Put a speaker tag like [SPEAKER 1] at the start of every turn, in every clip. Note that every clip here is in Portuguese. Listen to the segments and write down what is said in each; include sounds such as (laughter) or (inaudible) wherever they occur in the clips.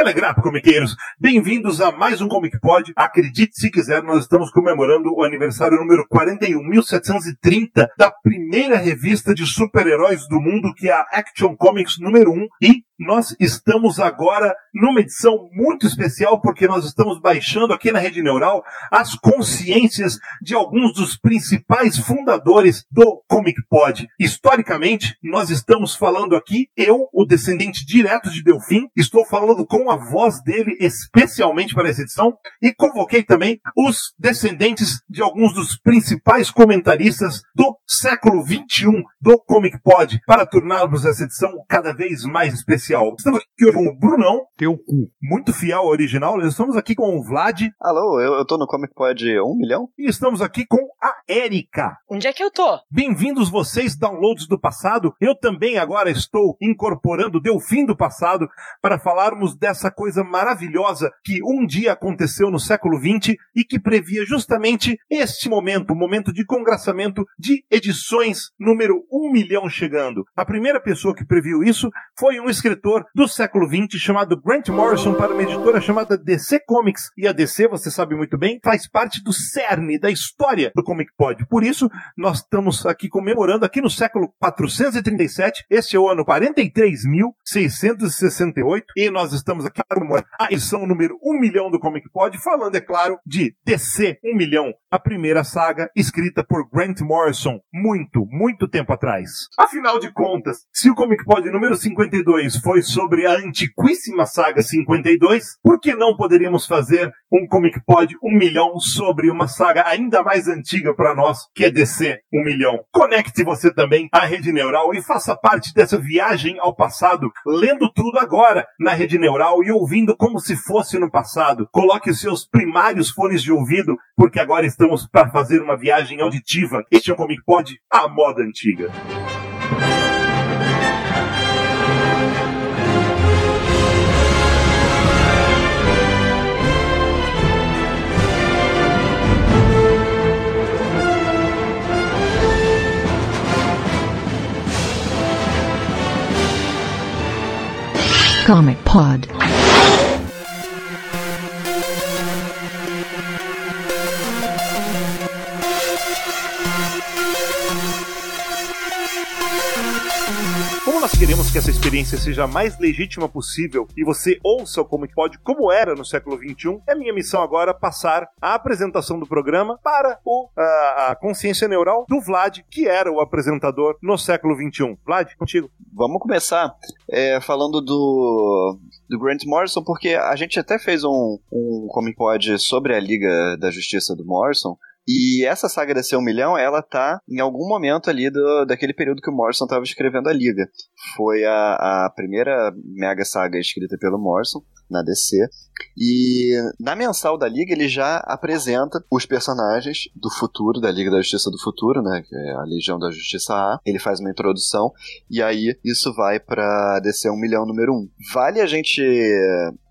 [SPEAKER 1] Telegraph, comiqueiros! Bem-vindos a mais um Comic Pod. Acredite se quiser, nós estamos comemorando o aniversário número 41.730 da primeira revista de super-heróis do mundo, que é a Action Comics número 1. E nós estamos agora numa edição muito especial, porque nós estamos baixando aqui na Rede Neural as consciências de alguns dos principais fundadores do Comic Pod. Historicamente, nós estamos falando aqui, eu, o descendente direto de Delfim, estou falando com a voz dele especialmente para essa edição, e convoquei também os descendentes de alguns dos principais comentaristas do século XXI do Comic Pod, para tornarmos essa edição cada vez mais especial especial. Estamos aqui com o Brunão.
[SPEAKER 2] Teu cu.
[SPEAKER 1] Muito fiel ao original. Nós estamos aqui com o Vlad.
[SPEAKER 3] Alô, eu, eu tô no Comic Pod 1 milhão?
[SPEAKER 1] E estamos aqui com a Erika.
[SPEAKER 4] Onde é que eu tô?
[SPEAKER 1] Bem-vindos vocês, downloads do passado. Eu também agora estou incorporando Delfim do passado para falarmos dessa coisa maravilhosa que um dia aconteceu no século XX e que previa justamente este momento, o momento de congraçamento de edições número 1 milhão chegando. A primeira pessoa que previu isso foi um escritor do século XX chamado Grant Morrison para uma editora chamada DC Comics. E a DC, você sabe muito bem, faz parte do cerne da história do Comic Pod. Por isso, nós estamos aqui comemorando aqui no século 437, este é o ano 43.668, e nós estamos aqui comemorando a edição número 1 milhão do Comic Pod, falando, é claro, de DC 1 milhão, a primeira saga escrita por Grant Morrison, muito, muito tempo atrás. Afinal de contas, se o Comic Pod número 52 foi foi sobre a antiquíssima saga 52, por que não poderíamos fazer um Comic Pod 1 milhão sobre uma saga ainda mais antiga para nós, que é DC 1 milhão? Conecte você também à Rede Neural e faça parte dessa viagem ao passado, lendo tudo agora na Rede Neural e ouvindo como se fosse no passado. Coloque os seus primários fones de ouvido, porque agora estamos para fazer uma viagem auditiva. Este é o Comic Pod à moda antiga.
[SPEAKER 5] Comic Pod.
[SPEAKER 1] Como nós queremos que essa experiência seja a mais legítima possível e você ouça o Comic Pod como era no século XXI, é minha missão agora passar a apresentação do programa para o, a, a consciência neural do Vlad, que era o apresentador no século XXI. Vlad, contigo.
[SPEAKER 3] Vamos começar é, falando do, do Grant Morrison, porque a gente até fez um, um Comic Pod sobre a Liga da Justiça do Morrison, e essa saga DC 1 milhão, ela tá em algum momento ali do, daquele período que o Morrison estava escrevendo a Liga. Foi a, a primeira mega saga escrita pelo Morrison na DC. E na mensal da Liga ele já apresenta os personagens do futuro, da Liga da Justiça do Futuro, né? Que é a Legião da Justiça A. Ele faz uma introdução e aí isso vai para DC 1 milhão número 1. Vale a gente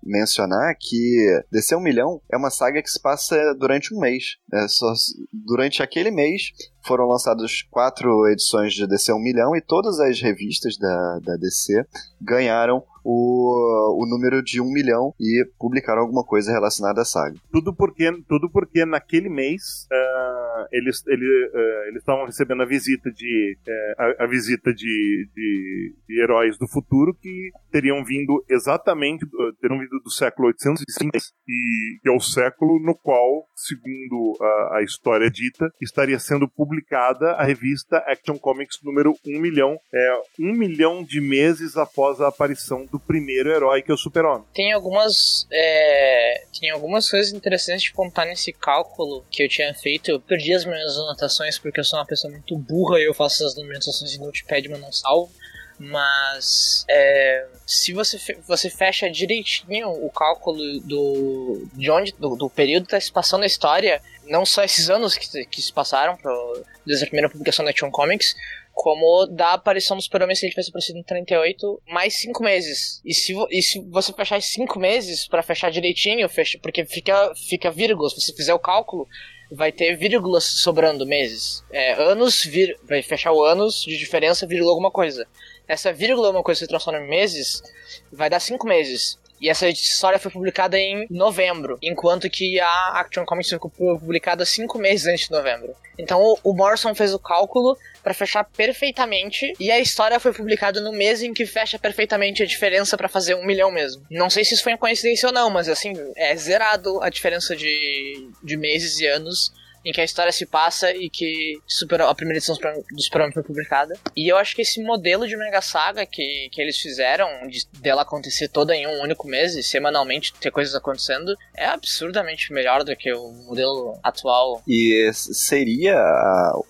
[SPEAKER 3] mencionar que DC 1 milhão é uma saga que se passa durante um mês. Né? Só, durante aquele mês foram lançadas quatro edições de DC 1 milhão e todas as revistas da, da DC ganharam o, o número de um milhão e publicaram alguma coisa relacionada à saga.
[SPEAKER 1] Tudo porque, tudo porque naquele mês uh, eles ele, uh, eles estavam recebendo a visita de uh, a, a, visita de, de, de, heróis do futuro que teriam vindo exatamente teriam vindo do século 805 e que é o século no qual, segundo a, a história dita, estaria sendo publicada a revista Action Comics número 1 milhão, é um milhão de meses após a aparição do primeiro herói, que é o Super-Homem.
[SPEAKER 4] Tem algumas. É, tem algumas coisas interessantes de contar nesse cálculo que eu tinha feito. Eu perdi as minhas anotações porque eu sou uma pessoa muito burra e eu faço as anotações em Notepad, mas não salvo. Mas é, se você, você fecha direitinho o cálculo do, de onde, do, do período que está se passando a história, não só esses anos que, que se passaram pro, desde a primeira publicação da Action Comics, como da aparição do Super-Homem se ele tivesse aparecido em 38, mais 5 meses. E se, e se você fechar 5 meses, para fechar direitinho, fecha, porque fica, fica vírgula, se você fizer o cálculo, vai ter vírgulas sobrando meses. É, anos, vir, vai fechar o anos de diferença, vírgula alguma coisa. Essa vírgula, uma coisa que se transforma em meses, vai dar 5 meses. E essa história foi publicada em novembro, enquanto que a Action Comics foi publicada cinco meses antes de novembro. Então o, Morrison fez o cálculo para fechar perfeitamente e a história foi publicada no mês em que fecha perfeitamente a diferença para fazer um milhão mesmo. Não sei se isso foi uma coincidência ou não, mas assim, é zerado a diferença de, de meses e anos em que a história se passa e que super, a primeira edição do Superman foi publicada. E eu acho que esse modelo de Mega Saga que, que eles fizeram, de dela acontecer toda em um único mês e semanalmente ter coisas acontecendo, é absurdamente melhor do que o modelo atual.
[SPEAKER 3] E seria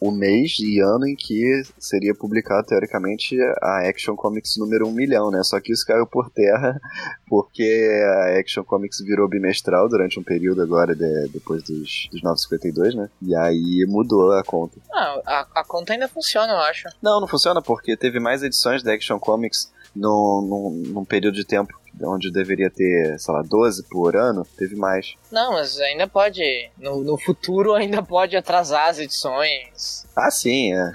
[SPEAKER 3] o mês e ano em que seria publicado, teoricamente, a Action Comics número 1 um milhão, né? Só que isso caiu por terra (laughs) porque a Action Comics virou bimestral durante um período agora, de, depois dos, dos 952, né? Né? E aí mudou a conta.
[SPEAKER 4] Ah, a, a conta ainda funciona, eu acho.
[SPEAKER 3] Não, não funciona porque teve mais edições da Action Comics no, no, num período de tempo onde deveria ter, sei lá, 12 por ano, teve mais.
[SPEAKER 4] Não, mas ainda pode. No, no futuro ainda pode atrasar as edições.
[SPEAKER 3] Ah, sim, é.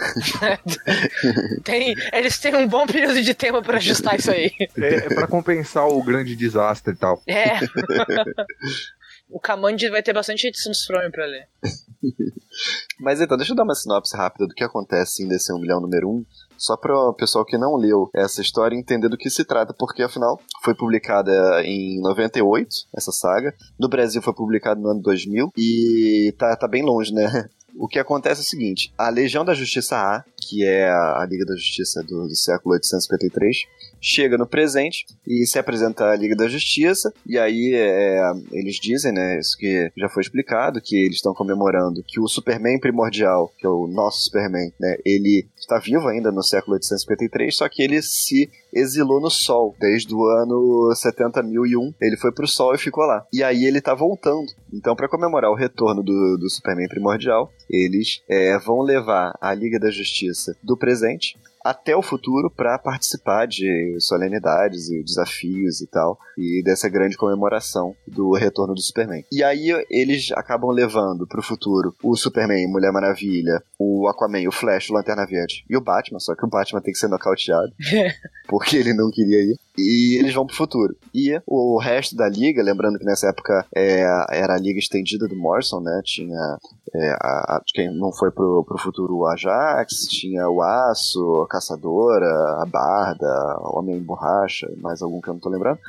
[SPEAKER 3] (laughs)
[SPEAKER 4] Tem, eles têm um bom período de tempo para ajustar isso aí.
[SPEAKER 2] É, é para compensar o grande desastre e tal.
[SPEAKER 4] É. (laughs) o Kamandi vai ter bastante do Superman pra ler. (laughs)
[SPEAKER 3] Mas então, deixa eu dar uma sinopse rápida do que acontece em DC 1 milhão número 1. Só para o pessoal que não leu essa história entender do que se trata, porque afinal foi publicada em 98, essa saga. No Brasil foi publicada no ano 2000 e tá, tá bem longe, né? (laughs) O que acontece é o seguinte: a Legião da Justiça A, que é a Liga da Justiça do, do século 853, chega no presente e se apresenta à Liga da Justiça, e aí é, eles dizem, né, isso que já foi explicado, que eles estão comemorando que o Superman primordial, que é o nosso Superman, né, ele está vivo ainda no século 853, só que ele se exilou no Sol. Desde o ano 70.001, ele foi pro Sol e ficou lá. E aí ele tá voltando. Então, para comemorar o retorno do, do Superman primordial, eles é, vão levar a Liga da Justiça do presente até o futuro para participar de solenidades e desafios e tal, e dessa grande comemoração do retorno do Superman. E aí eles acabam levando para o futuro o Superman, Mulher Maravilha, o Aquaman, o Flash, o Lanterna Verde e o Batman, só que o Batman tem que ser nocauteado, (laughs) porque ele não queria ir. E eles vão pro futuro. E o resto da liga, lembrando que nessa época é, era a liga estendida do Morrison, né? Tinha é, a, quem não foi pro, pro futuro o Ajax, tinha o Aço, Caçadora, a Barda, o Homem Borracha, mais algum que eu não tô lembrando.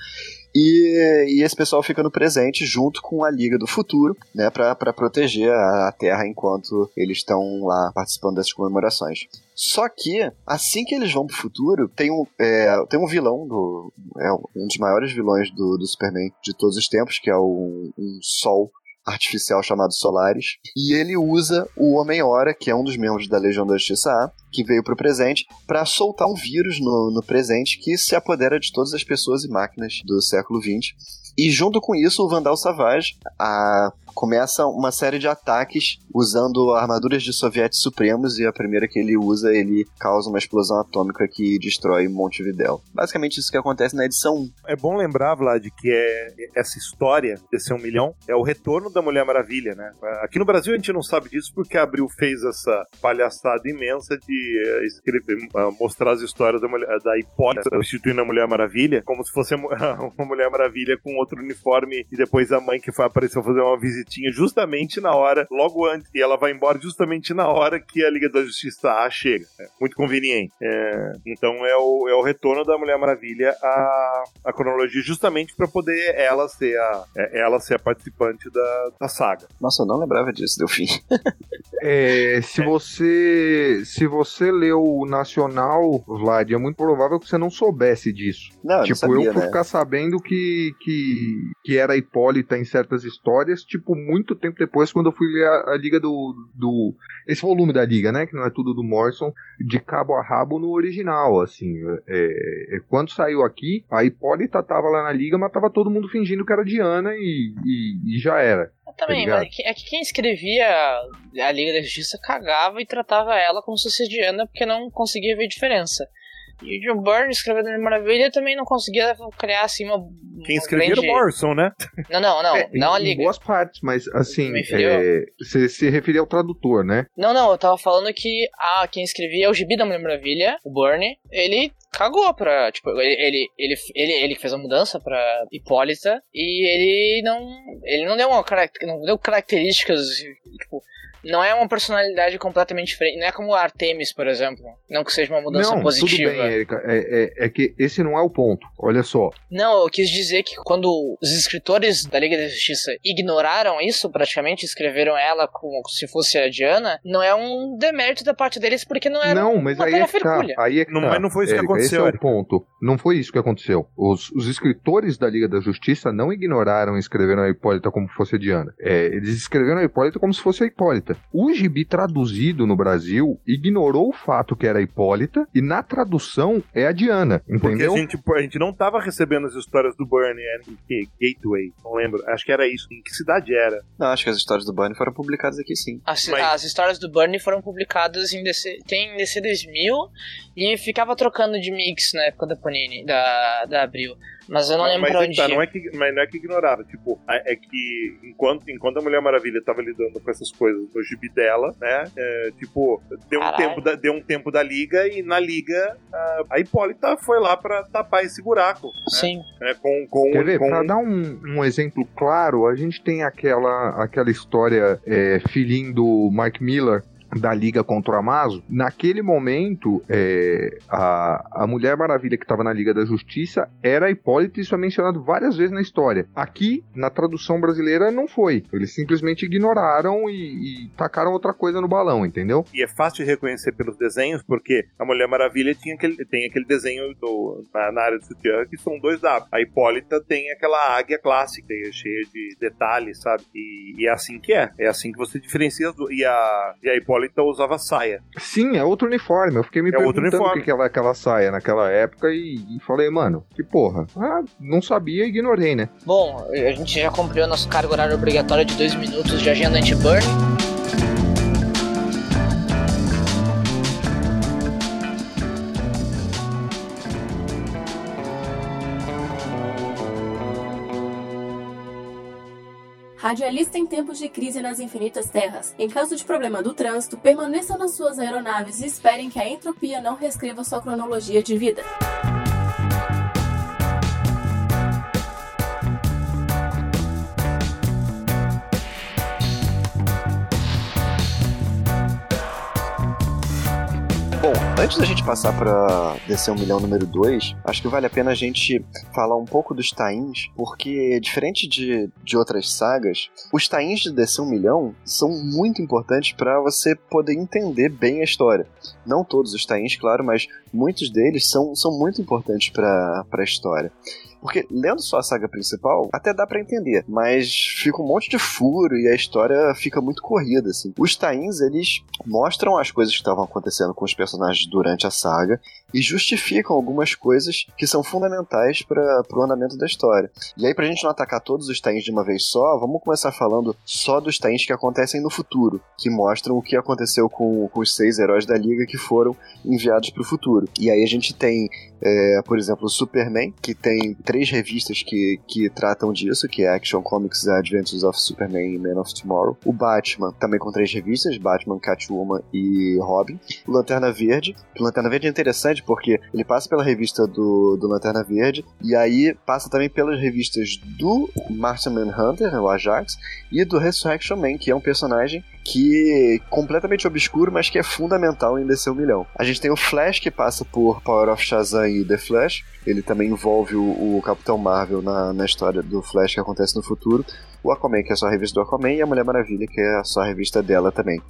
[SPEAKER 3] E, e, esse pessoal fica no presente junto com a Liga do Futuro, né, para proteger a, a Terra enquanto eles estão lá participando dessas comemorações. Só que, assim que eles vão pro futuro, tem um, é, tem um vilão, do, é um dos maiores vilões do, do Superman de todos os tempos, que é um, um Sol artificial chamado Solaris, e ele usa o Homem-Hora, que é um dos membros da Legião da Justiça A, que veio para o presente, para soltar um vírus no, no presente que se apodera de todas as pessoas e máquinas do século XX. E junto com isso, o Vandal Savage a, começa uma série de ataques usando armaduras de sovietes supremos e a primeira que ele usa, ele causa uma explosão atômica que destrói Montevidéu. Basicamente isso que acontece na edição 1.
[SPEAKER 1] É bom lembrar, Vlad, que é essa história desse um milhão é o retorno da Mulher Maravilha, né? Aqui no Brasil a gente não sabe disso porque a Abril fez essa palhaçada imensa de uh, escrever, uh, mostrar as histórias da, mulher, da Hipólita substituindo a Mulher Maravilha como se fosse (laughs) uma Mulher Maravilha com outro uniforme e depois a mãe que foi apareceu fazer uma visitinha justamente na hora, logo antes, e ela vai embora justamente na hora que a Liga da Justiça A chega. É muito conveniente. É, então é o, é o retorno da Mulher Maravilha à, à cronologia justamente para poder ela ser a, é, ela ser a participante da, da saga.
[SPEAKER 3] Nossa, eu não lembrava disso, deu fim.
[SPEAKER 2] É, se você se você leu o Nacional, Vlad, é muito provável que você não soubesse disso.
[SPEAKER 3] Não,
[SPEAKER 2] tipo,
[SPEAKER 3] eu, sabia,
[SPEAKER 2] eu fui
[SPEAKER 3] né?
[SPEAKER 2] ficar sabendo que, que, que era Hipólita em certas histórias, tipo, muito tempo depois, quando eu fui ler a, a Liga do, do. Esse volume da Liga, né? Que não é tudo do Morrison, de cabo a rabo no original, assim. É, é, quando saiu aqui, a Hipólita tava lá na Liga, mas tava todo mundo fingindo que era Diana e, e, e já era.
[SPEAKER 4] Também,
[SPEAKER 2] Tá
[SPEAKER 4] mas é que quem escrevia a Liga da Justiça cagava e tratava ela como se fosse Diana porque não conseguia ver diferença. E o John Byrne escrevendo Mulher Maravilha também não conseguia criar assim uma.
[SPEAKER 1] Quem escrevia era o
[SPEAKER 4] grande-
[SPEAKER 1] Morrison, né?
[SPEAKER 4] Não, não, não.
[SPEAKER 2] É,
[SPEAKER 4] não a
[SPEAKER 2] em, em
[SPEAKER 4] Liga.
[SPEAKER 2] boas partes, mas assim, é, você se referia ao tradutor, né?
[SPEAKER 4] Não, não, eu tava falando que ah, quem escrevia é o Gibi da Mulher Maravilha, o Bernie, ele cagou pra. Tipo, ele, ele, ele, ele, ele que fez a mudança pra Hipólita e ele não. Ele não deu uma caracter- não deu características, tipo. Não é uma personalidade completamente diferente. Não é como Artemis, por exemplo. Não que seja uma mudança
[SPEAKER 2] não,
[SPEAKER 4] positiva.
[SPEAKER 2] tudo bem, Erika. É, é, é que esse não é o ponto. Olha só.
[SPEAKER 4] Não, eu quis dizer que quando os escritores da Liga da Justiça ignoraram isso, praticamente escreveram ela como se fosse a Diana, não é um demérito da parte deles, porque não era
[SPEAKER 2] não, mas
[SPEAKER 4] uma
[SPEAKER 2] aí é que tá. Aí é que
[SPEAKER 1] Não,
[SPEAKER 2] tá.
[SPEAKER 1] mas não foi isso que
[SPEAKER 2] Érica,
[SPEAKER 1] aconteceu,
[SPEAKER 2] Esse é o ponto. Não foi isso que aconteceu. Os, os escritores da Liga da Justiça não ignoraram e escreveram a Hipólita como fosse a Diana. É, eles escreveram a Hipólita como se fosse a Hipólita. O gibi traduzido no Brasil ignorou o fato que era a Hipólita e na tradução é a Diana.
[SPEAKER 1] Porque
[SPEAKER 2] Entendeu?
[SPEAKER 1] a gente, a gente não tava recebendo as histórias do Bernie, era em que? Gateway, não lembro. Acho que era isso. Em que cidade era?
[SPEAKER 3] Não, acho que as histórias do Bunny foram publicadas aqui sim.
[SPEAKER 4] As,
[SPEAKER 1] Mas-
[SPEAKER 4] as histórias do Bernie foram publicadas em DC, tem em DC 2000 e ficava trocando de mix na época da Panini, da, da Abril. Mas eu não lembro
[SPEAKER 1] mas,
[SPEAKER 4] pra
[SPEAKER 1] aí
[SPEAKER 4] onde
[SPEAKER 1] tá, não é que, mas não é que ignorava. Tipo, é que enquanto, enquanto a Mulher Maravilha tava lidando com essas coisas no gibi dela, né? é, tipo, deu um, tempo da, deu um tempo da liga e na liga a, a Hipólita foi lá pra tapar esse buraco.
[SPEAKER 4] Sim.
[SPEAKER 1] Né, com, com,
[SPEAKER 2] Quer ver?
[SPEAKER 1] com...
[SPEAKER 2] Pra dar um, um exemplo claro, a gente tem aquela, aquela história é, filhinho do Mike Miller da Liga contra o Amazo. Naquele momento, é, a, a Mulher Maravilha que estava na Liga da Justiça era a Hipólita, isso é mencionado várias vezes na história. Aqui, na tradução brasileira, não foi. Eles simplesmente ignoraram e, e tacaram outra coisa no balão, entendeu?
[SPEAKER 1] E é fácil de reconhecer pelos desenhos, porque a Mulher Maravilha tinha aquele, tem aquele desenho do, na, na área do sutiã que são dois W. A Hipólita tem aquela águia clássica, é cheia de detalhes, sabe? E, e é assim que é. É assim que você diferencia as duas. E a, e a Hipólita usava saia.
[SPEAKER 2] Sim, é outro uniforme. Eu fiquei me
[SPEAKER 1] É
[SPEAKER 2] perguntando o que era aquela saia naquela época e, e falei, mano, que porra. Ah, não sabia e ignorei, né?
[SPEAKER 4] Bom, a gente já cumpriu nosso cargo horário obrigatório de dois minutos de agenda anti-burn.
[SPEAKER 6] Radialista em tempos de crise nas infinitas terras. Em caso de problema do trânsito, permaneçam nas suas aeronaves e esperem que a entropia não reescreva sua cronologia de vida.
[SPEAKER 3] Bom, antes da gente passar pra DC 1 milhão número 2, acho que vale a pena a gente falar um pouco dos tains, porque diferente de, de outras sagas, os tains de DC 1 milhão são muito importantes para você poder entender bem a história. Não todos os tains, claro, mas muitos deles são, são muito importantes para a história. Porque lendo só a saga principal, até dá pra entender, mas fica um monte de furo e a história fica muito corrida, assim. Os tains, eles mostram as coisas que estavam acontecendo com os personagens durante a saga e justificam algumas coisas que são fundamentais para o andamento da história. E aí, pra gente não atacar todos os tains de uma vez só, vamos começar falando só dos tains que acontecem no futuro, que mostram o que aconteceu com, com os seis heróis da Liga que foram enviados pro futuro. E aí a gente tem é, por exemplo, o Superman, que tem três revistas que, que tratam disso, que é Action Comics Adventures of Superman e Man of Tomorrow. O Batman, também com três revistas, Batman, Catwoman e Robin. O Lanterna Verde, o Lanterna Verde é interessante porque ele passa pela revista do, do Lanterna Verde, e aí passa também pelas revistas do Martian Manhunter, o Ajax, e do Resurrection Man, que é um personagem que é completamente obscuro, mas que é fundamental em descer um milhão. A gente tem o Flash, que passa por Power of Shazam e The Flash. Ele também envolve o, o Capitão Marvel na, na história do Flash que acontece no futuro. O Aquaman, que é só a revista do Aquaman, e a Mulher Maravilha, que é só a revista dela também.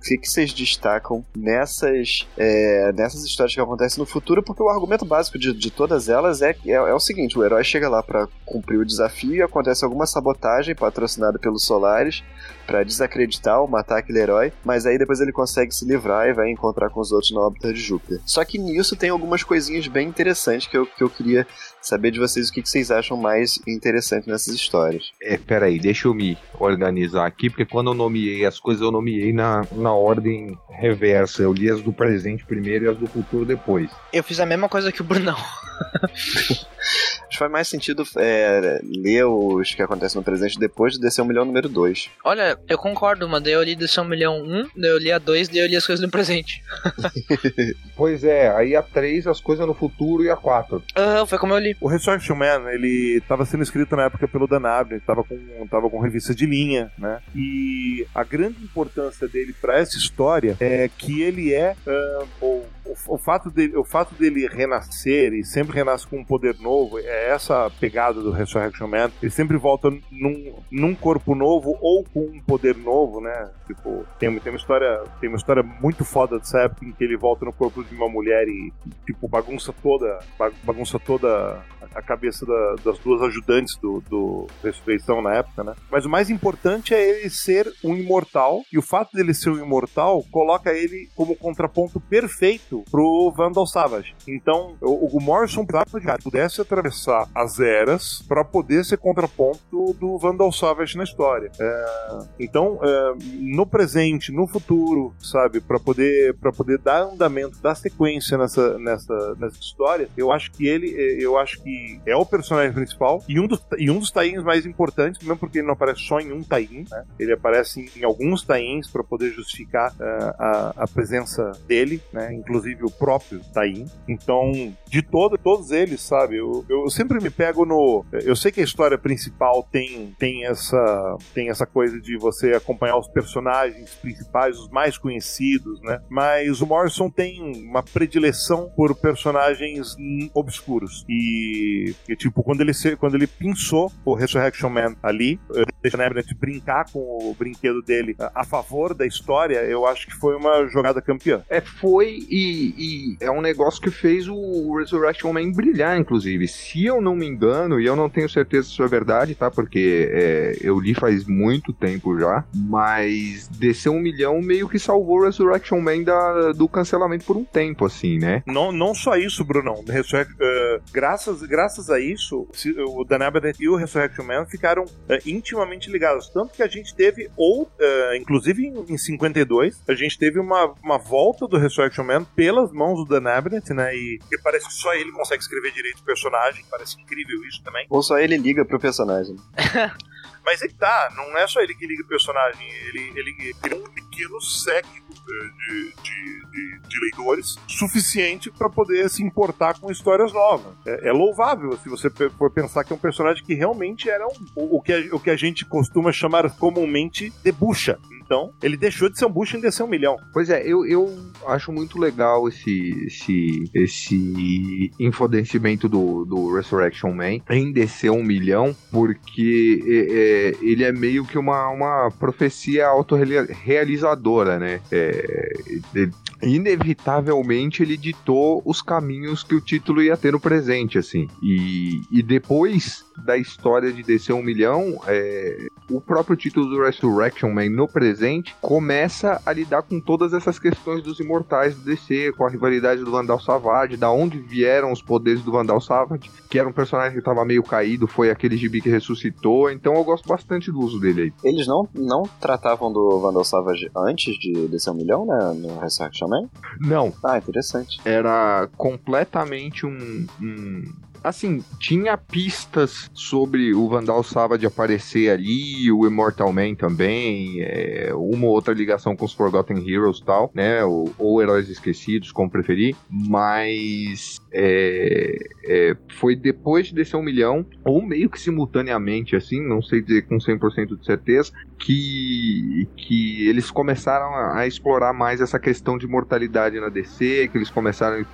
[SPEAKER 3] O que, que vocês destacam nessas, é, nessas histórias que acontecem no futuro? Porque o argumento básico de, de todas elas é, é, é o seguinte: o herói chega lá para cumprir o desafio e acontece alguma sabotagem patrocinada pelos Solares para desacreditar ou matar aquele herói, mas aí depois ele consegue se livrar e vai encontrar com os outros na órbita de Júpiter. Só que nisso tem algumas coisinhas bem interessantes que eu, que eu queria saber de vocês o que, que vocês acham mais interessante nessas histórias.
[SPEAKER 2] É, peraí, deixa eu me organizar aqui, porque quando eu nomeei as coisas, eu nomeei na, na na ordem reversa. Eu li as do presente primeiro e as do futuro depois.
[SPEAKER 4] Eu fiz a mesma coisa que o Brunão. (laughs) (laughs)
[SPEAKER 3] Acho que faz mais sentido é, ler os que acontecem no presente depois de descer o milhão número 2.
[SPEAKER 4] Olha, eu concordo, mas daí eu li Descer um Milhão 1, daí eu li a 2, daí eu li as coisas no presente. (laughs)
[SPEAKER 2] Pois é, aí a 3, as coisas no futuro e a 4.
[SPEAKER 4] Aham, foi como eu li.
[SPEAKER 1] O Resurrection Man, ele estava sendo escrito na época pelo Dan Abnett, estava com, tava com revista de linha, né? E a grande importância dele para essa história é que ele é ah, o, o, fato dele, o fato dele renascer e sempre renasce com um poder novo, é essa pegada do Resurrection Man. Ele sempre volta num, num corpo novo ou com um poder novo, né? Tipo, tem, tem uma história, tem uma história muito foda dessa época em que ele volta no corpo de uma mulher e tipo bagunça toda, ba- bagunça toda a- a cabeça da- das duas ajudantes do, do Ressurreição na época, né? Mas o mais importante é ele ser um imortal e o fato dele ser um imortal coloca ele como contraponto perfeito pro Vandal Savage. Então, o, o Morrison precisava que pudesse atravessar as eras para poder ser contraponto do Vandal Savage na história. É, então, é, no presente, no futuro, sabe, para poder para poder dar andamento, dar sequência nessa, nessa, nessa história, eu acho que ele, é, eu acho que é o personagem principal e um dos e um dos tains mais importantes, mesmo porque ele não aparece só em um tain, né? Ele aparece em, em alguns tains para poder justificar é, a, a presença dele, né? Inclusive o próprio tain. Então, de todo, todos eles, sabe, eu, eu sempre me pego no, eu sei que a história principal tem tem essa tem essa coisa de você acompanhar os personagens principais, os mais conhecidos, né? Mas o Morrison tem uma predileção por personagens obscuros. E, e, tipo, quando ele quando ele pensou o Resurrection Man ali, eh, deixa o Abnett brincar com o brinquedo dele a, a favor da história, eu acho que foi uma jogada campeã.
[SPEAKER 2] É, foi e, e é um negócio que fez o Resurrection Man brilhar, inclusive. Se eu não me engano, e eu não tenho certeza se isso é verdade, tá? Porque é, eu li faz muito tempo já, mas descer um milhão meio que salvou Resurrection Man da, do cancelamento por um tempo, assim, né?
[SPEAKER 1] Não, não só isso, Brunão. Eh, graças, graças a isso, o Dan Abnett e o Resurrection Man ficaram eh, intimamente ligados. Tanto que a gente teve, ou, eh, inclusive em, em 52, a gente teve uma, uma volta do Resurrection Man pelas mãos do Dan Abnett, né? E parece que só ele consegue escrever direito o personagem. Parece incrível isso também.
[SPEAKER 3] Ou só ele liga pro personagem. (laughs)
[SPEAKER 1] Mas aí que tá, não é só ele que liga o personagem, ele, ele cria um pequeno séquito de, de, de, de leitores suficiente para poder se importar com histórias novas. É, é louvável se você for pensar que é um personagem que realmente era um, o, o que a, o que a gente costuma chamar comumente de bucha. Então, ele deixou de ser um bucha em descer um milhão.
[SPEAKER 2] Pois é, eu, eu acho muito legal esse, esse, esse infodencimento do, do Resurrection Man em descer um milhão, porque é, é, ele é meio que uma, uma profecia autorrealizadora, né? É, ele- inevitavelmente ele ditou os caminhos que o título ia ter no presente, assim. E, e depois da história de descer um milhão, é, o próprio título do Resurrection Man no presente começa a lidar com todas essas questões dos imortais do DC, com a rivalidade do Vandal Savage, da onde vieram os poderes do Vandal Savage, que era um personagem que estava meio caído, foi aquele gibi que ressuscitou, então eu gosto bastante do uso dele aí.
[SPEAKER 3] Eles não, não tratavam do Vandal Savage antes de descer um milhão, né? No Resurrection Man?
[SPEAKER 2] Não,
[SPEAKER 3] Ah, interessante.
[SPEAKER 2] era completamente um, um- Assim, tinha pistas sobre o Vandal Savage aparecer ali, o Immortal Man também, é, uma ou outra ligação com os Forgotten Heroes e tal, né? Ou, ou Heróis Esquecidos, como preferir. Mas é, é, foi depois de descer um milhão, ou meio que simultaneamente, assim, não sei dizer com 100% de certeza, que, que eles começaram a, a explorar mais essa questão de mortalidade na DC, que eles começaram a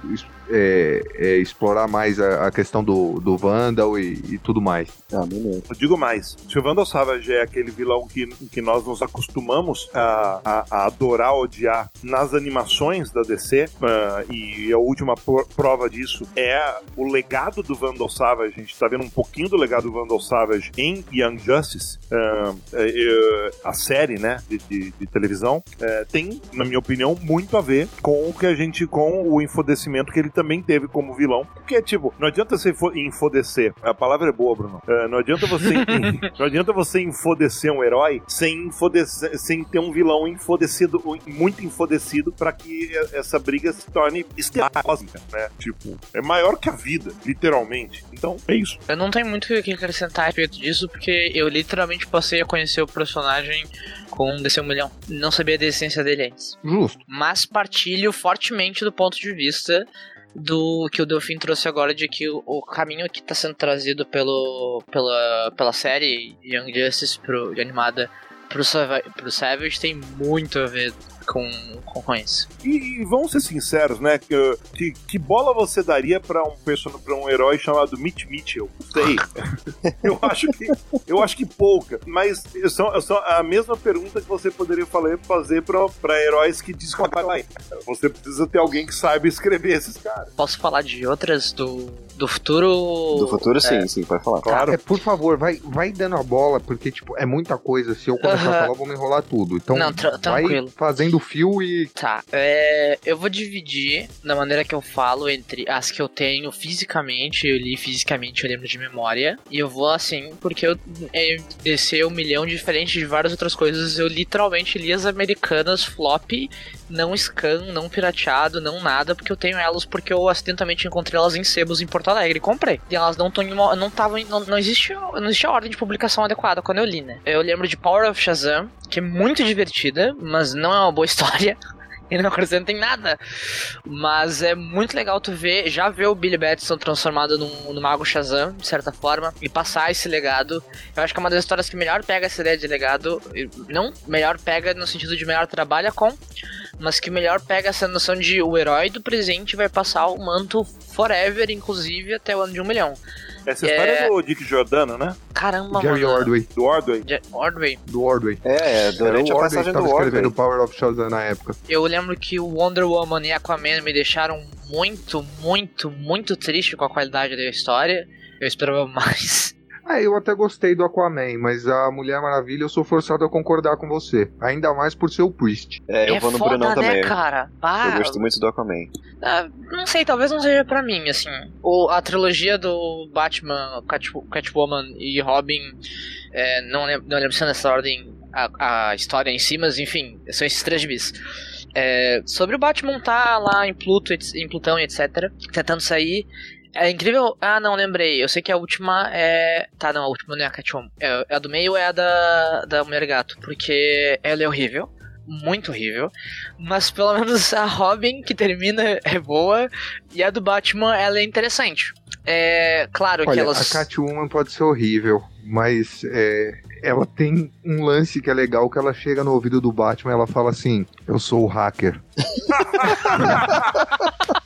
[SPEAKER 2] é, é, explorar mais a, a questão do, do Vandal e, e tudo mais.
[SPEAKER 3] Ah, beleza.
[SPEAKER 1] Eu digo mais, se o Vandal Savage é aquele vilão que, que nós nos acostumamos a, a- a adorar, odiar nas animações da DC, ah, e a última pro- prova disso é o legado do Vandal Savage, a gente tá vendo um pouquinho do legado do Vandal Savage em Young Justice, é, é, a série, né, de, de- de televisão, é, tem, na minha opinião, muito a ver com o que a gente, com o infodecimento que ele também teve como vilão, porque, tipo, não adianta você você enfodecer. A palavra é boa, Bruno. É, não adianta você (laughs) não adianta você enfodecer um herói sem enfodecer, sem ter um vilão enfodecido, muito enfodecido pra que essa briga se torne esterósica, né? Tipo, é maior que a vida, literalmente. Então, é isso.
[SPEAKER 4] Eu não tenho muito o que acrescentar a respeito disso, porque eu literalmente passei a conhecer o personagem com um DC um milhão. Não sabia da essência dele antes.
[SPEAKER 2] Justo.
[SPEAKER 4] Mas partilho fortemente do ponto de vista do que o Delfim trouxe agora de que o, o caminho que está sendo trazido pelo, pela, pela série Young Justice pro, animada pro, pro Savage tem muito a ver com, com, isso.
[SPEAKER 1] E, e vamos ser sinceros, né? Que, que, que bola você daria pra um person... pra um herói chamado Mitch Mitchell? Sei. (laughs) eu acho que eu acho que pouca. Mas são, são a mesma pergunta que você poderia falar, fazer pra, pra heróis que descontraem. Você precisa ter alguém que saiba escrever esses caras.
[SPEAKER 4] Posso falar de outras do, do futuro?
[SPEAKER 3] Do futuro,
[SPEAKER 4] É,
[SPEAKER 3] sim, sim, pode falar.
[SPEAKER 1] Claro.
[SPEAKER 2] É, por favor, vai, vai dando a bola, porque, tipo, é muita coisa. Se eu começar
[SPEAKER 4] Aham.
[SPEAKER 2] a falar, eu vou me enrolar tudo. Então,
[SPEAKER 4] Não,
[SPEAKER 2] vai
[SPEAKER 4] tranquilo.
[SPEAKER 2] fazendo fio e.
[SPEAKER 4] Tá, é, eu vou dividir da maneira que eu falo entre as que eu tenho fisicamente, eu li fisicamente, eu lembro de memória, e eu vou assim, porque eu é, descer um milhão diferente de várias outras coisas, eu literalmente li as americanas flop, não scan, não pirateado, não nada, porque eu tenho elas porque eu acidentalmente encontrei elas em sebos em Porto Alegre e comprei. E elas não estão não estavam, não, não existia, não existia ordem de publicação adequada quando eu li, né? Eu lembro de Power of Shazam, que é muito divertida, mas não é uma boa (laughs) história. Ele não acrescenta em nada. Mas é muito legal tu ver, já ver o Billy Batson transformado num, no Mago Shazam, de certa forma, e passar esse legado. Eu acho que é uma das histórias que melhor pega essa ideia de legado. e Não melhor pega no sentido de melhor trabalha com, mas que melhor pega essa noção de o herói do presente vai passar o manto forever, inclusive até o ano de um milhão.
[SPEAKER 1] Essa
[SPEAKER 4] É.
[SPEAKER 1] história é do Dick Giordano, né?
[SPEAKER 4] Caramba,
[SPEAKER 2] Gary
[SPEAKER 4] mano.
[SPEAKER 2] Ordway.
[SPEAKER 1] Do Ordway.
[SPEAKER 4] Ja- Ordway.
[SPEAKER 2] Do Ordway.
[SPEAKER 3] É, é, durante a
[SPEAKER 2] Ordway
[SPEAKER 3] passagem do
[SPEAKER 2] tava escrevendo
[SPEAKER 3] Ordway.
[SPEAKER 2] Power of Shazam na época.
[SPEAKER 4] Eu lembro que o Wonder Woman e Aquaman me deixaram muito, muito, muito triste com a qualidade da história. Eu esperava mais.
[SPEAKER 2] Ah, eu até gostei do Aquaman, mas a Mulher Maravilha eu sou forçado a concordar com você. Ainda mais por ser o Priest.
[SPEAKER 3] É, eu
[SPEAKER 4] é
[SPEAKER 3] vou no
[SPEAKER 4] foda,
[SPEAKER 3] Brunão
[SPEAKER 4] né,
[SPEAKER 3] também.
[SPEAKER 4] cara?
[SPEAKER 3] Eu
[SPEAKER 4] Ah,
[SPEAKER 3] gosto muito do Aquaman.
[SPEAKER 4] ah, não sei, talvez não seja pra mim, assim. O, a trilogia do Batman, Cat, Catwoman e Robin, é, não, lembro, não lembro se é nessa ordem a, a história em si, mas enfim, são esses três gibis. É, sobre o Batman tá lá em Pluto, em Plutão e etc, tentando sair. É incrível. Ah, não, lembrei. Eu sei que a última é. Tá, não, a última não é a Catwoman. É, a do meio é a da, da Mulher Gato. Porque ela é horrível. Muito horrível. Mas pelo menos a Robin, que termina, é boa. E a do Batman, ela é interessante. É. Claro que
[SPEAKER 2] Olha,
[SPEAKER 4] elas.
[SPEAKER 2] a Catwoman pode ser horrível, mas é, ela tem um lance que é legal que ela chega no ouvido do Batman e ela fala assim: Eu sou o hacker. (laughs)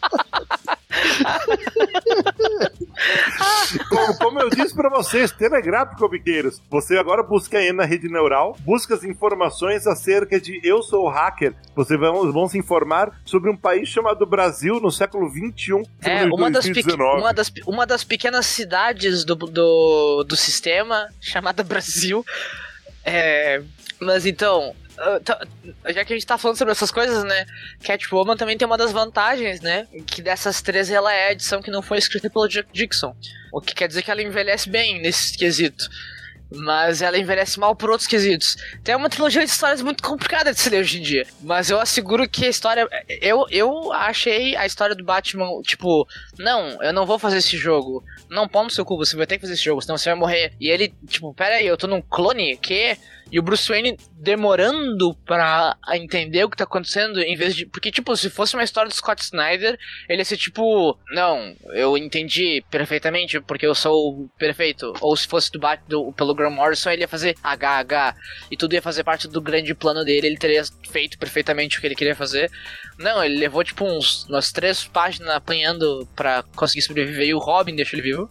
[SPEAKER 1] Como, como eu disse pra vocês, telegráfico, comiqueiros. Você agora busca aí na rede neural, busca as informações acerca de Eu Sou Hacker. Vocês vão, vão se informar sobre um país chamado Brasil no século XXI.
[SPEAKER 4] É, uma das, pequ-
[SPEAKER 1] 2019.
[SPEAKER 4] uma, das, uma das pequenas cidades do, do, do sistema, chamada Brasil. É, mas então, já que a gente tá falando sobre essas coisas, né? Catwoman também tem uma das vantagens, né? Que dessas três ela é a edição que não foi escrita pelo Jack Dixon. O que quer dizer que ela envelhece bem nesse quesito. Mas ela envelhece mal por outros quesitos. Tem uma trilogia de histórias muito complicada de se ler hoje em dia. Mas eu asseguro que a história. Eu, eu achei a história do Batman, tipo, não, eu não vou fazer esse jogo. Não, pau no seu cu, você vai ter que fazer esse jogo, senão você vai morrer. E ele, tipo, pera aí, eu tô num clone, que? E o Bruce Wayne demorando pra entender o que tá acontecendo, em vez de. Porque, tipo, se fosse uma história do Scott Snyder, ele ia ser tipo, não, eu entendi perfeitamente porque eu sou perfeito. Ou se fosse do, Bat- do pelo Graham Morrison, ele ia fazer HH e tudo ia fazer parte do grande plano dele, ele teria feito perfeitamente o que ele queria fazer. Não, ele levou tipo uns umas três páginas apanhando pra conseguir sobreviver e o Robin deixou ele vivo.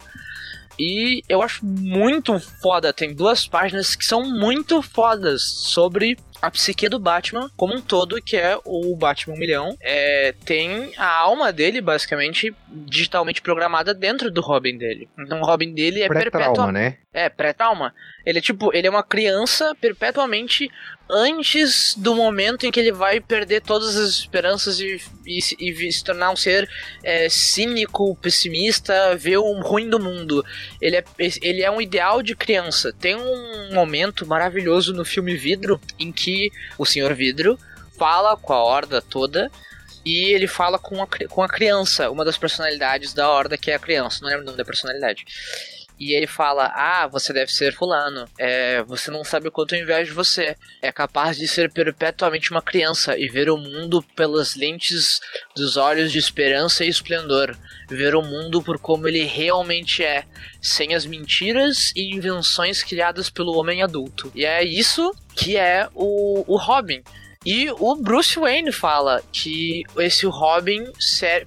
[SPEAKER 4] E eu acho muito foda. Tem duas páginas que são muito fodas sobre a psique do Batman como um todo, que é o Batman milhão, é, tem a alma dele, basicamente, digitalmente programada dentro do Robin dele. Então o Robin dele é perpetuamente
[SPEAKER 2] né?
[SPEAKER 4] é, pré-trauma. Ele é tipo, ele é uma criança perpetuamente antes do momento em que ele vai perder todas as esperanças e, e, se- e se tornar um ser é, cínico, pessimista, ver o ruim do mundo. Ele é, ele é um ideal de criança. Tem um momento maravilhoso no filme Vidro em que o Senhor Vidro fala com a horda toda. E ele fala com a, com a criança, uma das personalidades da horda que é a criança, não lembro o nome da personalidade. E ele fala: Ah, você deve ser fulano. É, você não sabe o quanto eu invejo você. É capaz de ser perpetuamente uma criança e ver o mundo pelas lentes dos olhos de esperança e esplendor. Ver o mundo por como ele realmente é, sem as mentiras e invenções criadas pelo homem adulto. E é isso que é o, o Robin. E o Bruce Wayne fala que esse Robin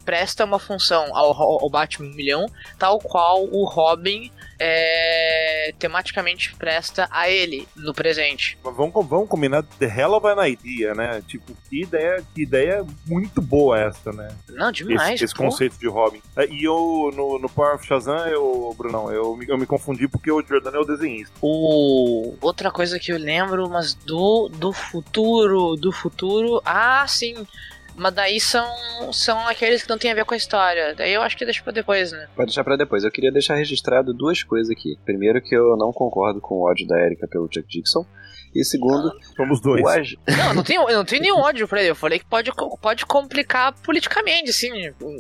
[SPEAKER 4] presta uma função ao, ao Batman milhão, tal qual o Robin é, tematicamente presta a ele no presente.
[SPEAKER 1] Vamos, vamos combinar The Hell of an Idea, né? Tipo, que ideia, que ideia muito boa essa, né?
[SPEAKER 4] Não, demais.
[SPEAKER 1] esse, esse conceito de Robin. É, E eu, no, no Power of Shazam, eu, Brunão, eu, me- eu me confundi porque o Jordan é o desenhista.
[SPEAKER 4] O outra coisa que eu lembro, mas do do futuro, do futuro, ah, sim. Mas daí são são aqueles que não tem a ver com a história. Daí eu acho que deixa pra depois, né?
[SPEAKER 3] Pode deixar pra depois. Eu queria deixar registrado duas coisas aqui. Primeiro, que eu não concordo com o ódio da Erika pelo Chuck Dixon. E segundo,
[SPEAKER 1] Somos dois.
[SPEAKER 3] o Aj- (laughs)
[SPEAKER 4] Não, eu não tenho, eu não tenho nenhum ódio pra ele. Eu falei que pode, pode complicar politicamente, assim.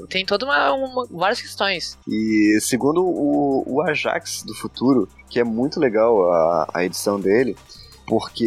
[SPEAKER 4] Tem toda uma, uma- várias questões.
[SPEAKER 3] E segundo o, o Ajax do futuro, que é muito legal a, a edição dele, porque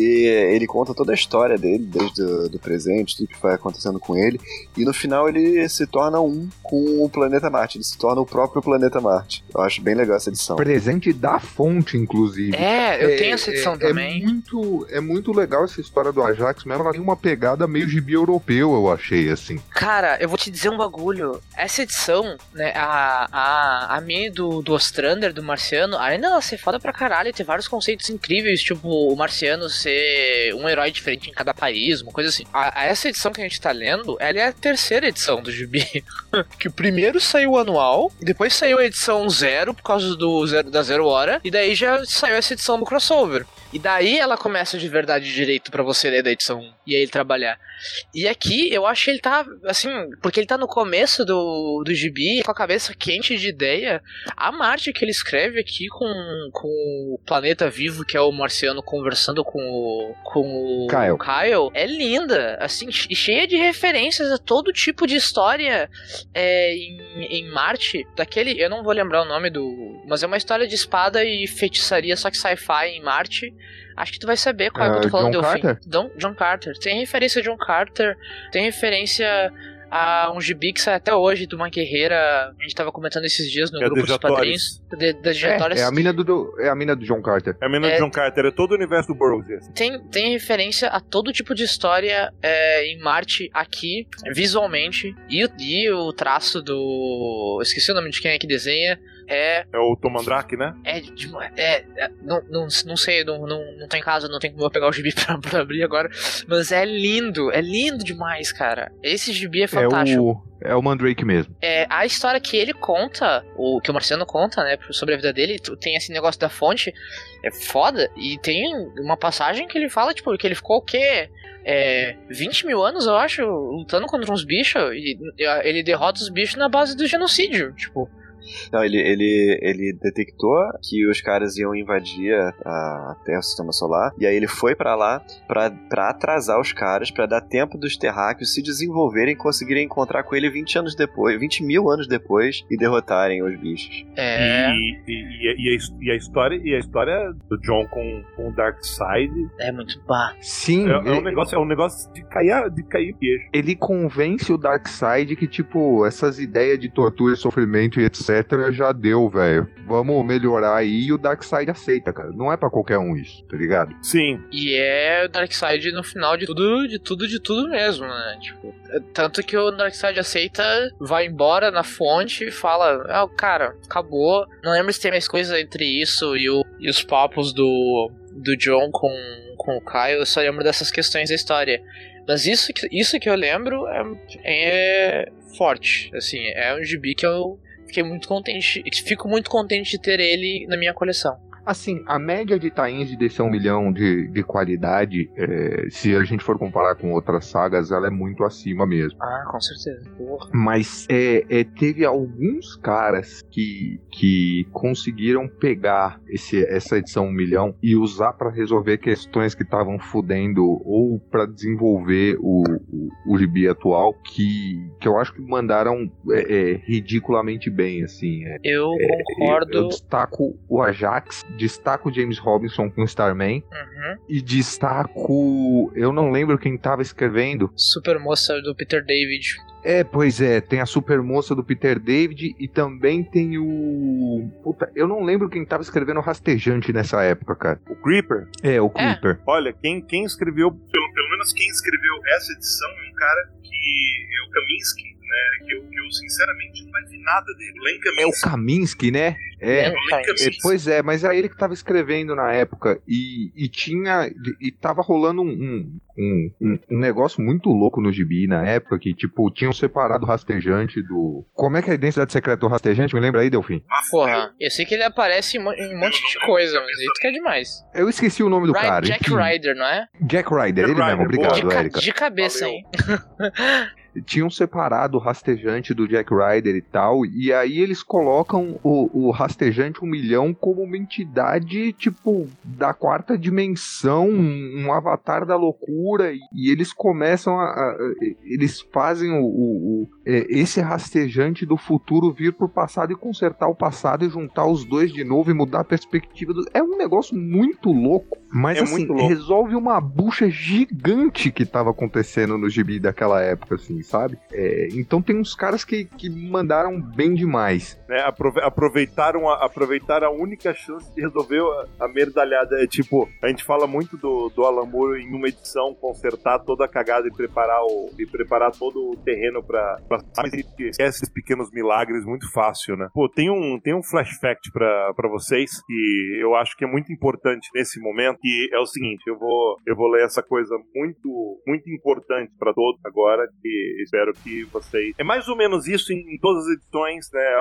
[SPEAKER 3] ele conta toda a história dele, desde o do presente, tudo que vai acontecendo com ele, e no final ele se torna um com o planeta Marte, ele se torna o próprio planeta Marte. Eu acho bem legal essa edição.
[SPEAKER 2] Presente da fonte, inclusive.
[SPEAKER 4] É, eu
[SPEAKER 2] É,
[SPEAKER 4] tenho essa edição
[SPEAKER 2] é,
[SPEAKER 4] também.
[SPEAKER 2] É muito, é muito legal essa história do Ajax, mas ela tem uma pegada meio gibi europeu, eu achei, assim.
[SPEAKER 4] Cara, eu vou te dizer um bagulho. Essa edição, né, a, a, a mini do, do Ostrander, do Marciano, além dela ser foda pra caralho, ter vários conceitos incríveis, tipo o Marciano ser um herói diferente em cada país, uma coisa assim. A, a essa edição que a gente tá lendo, ela é a terceira edição do Gibi. (laughs) que primeiro saiu o anual, depois saiu a edição zero, por causa do zero, da Zero Hora, e daí já saiu essa edição do crossover. E daí ela começa de verdade direito pra você ler da edição 1 e aí trabalhar. E aqui eu acho que ele tá, assim, porque ele tá no começo do, do gibi, com a cabeça quente de ideia. A Marte que ele escreve aqui com, com o planeta vivo, que é o marciano, conversando com o, com o
[SPEAKER 2] Kyle.
[SPEAKER 4] Kyle, é linda, assim, cheia de referências a todo tipo de história é, em, em Marte. Daquele, eu não vou lembrar o nome do. Mas é uma história de espada e feitiçaria, só que sci-fi em Marte. Acho que tu vai saber qual é que eu tô
[SPEAKER 2] Ah,
[SPEAKER 4] falando,
[SPEAKER 2] John
[SPEAKER 4] Delfim.
[SPEAKER 2] Carter?
[SPEAKER 4] John, John Carter. Tem referência a John Carter, tem referência a um gibi que sai até hoje, de uma guerreira. A gente tava comentando esses dias no
[SPEAKER 1] É
[SPEAKER 4] grupo dos padrinhos. De, das
[SPEAKER 2] É, é a mina do, é a mina do John Carter.
[SPEAKER 1] É a menina
[SPEAKER 4] É.
[SPEAKER 1] de John Carter, é todo o universo do Burroughs. esse.
[SPEAKER 4] tem, tem referência a todo tipo de história é, em Marte aqui, visualmente. E, o- e o traço do. Esqueci o nome de quem é que desenha. É.
[SPEAKER 1] É o Tom Mandrake, né?
[SPEAKER 4] É. de- é, é- não, não, não sei, não, não, não tô em casa, não tem como eu pegar o gibi (laughs) pra, pra abrir agora. Mas é lindo, é lindo demais, cara. Esse gibi é fantástico.
[SPEAKER 2] É o, é o Mandrake mesmo.
[SPEAKER 4] É, a história que ele conta, o que o Marciano conta, né, sobre a vida dele, tem esse negócio da fonte, é foda. E tem uma passagem que ele fala, tipo, que ele ficou o quê? É, 20 mil anos, eu acho, lutando contra uns bichos, e e ele derrota os bichos na base do genocídio, tipo.
[SPEAKER 3] Não, ele, ele, ele detectou que os caras iam invadir a, a Terra, o Sistema Solar, e aí ele foi pra lá pra, pra atrasar os caras, pra dar tempo dos terráqueos se desenvolverem e conseguirem encontrar com ele 20 anos depois, 20 mil anos depois, e derrotarem os bichos.
[SPEAKER 4] É,
[SPEAKER 1] E, e, e, e, a, e a história, e a história do John com, com o Darkseid
[SPEAKER 4] é muito pá.
[SPEAKER 2] Sim,
[SPEAKER 1] é, é um negócio, é um negócio de cair, de cair queixo.
[SPEAKER 2] ele convence o Darkseid que, tipo, essas ideias de tortura, sofrimento e etc. já deu, velho. Vamos melhorar aí e o Darkseid aceita, cara. Não é pra qualquer um isso, tá ligado?
[SPEAKER 1] Sim,
[SPEAKER 4] E é o Darkseid no final de tudo, de tudo, de tudo mesmo, né? Tipo, é- tanto que o Darkseid aceita, vai embora na fonte e fala: Ah, cara, acabou. Não lembro se tem mais coisa entre isso e, o, e os papos do, do John com, com o Caio, eu só lembro dessas questões da história. Mas isso, que- isso que eu lembro é, é forte. Assim, é um gibi que eu fiquei muito contente. Fico muito contente de ter ele na minha coleção.
[SPEAKER 2] Assim, a média de tains de DC 1 milhão de, de qualidade, é, se a gente for comparar com outras sagas, ela é muito acima mesmo.
[SPEAKER 4] Ah, com certeza. Porra.
[SPEAKER 2] Mas é, é, teve alguns caras que, que conseguiram pegar esse, essa edição 1 milhão e usar pra resolver questões que estavam fudendo ou pra desenvolver o, o, o gibi atual, que, que eu acho que mandaram é, é, ridiculamente bem, assim. é.
[SPEAKER 4] Eu
[SPEAKER 2] Eu,
[SPEAKER 4] concordo.
[SPEAKER 2] eu destaco o Ajax, destaco o James Robinson com Starman
[SPEAKER 4] Uhum.
[SPEAKER 2] e destaco. Eu não lembro quem tava escrevendo.
[SPEAKER 4] Super moça do Peter David.
[SPEAKER 2] É, pois é, tem a super moça do Peter David e também tem o. Puta, eu não lembro quem tava escrevendo Rastejante nessa época, cara.
[SPEAKER 1] O Creeper,
[SPEAKER 2] É, o
[SPEAKER 4] É.
[SPEAKER 2] Creeper.
[SPEAKER 1] olha, quem, quem escreveu, pelo, pelo menos quem escreveu essa edição é um cara que é o Kaminsky, né? Que eu, que eu sinceramente não vai ver nada dele. O Len
[SPEAKER 2] É o
[SPEAKER 1] Kaminsky.
[SPEAKER 2] Né? É.
[SPEAKER 4] É,
[SPEAKER 1] o Len
[SPEAKER 2] É,
[SPEAKER 1] Kaminsky.
[SPEAKER 2] pois é, mas é ele que tava escrevendo na época e, e tinha. E tava rolando um, um, um, um- negócio muito louco no gibi na época que, tipo, tinham separado o rastejante do. Como é que é a identidade secreta do rastejante? Me lembra aí, Delfim?
[SPEAKER 4] Porra, eu sei que ele aparece em um monte de coisa, mas isso que é demais.
[SPEAKER 2] Eu esqueci o nome do
[SPEAKER 4] Ry-
[SPEAKER 2] cara.
[SPEAKER 4] Jack
[SPEAKER 2] enfim.
[SPEAKER 4] Ryder, não é?
[SPEAKER 2] Jack Ryder,
[SPEAKER 1] Jack
[SPEAKER 2] ele mesmo,
[SPEAKER 1] Ryder,
[SPEAKER 2] obrigado,
[SPEAKER 4] De, ca-
[SPEAKER 2] Érica.
[SPEAKER 4] de cabeça
[SPEAKER 1] Valeu.
[SPEAKER 4] aí. (laughs)
[SPEAKER 2] tinham separado o rastejante do Jack Ryder e tal, e aí eles colocam o, o rastejante um milhão como uma entidade, tipo, da quarta dimensão, um, um avatar da loucura, e, e eles começam a. a- eles fazem o, o- o- é, esse rastejante do futuro vir pro passado e consertar o passado e juntar os dois de novo e mudar a perspectiva do. É um negócio muito louco. Mas
[SPEAKER 1] É
[SPEAKER 2] assim,
[SPEAKER 1] louco.
[SPEAKER 2] resolve uma bucha gigante que tava acontecendo no gibi daquela época, assim, sabe? É, então tem uns caras que, que mandaram bem demais.
[SPEAKER 1] né, aprove- aproveitaram, a, aproveitaram a única chance de resolver a, a merdalhada. É tipo, a gente fala muito do, do Alan Moore em uma edição consertar toda a cagada e preparar, o, e preparar todo o terreno pra. pra mas esquece esses pequenos milagres muito fácil, né? Pô, tem um, tem um flash fact pra, pra vocês que eu acho que é muito importante nesse momento, que é o seguinte, eu vou, eu vou ler essa coisa muito, muito importante pra todos agora, que espero que vocês... É mais ou menos isso em, todas as edições, né?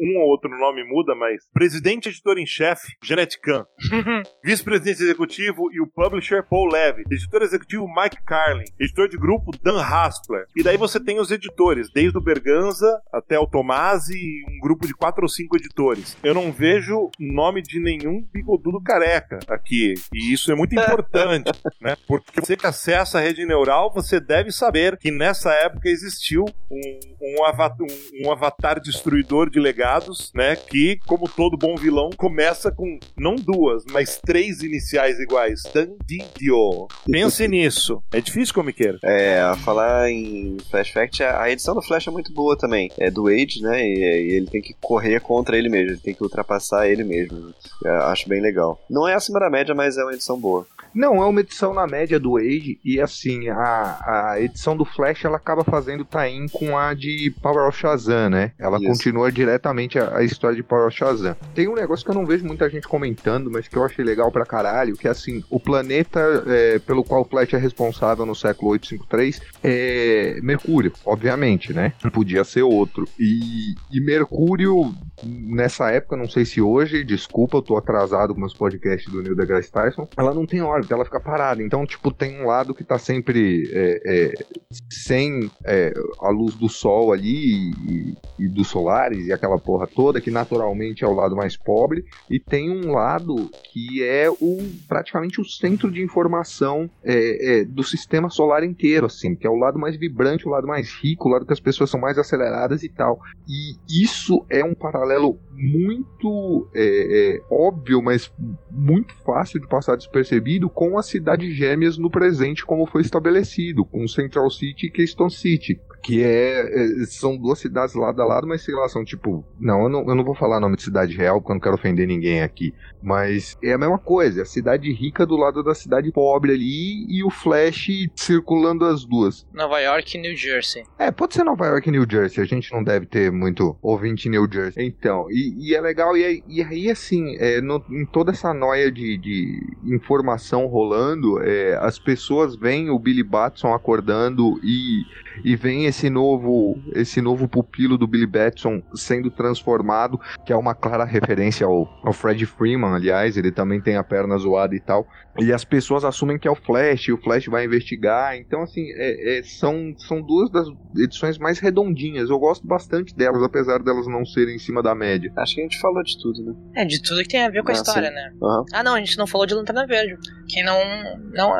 [SPEAKER 1] Um ou outro nome muda, mas presidente editor em chefe, Janet Kahn. (laughs) Vice-presidente executivo e o publisher Paul Levy. Editor executivo Mike Carlin. Editor de grupo Dan Haspler. E daí você tem os editores, desde o Berganza até o Tomasi e um grupo de quatro ou cinco editores. Eu não vejo nome de nenhum bigodudo careca aqui. E isso é muito (laughs) importante, né? Porque você que acessa a rede neural, você deve saber que nessa época existiu um, um, ava- um- um avatar destruidor de legados, né? Que, como todo bom vilão, começa com não duas, mas três iniciais iguais. Dandidio. Pense nisso. É difícil, comiqueiro.
[SPEAKER 3] É, a falar em Flash Fact, a edição do Flash é muito boa também. É do Age, né? E, e ele tem que correr contra ele mesmo, ele tem que ultrapassar ele mesmo. Eu acho bem legal. Não é acima da média, mas é uma edição boa.
[SPEAKER 2] Não, é uma edição na média do Age, e assim, a, a edição do Flash ela acaba fazendo tie-in com a de Power of Shazam, né? Ela
[SPEAKER 3] Isso.
[SPEAKER 2] continua diretamente a, a história de Power of Shazam. Tem um negócio que eu não vejo muita gente comentando, mas que eu achei legal pra caralho, que é assim, o planeta é, pelo qual o Flash é responsável no século 853 é Mercúrio, obviamente, né? Não podia ser outro. E, e Mercúrio, nessa época, não sei se hoje, desculpa, eu tô atrasado com meus podcasts do Neil deGrasse Tyson, ela não tem órbita, ela fica parada. Então, tipo, tem um lado que tá sempre é, é, sem é, a luz do sol ali e, e dos solares e aquela porra toda, que naturalmente é o lado mais pobre, e tem um lado que é o praticamente o centro de informação é, é, do sistema solar inteiro, assim, que é o lado mais vibrante, o lado mais rico, o lado que as pessoas são mais aceleradas e tal. E isso é um paralelo muito é, é, óbvio, mas muito fácil de passar despercebido com as cidades gêmeas no presente, como foi estabelecido, com Central City e Keystone City. Que é, é, são duas cidades lado a lado, mas sei lá, são tipo, não eu, não, eu não vou falar nome de cidade real porque eu não quero ofender ninguém aqui, mas é a mesma coisa, a cidade rica do lado da cidade pobre ali e o Flash circulando as duas.
[SPEAKER 4] Nova York e New Jersey.
[SPEAKER 2] É, pode ser Nova York e New Jersey, a gente não deve ter muito ouvinte em New Jersey. Então, e, e é legal, e, aí- e aí assim, é, no- em toda essa noia de, de informação rolando, é, as pessoas veem o Billy Batson acordando e, e vem esse novo, esse novo pupilo do Billy Batson sendo transformado, que é uma clara referência ao, ao Fred Freeman, aliás, ele também tem a perna zoada e tal. E as pessoas assumem que é o Flash, e o Flash vai investigar. Então, assim, é- é, são, são duas das edições mais redondinhas. Eu gosto bastante delas, apesar delas não serem em cima da média.
[SPEAKER 3] Acho que a gente falou de tudo, né?
[SPEAKER 4] É, de tudo que tem a ver com a
[SPEAKER 3] Ah,
[SPEAKER 4] história,
[SPEAKER 3] sim.
[SPEAKER 4] né?
[SPEAKER 3] Aham.
[SPEAKER 4] Ah, não, a gente não falou de Lanterna Verde. Que não. não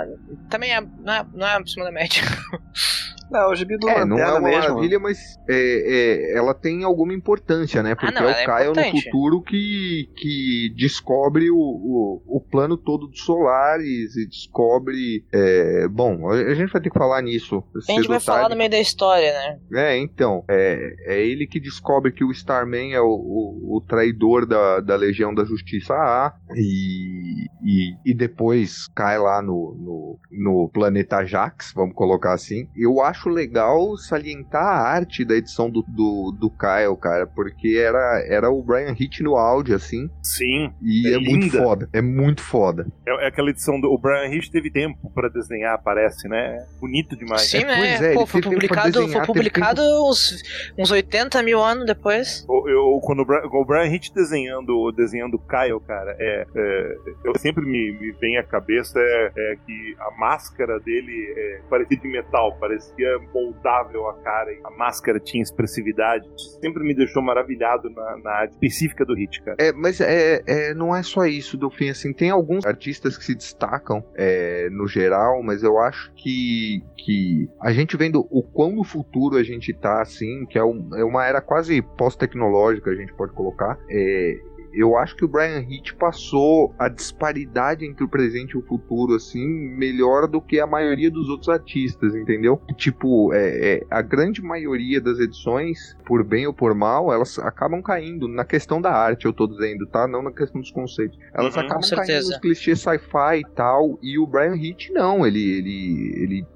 [SPEAKER 4] também é, não, é, não é acima da média. (laughs)
[SPEAKER 3] Não, o gibi do
[SPEAKER 2] É, não é uma
[SPEAKER 3] mesmo.
[SPEAKER 2] maravilha, mas é, é, ela tem alguma importância, né? Porque
[SPEAKER 4] não, ela
[SPEAKER 2] é
[SPEAKER 4] é
[SPEAKER 2] o Kyle no futuro que, que descobre o, o, o plano todo dos Solares e descobre. é, bom, a gente vai ter que falar nisso.
[SPEAKER 4] A gente vai falar no meio da história, né?
[SPEAKER 2] É, então, é, é ele que descobre que o Starman é o, o, o traidor da, da Legião da Justiça A e, e, e depois cai lá no, no, no planeta Jax, vamos colocar assim. Eu acho legal salientar a arte da edição do, do, do Kyle, cara, porque era, era o Brian Hitch no áudio, assim,
[SPEAKER 1] Sim.
[SPEAKER 2] e
[SPEAKER 1] É
[SPEAKER 2] é, muito foda, é muito foda.
[SPEAKER 1] É, é aquela edição do. O Brian Hitch teve tempo pra desenhar, parece, né? Bonito demais.
[SPEAKER 4] Sim,
[SPEAKER 2] é,
[SPEAKER 4] né?
[SPEAKER 2] pois é,
[SPEAKER 4] Pô, foi publicado,
[SPEAKER 2] desenhar,
[SPEAKER 4] foi publicado uns, uns 80 mil anos depois.
[SPEAKER 1] Eu, eu- quando o Brian, o Brian Hitch desenhando, desenhando o Kyle, cara, é, é, eu sempre me, me vem à cabeça é, é que a máscara dele é, parecia de metal, parecia moldável a cara, a máscara tinha expressividade. Sempre me deixou maravilhado na, na arte específica do cara.
[SPEAKER 2] É, mas é, é, não é só isso, Delfim. Assim, tem alguns artistas que se destacam é, no geral, mas eu acho que, que a gente vendo o quão no futuro a gente tá, assim, que é, um- é uma era quase pós-tecnológica, a gente pode colocar. É, eu acho que o Brian Hitch passou a disparidade entre o presente e o futuro, assim, melhor do que a maioria dos outros artistas, entendeu? Tipo, é, é, a grande maioria das edições, por bem ou por mal, elas acabam caindo na questão da arte, eu tô dizendo, tá? Não na questão dos conceitos. Elas
[SPEAKER 1] Uhum,
[SPEAKER 2] acabam caindo nos clichês sci-fi e tal, e o Brian Hitch não, ele, ele, ele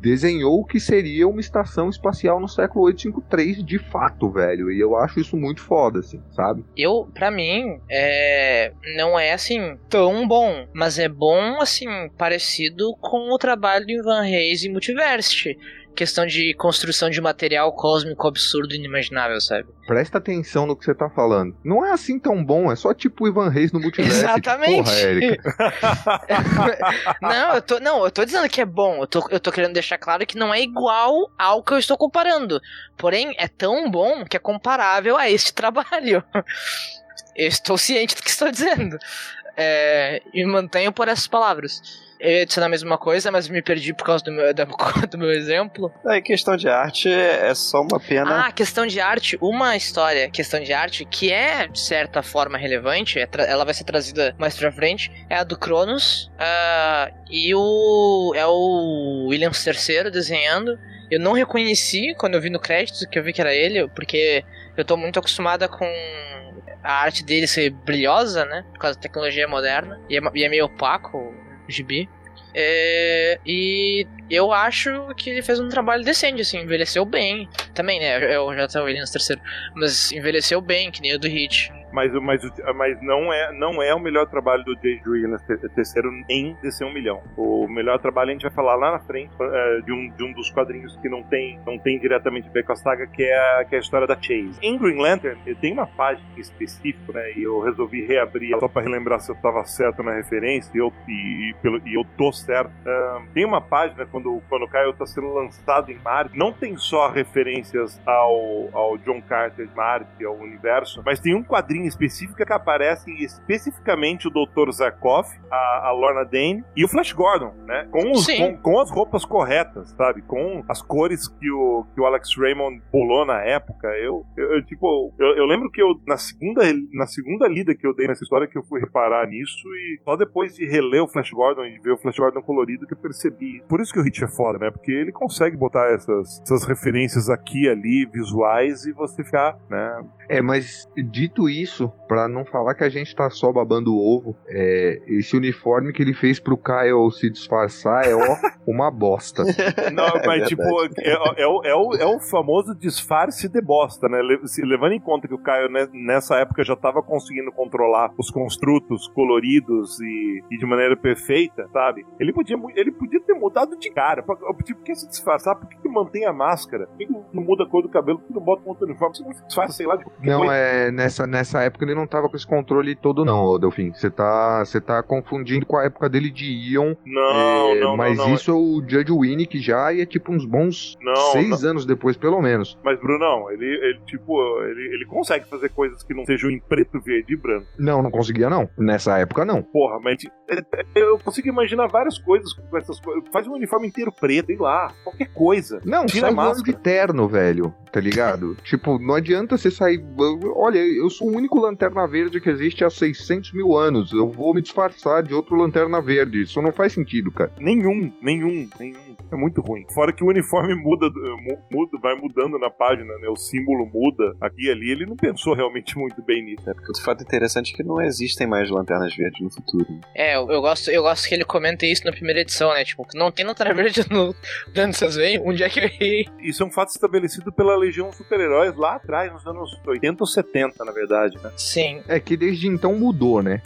[SPEAKER 2] desenhou o que seria uma estação espacial no século 853 de fato, velho, e eu acho isso muito foda, assim, sabe?
[SPEAKER 4] Eu, pra mim, é, não é assim tão bom, mas é bom assim parecido com o trabalho do Ivan Reis em Multiverse. Questão de construção de material cósmico absurdo e inimaginável, sabe?
[SPEAKER 2] Presta atenção no que você tá falando. Não é assim tão bom, é só tipo o Ivan Reis no multiverso. (laughs)
[SPEAKER 4] Exatamente.
[SPEAKER 2] Porra, Érica. (laughs) (laughs)
[SPEAKER 4] não, eu tô, não, eu tô dizendo que é bom. Eu tô, eu tô querendo deixar claro que não é igual ao que eu estou comparando. Porém, é tão bom que é comparável a este trabalho. Eu estou ciente do que estou dizendo. É, e mantenho por essas palavras. Eu ia adicionar a mesma coisa, mas me perdi por causa do meu, (laughs) do meu exemplo.
[SPEAKER 3] Aí, questão de arte é só uma pena.
[SPEAKER 4] Ah, questão de arte, uma história, questão de arte, que é, de certa forma, relevante, é ela vai ser trazida mais pra frente, é a do Cronos, ah, e o é o Williams III desenhando. Eu não reconheci quando eu vi no crédito que eu vi que era ele, porque eu tô muito acostumada com a arte dele ser brilhosa, né, por causa da tecnologia moderna, e é, e é meio opaco o gibi. É, e eu acho que ele fez um trabalho decente, assim, envelheceu bem. Também, né? Eu já tô Williams terceiro. Mas envelheceu bem, que nem o do Hit.
[SPEAKER 1] Mas, mas, mas não, é, não é o melhor trabalho do J.J. Williams te- terceiro em DC 1 milhão. O melhor trabalho a gente vai falar lá na frente eh, de, um, de um dos quadrinhos que não tem, não tem diretamente a ver com a saga, que é a, que é a história da Chase. Em Green Lantern, tem uma página específica, né? E eu resolvi reabrir só pra relembrar se eu tava certo na referência e eu, e, e pelo, e eu tô certo. Tem uma página quando, quando o Kyle tá sendo lançado em Marte, não tem só referências ao, ao John Carter de Marte, ao universo, mas tem um quadrinho específica que aparece especificamente o Dr. Zarkov, a, a Lorna Dane e o Flash Gordon, né? Com, os, com, com as roupas corretas, sabe? Com as cores que o, que o Alex Raymond pulou na época. Eu, eu, eu, tipo, eu, eu lembro que eu, na segunda, na segunda lida que eu dei nessa história, que eu fui reparar nisso e só depois de reler o Flash Gordon e ver o Flash Gordon colorido que eu percebi. Por isso que o Hit é foda, né? Porque ele consegue botar essas, essas referências aqui e ali, visuais, e você ficar, né?
[SPEAKER 2] É, mas dito isso, pra não falar que a gente tá só babando o ovo, é, esse uniforme que ele fez pro Kyle se disfarçar é ó, (laughs) uma bosta.
[SPEAKER 1] Não, mas
[SPEAKER 3] verdade.
[SPEAKER 1] tipo, é, é o, é, o, é o famoso disfarce de bosta, né? Le- se- Levando em conta que o Caio né, nessa época já tava conseguindo controlar os construtos coloridos e, e de maneira perfeita, sabe? Ele podia, ele podia ter mudado de cara. Pra- Tipo, por que se disfarçar? Por que, que mantém a máscara? Por que, que não muda a cor do cabelo? Por que não bota um outro uniforme? Você não se disfarça, sei lá, de
[SPEAKER 2] Não,
[SPEAKER 1] coisa.
[SPEAKER 2] é nessa, nessa época ele não tava com esse controle todo, não, Delfim. Você tá, você tá confundindo com a época dele de Ion.
[SPEAKER 1] Não,
[SPEAKER 2] é,
[SPEAKER 1] não,
[SPEAKER 2] mas
[SPEAKER 1] não, não.
[SPEAKER 2] isso é o Judge Winnick já e é tipo uns bons
[SPEAKER 1] Não,
[SPEAKER 2] seis anos depois, pelo menos.
[SPEAKER 1] Mas, Brunão, ele, ele tipo, ele, ele consegue fazer coisas que não sejam em preto, verde e branco.
[SPEAKER 2] Não, não conseguia, não. Nessa época, não.
[SPEAKER 1] Porra, mas é, é, eu consigo imaginar várias coisas com essas coisas. Faz um uniforme inteiro preto, sei lá, qualquer coisa.
[SPEAKER 2] Não,
[SPEAKER 1] Tira
[SPEAKER 2] sai
[SPEAKER 1] máscara.
[SPEAKER 2] de terno, velho. Tá ligado? tipo, não adianta você sair. Olha, eu sou o único lanterna verde que existe há 600 mil anos. Eu vou me disfarçar de outro lanterna verde. Isso não faz sentido, cara.
[SPEAKER 1] Nenhum, nenhum, nenhum. É muito ruim. Fora que o uniforme muda, mu- muda, vai mudando na página, né? O símbolo muda aqui e ali. Ele não pensou realmente (laughs) muito bem nisso.
[SPEAKER 3] É porque o fato interessante é que não existem mais lanternas verdes no futuro.
[SPEAKER 4] É, eu, eu gosto, eu gosto que ele comenta isso na primeira edição, né? Tipo, não tem Lanterna (laughs) Verde no vocês veem, onde é que eu errei.
[SPEAKER 1] Isso é um fato estabelecido pela Legião Super-Heróis lá atrás, nos anos 80 ou 70, na verdade, né?
[SPEAKER 4] Sim.
[SPEAKER 2] É que desde então mudou, né?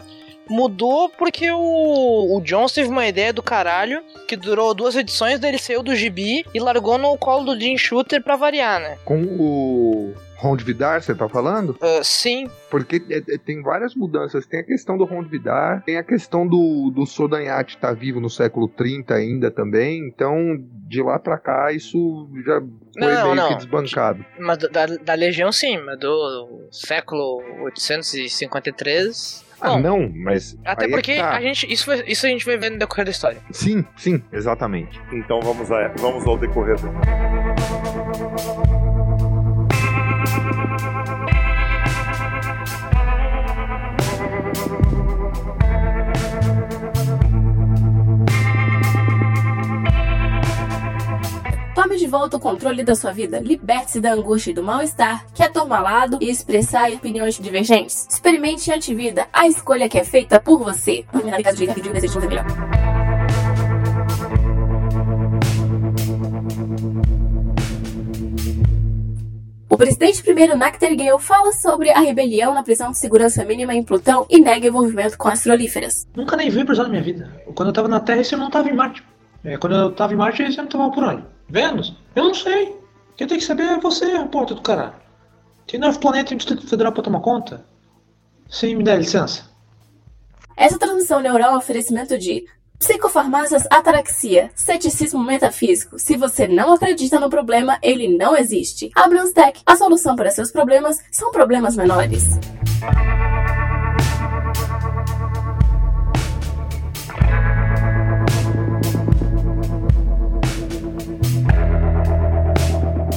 [SPEAKER 4] Mudou porque o, o Jones teve uma ideia do caralho, que durou duas edições, daí ele saiu do gibi e largou no colo do Jim Shooter pra variar, né?
[SPEAKER 2] Com o Ron Vidar, você tá falando?
[SPEAKER 4] Ah, sim,
[SPEAKER 2] Porque é- é- tem várias mudanças. Tem a questão do Ron Vidar, tem a questão do, do Sodanhati estar vivo no século 30 ainda também. Então, de lá pra cá, isso já foi
[SPEAKER 4] Não,
[SPEAKER 2] meio
[SPEAKER 4] não.
[SPEAKER 2] que desbancado.
[SPEAKER 4] mas da, da Legião sim, mas do século 853.
[SPEAKER 2] Ah,
[SPEAKER 4] não.
[SPEAKER 2] não, mas.
[SPEAKER 4] Até
[SPEAKER 2] é
[SPEAKER 4] porque
[SPEAKER 2] que tá.
[SPEAKER 4] a gente. Isso, isso a gente vai ver no decorrer da história.
[SPEAKER 2] Sim, sim, exatamente.
[SPEAKER 1] Então vamos, a, vamos ao decorrer do.
[SPEAKER 6] Tome de volta o controle da sua vida. Liberte-se da angústia e do mal-estar. Quer tomar lado e expressar opiniões divergentes? Experimente Antivida, a escolha que é feita por você. De desejo melhor. O presidente primeiro Nachtergael fala sobre a rebelião na prisão de segurança mínima em Plutão e nega envolvimento com astrolíferas.
[SPEAKER 7] Nunca nem vi prisão na minha vida. Quando eu tava na Terra, esse eu não tava em Marte. É, quando eu tava em Marte, esse eu não tava por onde? Vênus? Eu não sei. Quem tem que saber é você, porta do caralho. Tem novo planeta e o Distrito Federal pra tomar conta? Sim, me dá licença.
[SPEAKER 6] Essa transmissão neural é um oferecimento de psicofarmácias ataraxia, ceticismo metafísico. Se você não acredita no problema, ele não existe. Abrams Tech, a solução para seus problemas são problemas menores.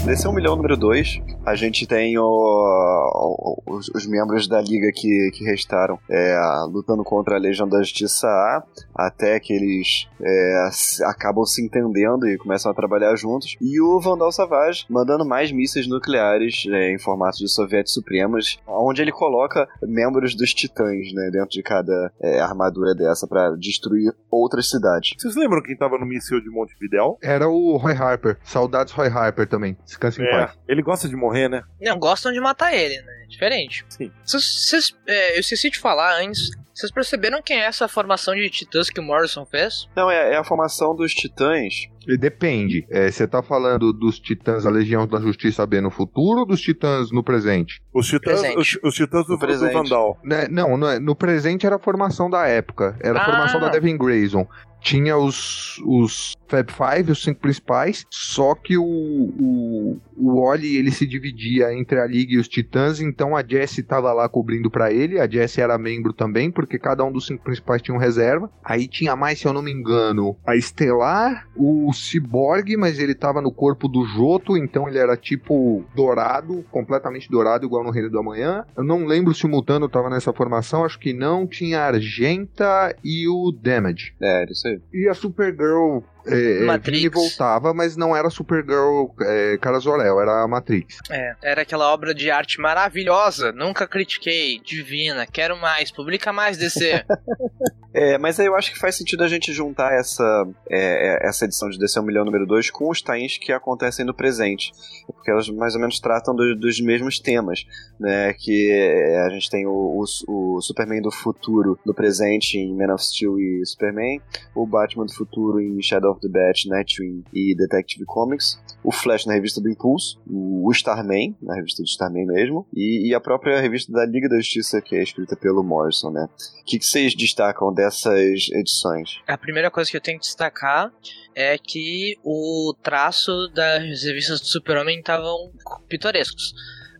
[SPEAKER 3] Nesse 1 milhão número 2, a gente tem o- o- os, os membros da liga que, que restaram é, lutando contra a Legião da Justiça A, até que eles é, acabam se entendendo e começam a trabalhar juntos. E o Vandal Savage mandando mais mísseis nucleares é, em formato de sovietes supremas, onde ele coloca membros dos titãs né, dentro de cada é, armadura dessa para destruir outras cidades.
[SPEAKER 1] Vocês lembram quem tava no míssil de Montevidéu?
[SPEAKER 2] Era o Roy Harper. Saudades Roy Harper também. Descanse em
[SPEAKER 1] É,
[SPEAKER 2] paz.
[SPEAKER 1] ele gosta de morrer, né?
[SPEAKER 4] Não, gostam de matar ele, né? É Diferente.
[SPEAKER 1] Sim.
[SPEAKER 4] Vocês, vocês- é, eu esqueci de falar antes. Vocês perceberam quem é essa formação de titãs que o Morrison fez?
[SPEAKER 3] Não, é, é a formação dos titãs
[SPEAKER 2] E Depende. É, Você tá falando dos titãs da Legião da Justiça B no futuro ou dos titãs no presente?
[SPEAKER 1] Os titãs,
[SPEAKER 4] Presente.
[SPEAKER 1] os, os titãs do,
[SPEAKER 3] No presente.
[SPEAKER 1] do Vandal.
[SPEAKER 2] Né, Não, não é- no presente era a formação da época. Era a
[SPEAKER 4] Ah.
[SPEAKER 2] formação da Devin Grayson. tinha os, os Fab Five, os cinco principais, só que o, o, o Wally ele se dividia entre a Liga e os Titãs, então a Jessie tava lá cobrindo pra ele, a Jessie era membro também, porque cada um dos cinco principais tinha um reserva. Aí tinha mais, se eu não me engano, a Estelar, o Cyborg, mas ele tava no corpo do Joto, então ele era tipo dourado, completamente dourado, igual no Reino do Amanhã. Eu não lembro se o Mutano tava nessa formação, acho que não. Tinha a Argenta e o Damage.
[SPEAKER 3] É, era isso aí.
[SPEAKER 2] E a Supergirl é,
[SPEAKER 4] Matrix.
[SPEAKER 2] vinha e voltava, mas não era Supergirl é, Cara Zor-El, era a Matrix.
[SPEAKER 4] É, era aquela obra de arte maravilhosa, nunca critiquei, divina, quero mais, publica mais DC. (laughs)
[SPEAKER 3] É, mas aí eu acho que faz sentido a gente juntar essa, é, é, essa edição de DC 1 milhão número 2 com os tains que acontecem no presente. Porque elas mais ou menos tratam do- dos mesmos temas, né? Que é, a gente tem o, o, o Superman do futuro no presente em Man of Steel e Superman, o Batman do futuro em Shadow of the Bat, Nightwing e Detective Comics, o Flash na revista do Impulso, o Starman, na revista do Starman mesmo, e, e a própria revista da Liga da Justiça, que é escrita pelo Morrison, né? O que, que vocês destacam dessas edições?
[SPEAKER 4] A primeira coisa que eu tenho que destacar é que o traço das revistas do Super-Homem estavam pitorescos.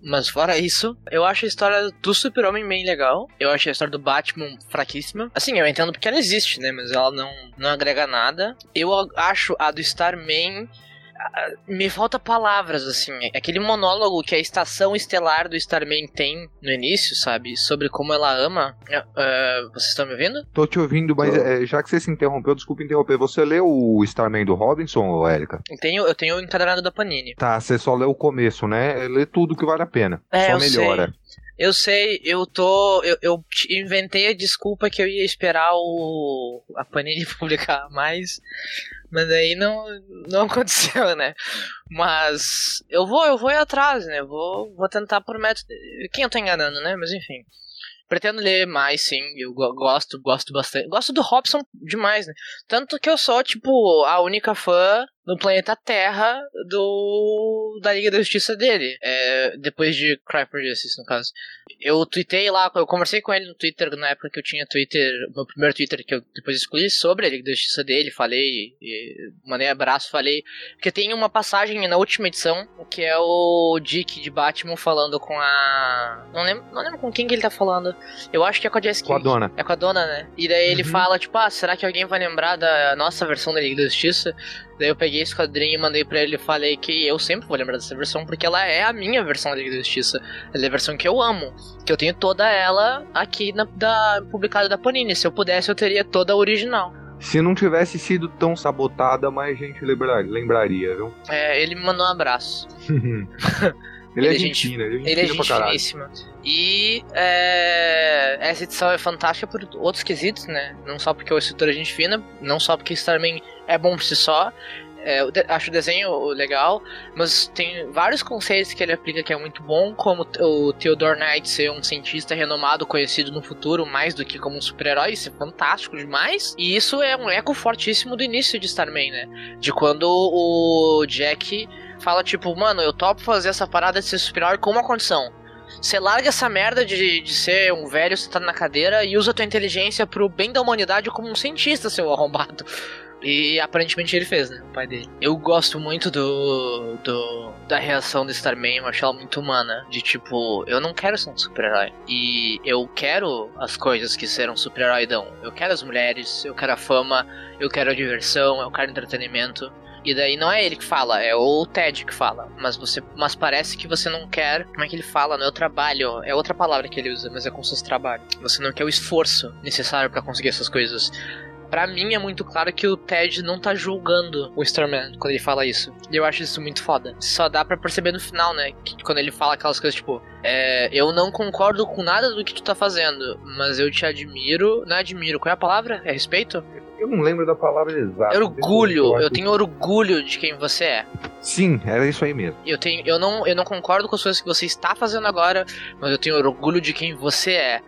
[SPEAKER 4] Mas fora isso, eu acho a história do Super-Homem bem legal. Eu acho a história do Batman fraquíssima. Assim, eu entendo porque ela existe, né? Mas ela não, não agrega nada. Eu acho a do Starman. Me falta palavras, assim. Aquele monólogo que a estação estelar do Starman tem no início, sabe? Sobre como ela ama. Ah, vocês estão me ouvindo?
[SPEAKER 2] Tô te ouvindo, mas é, já que você se interrompeu, desculpa interromper. Você leu o Starman do Robinson, Érica?
[SPEAKER 4] Eu tenho, eu tenho o encadernado da Panini.
[SPEAKER 2] Tá, você só leu o começo, né? Lê tudo que vale a pena.
[SPEAKER 4] É,
[SPEAKER 2] só
[SPEAKER 4] eu
[SPEAKER 2] melhora.
[SPEAKER 4] Eu sei, eu tô. Eu, eu te- inventei a desculpa que eu ia esperar o. a Panini (laughs) publicar mais. Mas aí não, não (laughs) aconteceu, né? Mas eu vou, eu vou ir atrás, né? Vou, vou tentar por método. Quem eu tô enganando, né? Mas enfim. Pretendo ler mais, sim. Eu go- gosto, gosto bastante. Gosto do Robson demais, né? Tanto que eu sou, tipo, a única fã no planeta Terra do da Liga da Justiça dele. É, depois de Cry for Justice, no caso. Eu tuitei lá, eu conversei com ele no Twitter na época que eu tinha Twitter, meu primeiro Twitter que eu depois escolhi sobre a Liga da Justiça dele, falei, e mandei abraço, falei. Porque tem uma passagem na última edição, que é o Dick de Batman falando com a. Não lembro, não lembro com quem que ele tá falando. Eu acho que é com a Jessica.
[SPEAKER 2] Com a dona.
[SPEAKER 4] É com a dona, né? E daí ele
[SPEAKER 2] Uhum.
[SPEAKER 4] fala, tipo, ah, será que alguém vai lembrar da nossa versão da Liga da Justiça? Daí eu peguei esse quadrinho e mandei pra ele e falei que eu sempre vou lembrar dessa versão, porque ela é a minha versão da Liga da Justiça. Ela é a versão que eu amo. Que eu tenho toda ela aqui na, da, publicada da Panini. Se eu pudesse, eu teria toda a original.
[SPEAKER 2] Se não tivesse sido tão sabotada, mais gente lembrar- lembraria, viu?
[SPEAKER 4] É, ele me mandou um abraço. (laughs)
[SPEAKER 2] ele, é
[SPEAKER 4] Ele é
[SPEAKER 2] fina, ele é gente
[SPEAKER 4] Ele é finíssima. E é, essa edição é fantástica por outros quesitos, né? Não só porque o escritor é gente fina, não só porque Starman é bom por si só. É, acho o desenho legal, mas tem vários conceitos que ele aplica que é muito bom, como o Theodore Knight ser um cientista renomado, conhecido no futuro, mais do que como um super-herói, isso é fantástico demais. E isso é um eco fortíssimo do início de Starman, né? De quando o Jack fala, tipo, mano, eu topo fazer essa parada de ser super-herói com uma condição. Você larga essa merda de, de ser um velho sentado na cadeira e usa tua inteligência pro bem da humanidade como um cientista, seu arrombado. E aparentemente ele fez, né? O pai dele. Eu gosto muito do. do da reação do Starman, eu acho ela muito humana. De tipo, eu não quero ser um super-herói. E eu quero as coisas que ser um super-herói dão. Eu quero as mulheres, eu quero a fama, eu quero a diversão, eu quero entretenimento. E daí não é ele que fala, é o Ted que fala. Mas você. Mas parece que você não quer. Como é que ele fala? Não é o trabalho. É outra palavra que ele usa, mas é como se fosse trabalho. Você não quer o esforço necessário pra conseguir essas coisas. Pra mim é muito claro que o Ted não tá julgando o Starman quando ele fala isso. E eu acho isso muito foda. Só dá pra perceber no final, né? Que quando ele fala aquelas coisas tipo, é, eu não concordo com nada do que tu tá fazendo, mas eu te admiro. Não admiro, qual é a palavra? É respeito?
[SPEAKER 2] Eu não lembro da palavra exata.
[SPEAKER 4] orgulho. Eu tenho orgulho de quem você é.
[SPEAKER 2] Sim, era isso aí mesmo.
[SPEAKER 4] Eu tenho, eu não, eu não concordo com as coisas que você está fazendo agora, mas eu tenho orgulho de quem você é.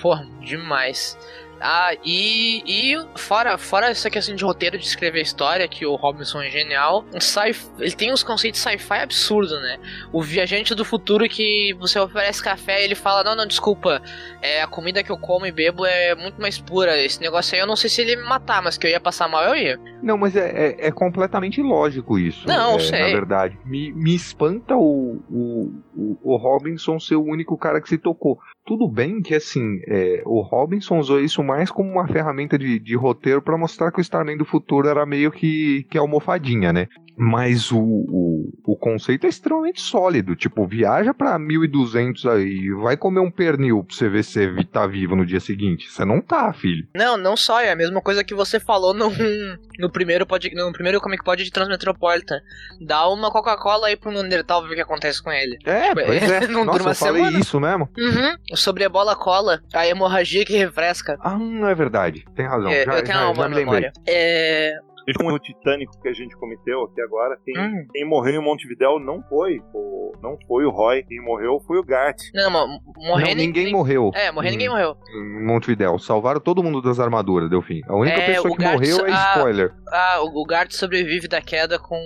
[SPEAKER 4] Pô, demais. Ah, e, e fora, fora essa questão de roteiro de escrever história, que o Robinson é genial, um sci ele tem uns conceitos sci-fi absurdos, né? O viajante do futuro que você oferece café e ele fala, não, não, desculpa, é, a comida que eu como e bebo é muito mais pura. Esse negócio aí eu não sei se ele ia me matar, mas que eu ia passar mal, eu ia.
[SPEAKER 2] Não, mas é, é, é completamente ilógico isso.
[SPEAKER 4] Não,
[SPEAKER 2] é,
[SPEAKER 4] sei.
[SPEAKER 2] Na verdade. Me, me espanta o, o, o, o Robinson ser o único cara que se tocou. Tudo bem que, assim, é, o Robinson usou isso mais como uma ferramenta de, de roteiro para mostrar que o Starman do futuro era meio que, que almofadinha, né? Mas o, o, o conceito é extremamente sólido. Tipo, viaja pra 1200 aí, vai comer um pernil pra você ver se você tá vivo no dia seguinte. Você não tá, filho.
[SPEAKER 4] Não, não só, é a mesma coisa que você falou no, no primeiro pod, no primeiro Comic Pod de Transmetropolitan. Dá uma Coca-Cola aí pro Neandertal ver o que acontece com ele.
[SPEAKER 2] É, pois é. (laughs)
[SPEAKER 4] Não
[SPEAKER 2] Nossa,
[SPEAKER 4] dura uma
[SPEAKER 2] eu falei
[SPEAKER 4] semana.
[SPEAKER 2] isso mesmo.
[SPEAKER 4] Uhum. Sobre a bola cola, a hemorragia que refresca.
[SPEAKER 2] Ah, não é verdade. Tem razão.
[SPEAKER 4] É,
[SPEAKER 2] já,
[SPEAKER 4] eu tenho
[SPEAKER 2] já,
[SPEAKER 4] uma
[SPEAKER 2] já
[SPEAKER 4] memória. É.
[SPEAKER 1] O Titânico que a gente cometeu aqui agora, quem,
[SPEAKER 4] Hum.
[SPEAKER 1] quem morreu em Montevidéu não foi o, não foi o Roy, quem morreu foi o Gart.
[SPEAKER 4] Não, mas morrer
[SPEAKER 2] Não, ninguém morreu.
[SPEAKER 4] É, morrer ninguém
[SPEAKER 2] Hum.
[SPEAKER 4] morreu.
[SPEAKER 2] Em Montevidéu. Salvaram todo mundo das armaduras, deu fim. A única
[SPEAKER 4] É,
[SPEAKER 2] pessoa que
[SPEAKER 4] Gart-
[SPEAKER 2] morreu é
[SPEAKER 4] ah,
[SPEAKER 2] spoiler.
[SPEAKER 4] Ah, o, o Gart sobrevive da queda com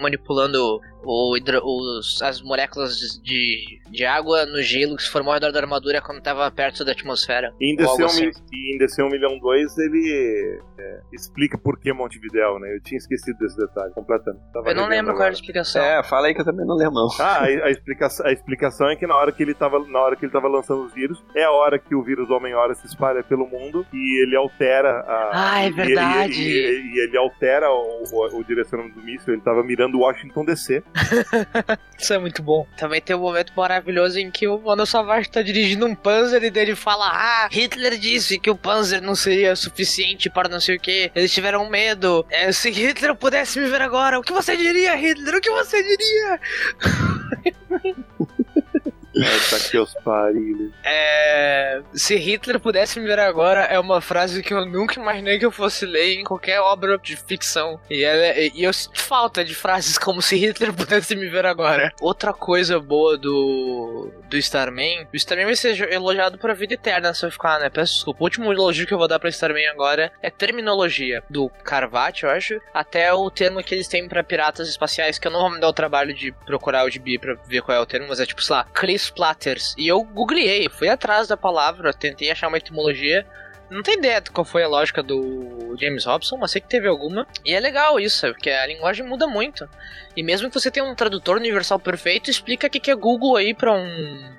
[SPEAKER 4] manipulando o hidro- os, as moléculas de, de água no gelo que se formou ao redor da armadura quando estava perto da atmosfera.
[SPEAKER 1] E em DC,
[SPEAKER 4] assim.
[SPEAKER 1] um, e em DC 1 milhão 2 ele é, explica por que Montevidéu, né? Eu tinha esquecido desse detalhe completamente. Tava
[SPEAKER 4] Eu não lembro qual era a explicação.
[SPEAKER 3] É, fala aí que eu também não lembro, não.
[SPEAKER 1] Ah, a, a explicação, a explicação é que na hora que ele tava, na hora que ele tava lançando os vírus, é a hora que o vírus Homem-Hora se espalha pelo mundo e ele altera a.
[SPEAKER 4] Ah, é
[SPEAKER 1] e-
[SPEAKER 4] verdade.
[SPEAKER 1] E, e- e ele altera o, o, o direcionamento do míssil, ele tava mirando Washington DC. (laughs)
[SPEAKER 4] Isso é muito bom. Também tem um momento maravilhoso em que o Mano Savage tá dirigindo um Panzer e dele fala: Ah, Hitler disse que o Panzer não seria suficiente para não sei o que. Eles tiveram medo. É, se Hitler pudesse me ver agora, o que você diria, Hitler? O que você diria? (laughs)
[SPEAKER 1] É, tá aqui os parilhos.
[SPEAKER 4] É. Se Hitler pudesse me ver agora, é uma frase que eu nunca imaginei que eu fosse ler em qualquer obra de ficção. E, ela é- e eu sinto falta de frases como se Hitler (laughs) pudesse me ver agora. Outra coisa boa do. do Starman. O Starman vai ser elogiado pra vida eterna se eu ficar, né? Peço desculpa. O último elogio que eu vou dar pra Starman agora é terminologia. Do Carvat, eu acho, até o termo que eles têm pra piratas espaciais, que eu não vou me dar o trabalho de procurar o gibi pra ver qual é o termo, mas é tipo, sei lá, Platters. E eu googleei, fui atrás da palavra, tentei achar uma etimologia. Não tenho ideia de qual foi a lógica do James Robson, mas sei que teve alguma. E é legal isso, porque a linguagem muda muito. E mesmo que você tenha um tradutor universal perfeito, explica o que é Google aí pra um.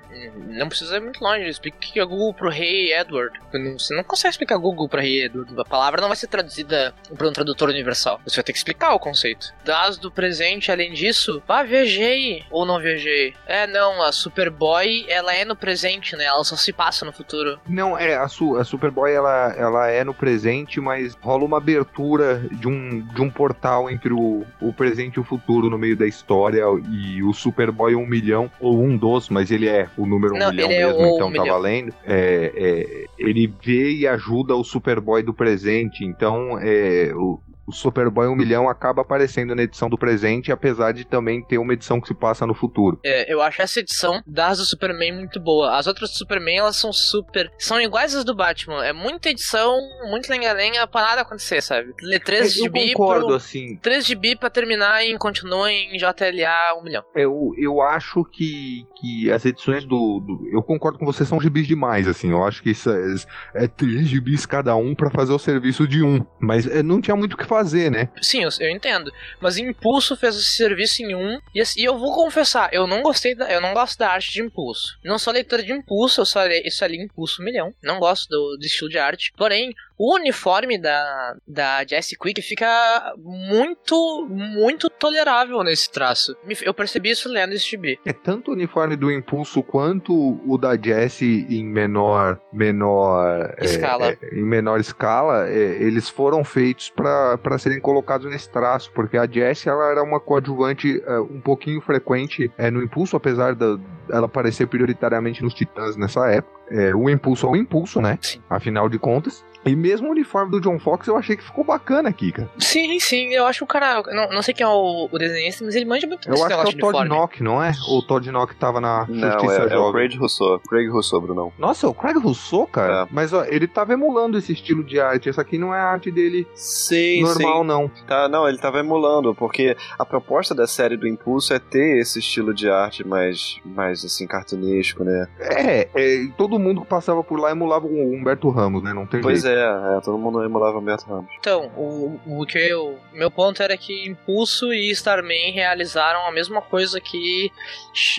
[SPEAKER 4] Não precisa ir muito longe, explica o que que é Google pro rei Edward. Você não consegue explicar Google pra rei Edward. A palavra não vai ser traduzida por um tradutor universal. Você vai ter que explicar o conceito. Das do presente, além disso, ah, viajei ou não viajei. É, não, a Superboy, ela é no presente, né? Ela só se passa no futuro.
[SPEAKER 2] Não, é, a, Su- a Superboy ela, ela é no presente, mas rola uma abertura de um, de um portal entre o, o presente e o futuro no meio da história. E o Superboy um milhão, ou um dos, mas ele é o número um
[SPEAKER 4] Não,
[SPEAKER 2] milhão
[SPEAKER 4] é
[SPEAKER 2] mesmo,
[SPEAKER 4] o
[SPEAKER 2] então
[SPEAKER 4] um
[SPEAKER 2] tá
[SPEAKER 4] milhão.
[SPEAKER 2] valendo. É, é, ele vê e ajuda o Superboy do presente, então é, o, o Superboy um milhão acaba aparecendo na edição do presente, apesar de também ter uma edição que se passa no futuro.
[SPEAKER 4] É, eu acho essa edição das do Superman muito boa. As outras do Superman, elas são super. São iguais às do Batman. É muita edição, muito lenga-lenga pra nada acontecer, sabe? Lê 3
[SPEAKER 2] eu
[SPEAKER 4] de bi
[SPEAKER 2] concordo,
[SPEAKER 4] pro...
[SPEAKER 2] assim.
[SPEAKER 4] 3 de bi pra terminar e continua em JLA 1 milhão.
[SPEAKER 2] Eu, eu acho que, que as edições do, do- Eu concordo com você, são gibis demais, assim. Eu acho que isso é, é três gibis cada um pra fazer o serviço de um. Mas é, não tinha muito o que fazer, né?
[SPEAKER 4] Sim, eu, eu entendo. Mas Impulso fez esse serviço em um. E, e eu vou confessar, eu não gostei da, Eu não gosto da arte de Impulso. Não sou leitor de Impulso, eu só li, eu só li Impulso milhão. Não gosto do, do estilo de arte. Porém, o uniforme da, da Jessie Quick fica muito, muito tolerável nesse traço. Eu percebi isso lendo esse gibi.
[SPEAKER 2] É tanto o uniforme do Impulso quanto o da Jessie em menor menor é,
[SPEAKER 4] Escala.
[SPEAKER 2] é, em menor escala, é, eles foram feitos para serem colocados nesse traço, porque a Jessie ela era uma coadjuvante é, um pouquinho frequente é, no Impulso, apesar da ela aparecer prioritariamente nos Titãs nessa época. É, o impulso é o impulso, né?
[SPEAKER 4] Sim.
[SPEAKER 2] Afinal de contas. E mesmo o uniforme do John Fox eu achei que ficou bacana aqui, cara.
[SPEAKER 4] Sim, sim, eu acho que o cara. Não, não sei quem é o, o desenhista, mas ele manja muito
[SPEAKER 2] Eu acho que é o
[SPEAKER 4] de
[SPEAKER 2] Todd
[SPEAKER 4] uniforme.
[SPEAKER 2] Nock, não é? Ou o Todd Nock tava na
[SPEAKER 3] Não,
[SPEAKER 2] Justiça
[SPEAKER 3] é, é o
[SPEAKER 2] Jovem?
[SPEAKER 3] Craig Rousseau. Craig Rousseau, Brunão.
[SPEAKER 2] Nossa, é o Craig Rousseau, cara.
[SPEAKER 3] É.
[SPEAKER 2] Mas ó, ele tava emulando esse estilo de arte. Essa aqui não é a arte dele
[SPEAKER 3] Sim,
[SPEAKER 2] normal, não.
[SPEAKER 3] Tá, não, ele tava emulando, porque a proposta da série do Impulso é ter esse estilo de arte mais, mais assim, cartunesco, né?
[SPEAKER 2] É, é, e todo mundo que passava por lá emulava o Humberto Ramos, né? Não tem
[SPEAKER 3] Pois
[SPEAKER 2] jeito.
[SPEAKER 3] é, é, todo mundo emulava Humberto Ramos.
[SPEAKER 4] Então, o, o que eu. Meu ponto era que Impulso e Starman realizaram a mesma coisa que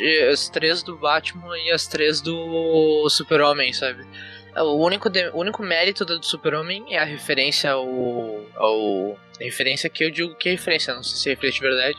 [SPEAKER 4] eh, as três do Batman e as três do Super-Homem, sabe? O único, de- o único mérito do Super-Homem é a referência ao. ao referência que eu digo que é referência, não sei se é referência de verdade,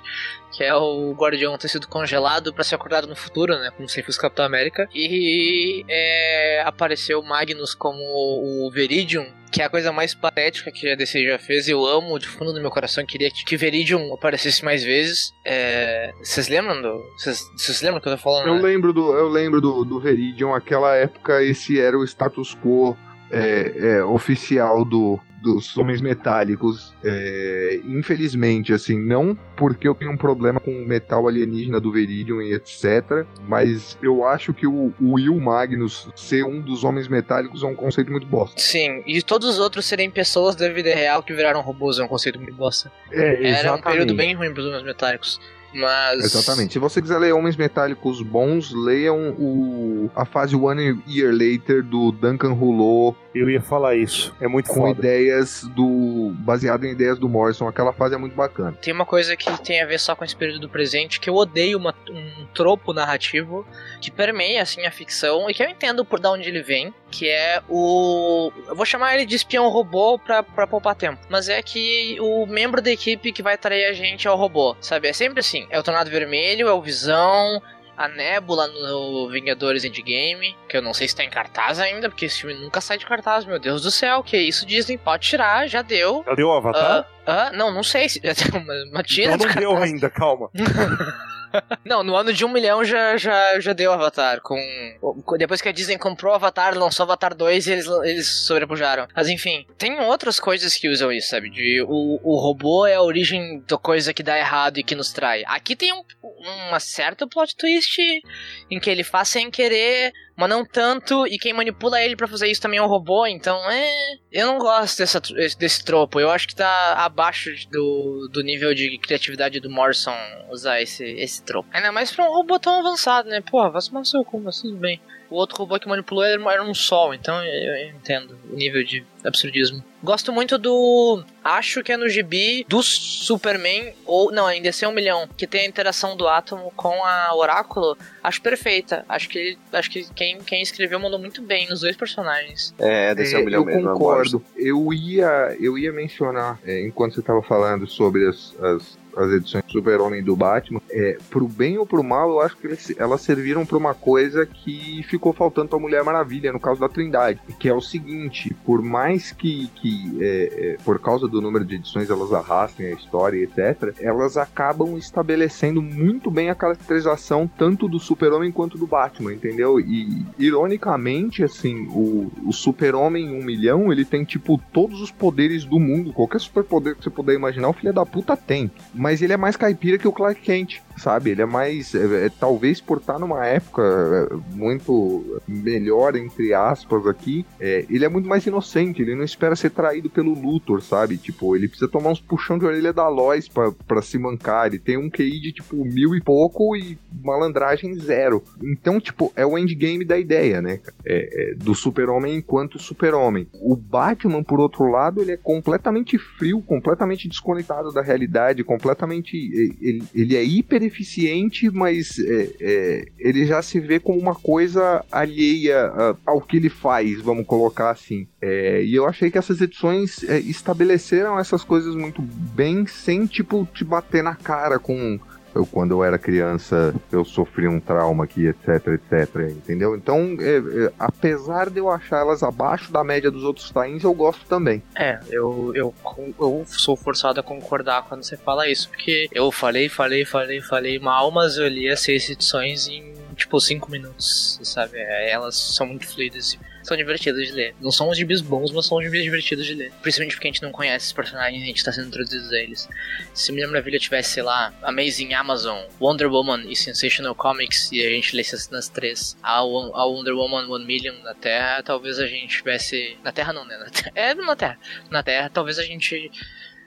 [SPEAKER 4] que é o Guardião ter sido congelado pra ser acordado no futuro, né? Como fez o Capitão América. E é, apareceu Magnus como o Veridium, que é a coisa mais patética que a DC já fez. Eu amo de fundo do meu coração, queria que, que Veridium aparecesse mais vezes. É, Vocês lembram do. Vocês lembram que eu tô falando?
[SPEAKER 2] Eu
[SPEAKER 4] né?
[SPEAKER 2] lembro do, eu lembro do, do Veridium, aquela época esse era o status quo é, é, oficial do, dos homens metálicos. É, infelizmente, assim, não porque eu tenho um problema com o metal alienígena do Veridium e etc. Mas eu acho que o, o Will Magnus ser um dos homens metálicos é um conceito muito bosta.
[SPEAKER 4] Sim, e todos os outros serem pessoas da vida real que viraram robôs é um conceito muito bosta.
[SPEAKER 2] É,
[SPEAKER 4] Era um período bem ruim pros homens metálicos. Mas.
[SPEAKER 2] Exatamente. Se você quiser ler Homens Metálicos bons, leiam o, a fase One Year Later do Duncan Rouleau
[SPEAKER 1] Eu ia falar isso. É muito
[SPEAKER 2] com
[SPEAKER 1] foda.
[SPEAKER 2] ideias do. baseado em ideias do Morrison. Aquela fase é muito bacana.
[SPEAKER 4] Tem uma coisa que tem a ver só com esse período do presente, que eu odeio uma- um tropo narrativo que permeia assim a ficção e que eu entendo por da onde ele vem, que é o eu vou chamar ele de espião robô pra, pra poupar tempo, mas é que o membro da equipe que vai trair a gente é o robô, sabe? É sempre assim, é o Tornado Vermelho, é o Visão, a Nebula no Vingadores Endgame, que eu não sei se tá em cartaz ainda, porque esse filme nunca sai de cartaz, meu Deus do céu, que isso Disney pode tirar, já deu.
[SPEAKER 1] Já deu o Avatar?
[SPEAKER 4] Ah, ah, não, não sei se. (laughs) Mas mas tira
[SPEAKER 1] então não deu ainda, calma. (laughs)
[SPEAKER 4] Não, no ano de um milhão já, já, já deu Avatar. Com, depois que a Disney comprou Avatar, lançou Avatar 2 e eles, eles sobrepujaram. Mas enfim, tem outras coisas que usam isso, sabe? De o, o robô é a origem da coisa que dá errado e que nos trai. Aqui tem um, uma certa plot twist em que ele faz sem querer, mas não tanto, e quem manipula ele pra fazer isso também é um robô, então é. Eu não gosto dessa, desse tropo. Eu acho que tá abaixo do, do nível de criatividade do Morrison usar esse, esse tropo. Ainda mais pra um robô tão avançado, né? Porra, vai no seu mas tudo bem. O outro robô que manipulou era, era um sol, então eu, eu entendo o nível de absurdismo. Gosto muito do. Acho que é no gibi do Superman, ou. Não, ainda DC 1 milhão, que tem a interação do átomo com a Oráculo. Acho perfeita. Acho que, acho que quem, quem escreveu mandou muito bem nos dois personagens.
[SPEAKER 3] É, desse é,
[SPEAKER 2] É,
[SPEAKER 3] um milhão
[SPEAKER 2] eu
[SPEAKER 3] mesmo. eu
[SPEAKER 2] concordo. Eu ia, eu ia mencionar, é, enquanto você estava falando sobre as, as, as edições do Super-Homem do Batman, é, pro bem ou pro mal, eu acho que eles- elas serviram pra uma coisa que ficou faltando pra Mulher Maravilha, no caso da Trindade, que é o seguinte, por mais que, que é, é, por causa do número de edições elas arrastem a história, etc., elas acabam estabelecendo muito bem a caracterização tanto do Super-Homem quanto do Batman, entendeu? E, ironicamente, assim, o, o Super-Homem 1 milhão, ele tem, tipo, todos os poderes do mundo. Qualquer superpoder que você puder imaginar, o filho da puta tem. Mas ele é mais caipira que o Clark Kent, sabe? Ele é mais. é, é, talvez por estar numa época é, muito melhor, entre aspas, aqui, é, ele é muito mais inocente. Ele não espera ser traído pelo Luthor, sabe? Tipo, ele precisa tomar uns puxão de orelha da Lois pra, pra se mancar. Ele tem um QI de, tipo, mil e pouco e malandragem zero. Então, tipo, é o endgame da ideia, né? É, é, do super-homem enquanto super-homem. O Batman, por outro lado, ele é completamente frio, completamente desconectado da realidade, completamente. Ele, ele é hiper eficiente, mas é, é, ele já se vê como uma coisa alheia ao que ele faz, vamos colocar assim. É, e eu achei que essas edições é, estabeleceram essas coisas muito bem, sem, tipo, te bater na cara com. Eu, quando eu era criança, eu sofri um trauma aqui, etc, etc, entendeu? Então, é, é, apesar de eu achar elas abaixo da média dos outros tains, eu gosto também.
[SPEAKER 4] É, eu, eu, eu sou forçado a concordar quando você fala isso, porque eu falei, falei, falei, falei mal, mas eu li as seis edições em tipo, cinco minutos, sabe? É, Elas são muito fluidas e são divertidas de ler. Não são os gibis bons, mas são os gibis divertidos de ler. Principalmente porque a gente não conhece os personagens a gente tá sendo introduzido a eles. Se Mulher Maravilha tivesse, sei lá, Amazing Amazon, Wonder Woman e Sensational Comics, e a gente lesse nas três, a, a Wonder Woman One Million na Terra, talvez a gente tivesse. Na Terra não, né? Na Terra. (laughs) É na Terra. Na Terra, talvez a gente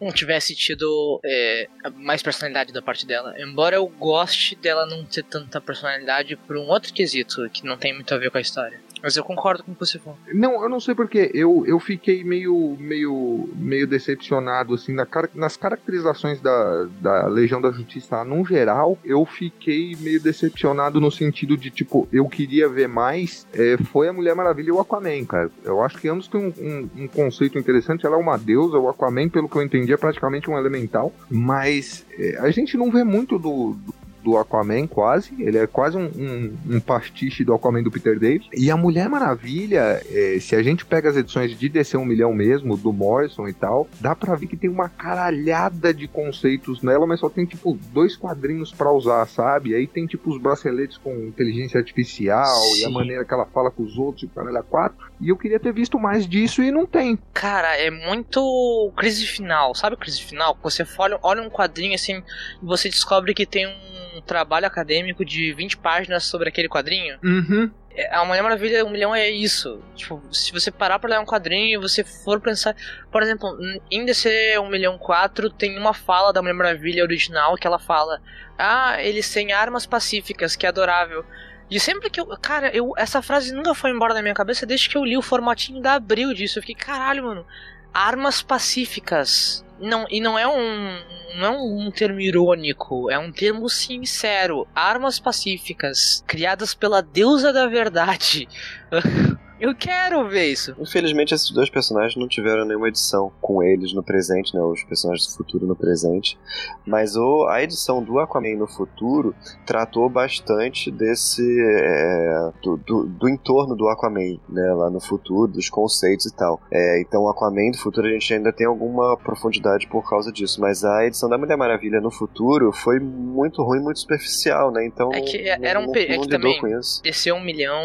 [SPEAKER 4] não tivesse tido é, mais personalidade da parte dela. Embora eu goste dela não ter tanta personalidade por um outro quesito que não tem muito a ver com a história. Mas eu concordo com o que você falou.
[SPEAKER 2] Não, eu não sei porque eu, eu fiquei meio meio meio decepcionado assim na nas caracterizações da, da Legião da Justiça num geral. Eu fiquei meio decepcionado no sentido de tipo eu queria ver mais. é, foi a Mulher Maravilha e o Aquaman, cara. Eu acho que ambos têm um, um- um conceito interessante. Ela é uma deusa, o Aquaman, pelo que eu entendi, é praticamente um elemental. Mas é, a gente não vê muito do, do Aquaman, quase. Ele é quase um, um, um pastiche do Aquaman do Peter David. E a Mulher Maravilha, é, se a gente pega as edições de DC 1 milhão mesmo, do Morrison e tal, dá pra ver que tem uma caralhada de conceitos nela, mas só tem, tipo, dois quadrinhos pra usar, sabe? Aí tem, tipo, os braceletes com inteligência artificial e a
[SPEAKER 4] Sim.
[SPEAKER 2] maneira que ela fala com os outros e o caralho a quatro. E eu queria ter visto mais disso e não tem.
[SPEAKER 4] Cara, é muito crise final, sabe crise final? Você olha, olha um quadrinho assim e você descobre que tem um trabalho acadêmico de 20 páginas sobre aquele quadrinho.
[SPEAKER 2] Uhum.
[SPEAKER 4] É, A Mulher Maravilha, um milhão é isso. Tipo, se você parar pra ler um quadrinho e você for pensar. Por exemplo, em DC 1 milhão 4 tem uma fala da Mulher Maravilha original que ela fala: Ah, eles têm armas pacíficas, que é adorável. E sempre que eu. Cara, eu, essa frase nunca foi embora da minha cabeça desde que eu li o formatinho da Abril disso. Eu fiquei, caralho, mano. Armas pacíficas. Não, e não é um. Não é um termo irônico, é um termo sincero. Armas pacíficas, criadas pela deusa da verdade. (laughs) Eu quero ver isso.
[SPEAKER 3] Infelizmente, esses dois personagens não tiveram nenhuma edição com eles no presente, né? Os personagens do futuro no presente. Mas o, a edição do Aquaman no futuro tratou bastante desse. é, do, do, do entorno do Aquaman, né? Lá no futuro, dos conceitos e tal. É, então, o Aquaman do futuro a gente ainda tem alguma profundidade por causa disso. Mas a edição da Mulher Maravilha no futuro foi muito ruim, muito superficial, né? Então.
[SPEAKER 4] É que
[SPEAKER 3] não-
[SPEAKER 4] era um
[SPEAKER 3] não-
[SPEAKER 4] pe- é
[SPEAKER 3] não
[SPEAKER 4] que também-. Descer um milhão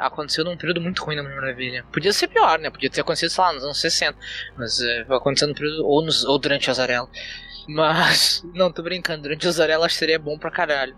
[SPEAKER 4] aconteceu num período muito ruim da Mulher Maravilha. Podia ser pior, né? Podia ter acontecido, sei lá, nos anos 60. Mas é, aconteceu no período. Ou, nos, ou durante a Azarela. (laughs) Mas. Não, tô brincando. Durante a Azarela acho que seria bom pra caralho.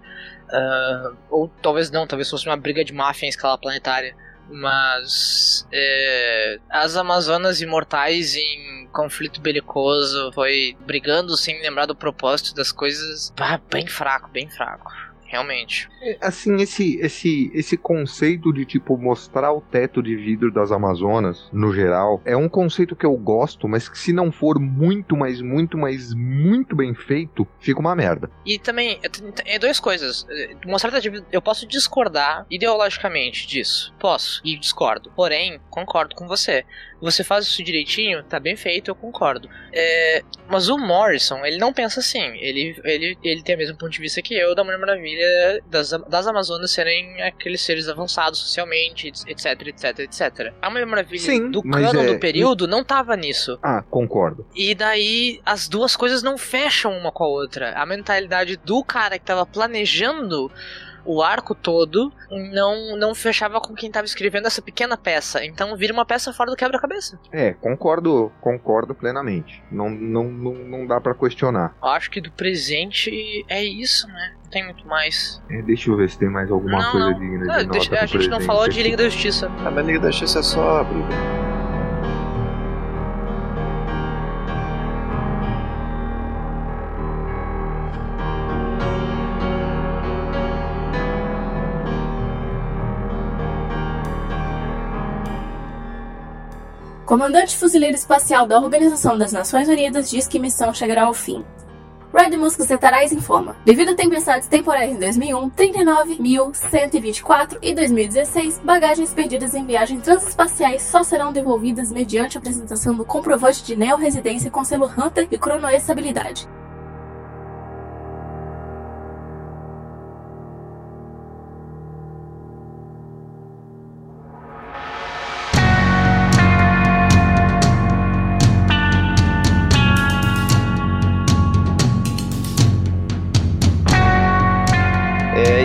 [SPEAKER 4] Ah, ou talvez não, talvez fosse uma briga de máfia em escala planetária. Mas. é, as Amazonas imortais em conflito belicoso foi brigando sem lembrar do propósito das coisas. Ah, bem fraco, bem fraco. Realmente.
[SPEAKER 2] Assim, esse, esse, esse conceito de, tipo, mostrar o teto de vidro das Amazonas, no geral, é um conceito que eu gosto, mas que se não for muito, mas muito, mas muito bem feito, fica uma merda.
[SPEAKER 4] E também, é é duas coisas. É, Mostrar a dívida, eu posso discordar ideologicamente disso. Posso. E discordo. Porém, concordo com você. Você faz isso direitinho, tá bem feito, eu concordo. É, mas o Morrison, ele não pensa assim. Ele, ele, ele tem o mesmo ponto de vista que eu da Mulher Maravilha das, das Amazonas serem aqueles seres avançados socialmente, etc, etc, etc. A Mulher Maravilha
[SPEAKER 2] Sim,
[SPEAKER 4] do
[SPEAKER 2] mas
[SPEAKER 4] canon
[SPEAKER 2] é-
[SPEAKER 4] do período não tava nisso.
[SPEAKER 2] Ah, concordo.
[SPEAKER 4] E daí as duas coisas não fecham uma com a outra. A mentalidade do cara que tava planejando o arco todo não, não fechava com quem tava escrevendo essa pequena peça. Então vira uma peça fora do quebra-cabeça.
[SPEAKER 2] É, concordo, concordo plenamente. Não, não, não, não dá pra questionar.
[SPEAKER 4] Eu acho que do presente é isso, né? Não tem muito mais.
[SPEAKER 2] É, deixa eu ver se tem mais alguma
[SPEAKER 4] Não,
[SPEAKER 2] coisa
[SPEAKER 4] não.
[SPEAKER 2] digna de
[SPEAKER 4] Não,
[SPEAKER 2] nota
[SPEAKER 4] deixa- a gente não
[SPEAKER 2] presente
[SPEAKER 4] falou de. Liga da Justiça.
[SPEAKER 3] A minha Liga da Justiça é só a briga.
[SPEAKER 6] Comandante fuzileiro espacial da Organização das Nações Unidas diz que missão chegará ao fim. Red Muscetarais informa. Devido a tempestades temporais em 2001, 39.124 e 2016, bagagens perdidas em viagens transespaciais só serão devolvidas mediante apresentação do comprovante de neorresidência com selo Hunter e cronoestabilidade.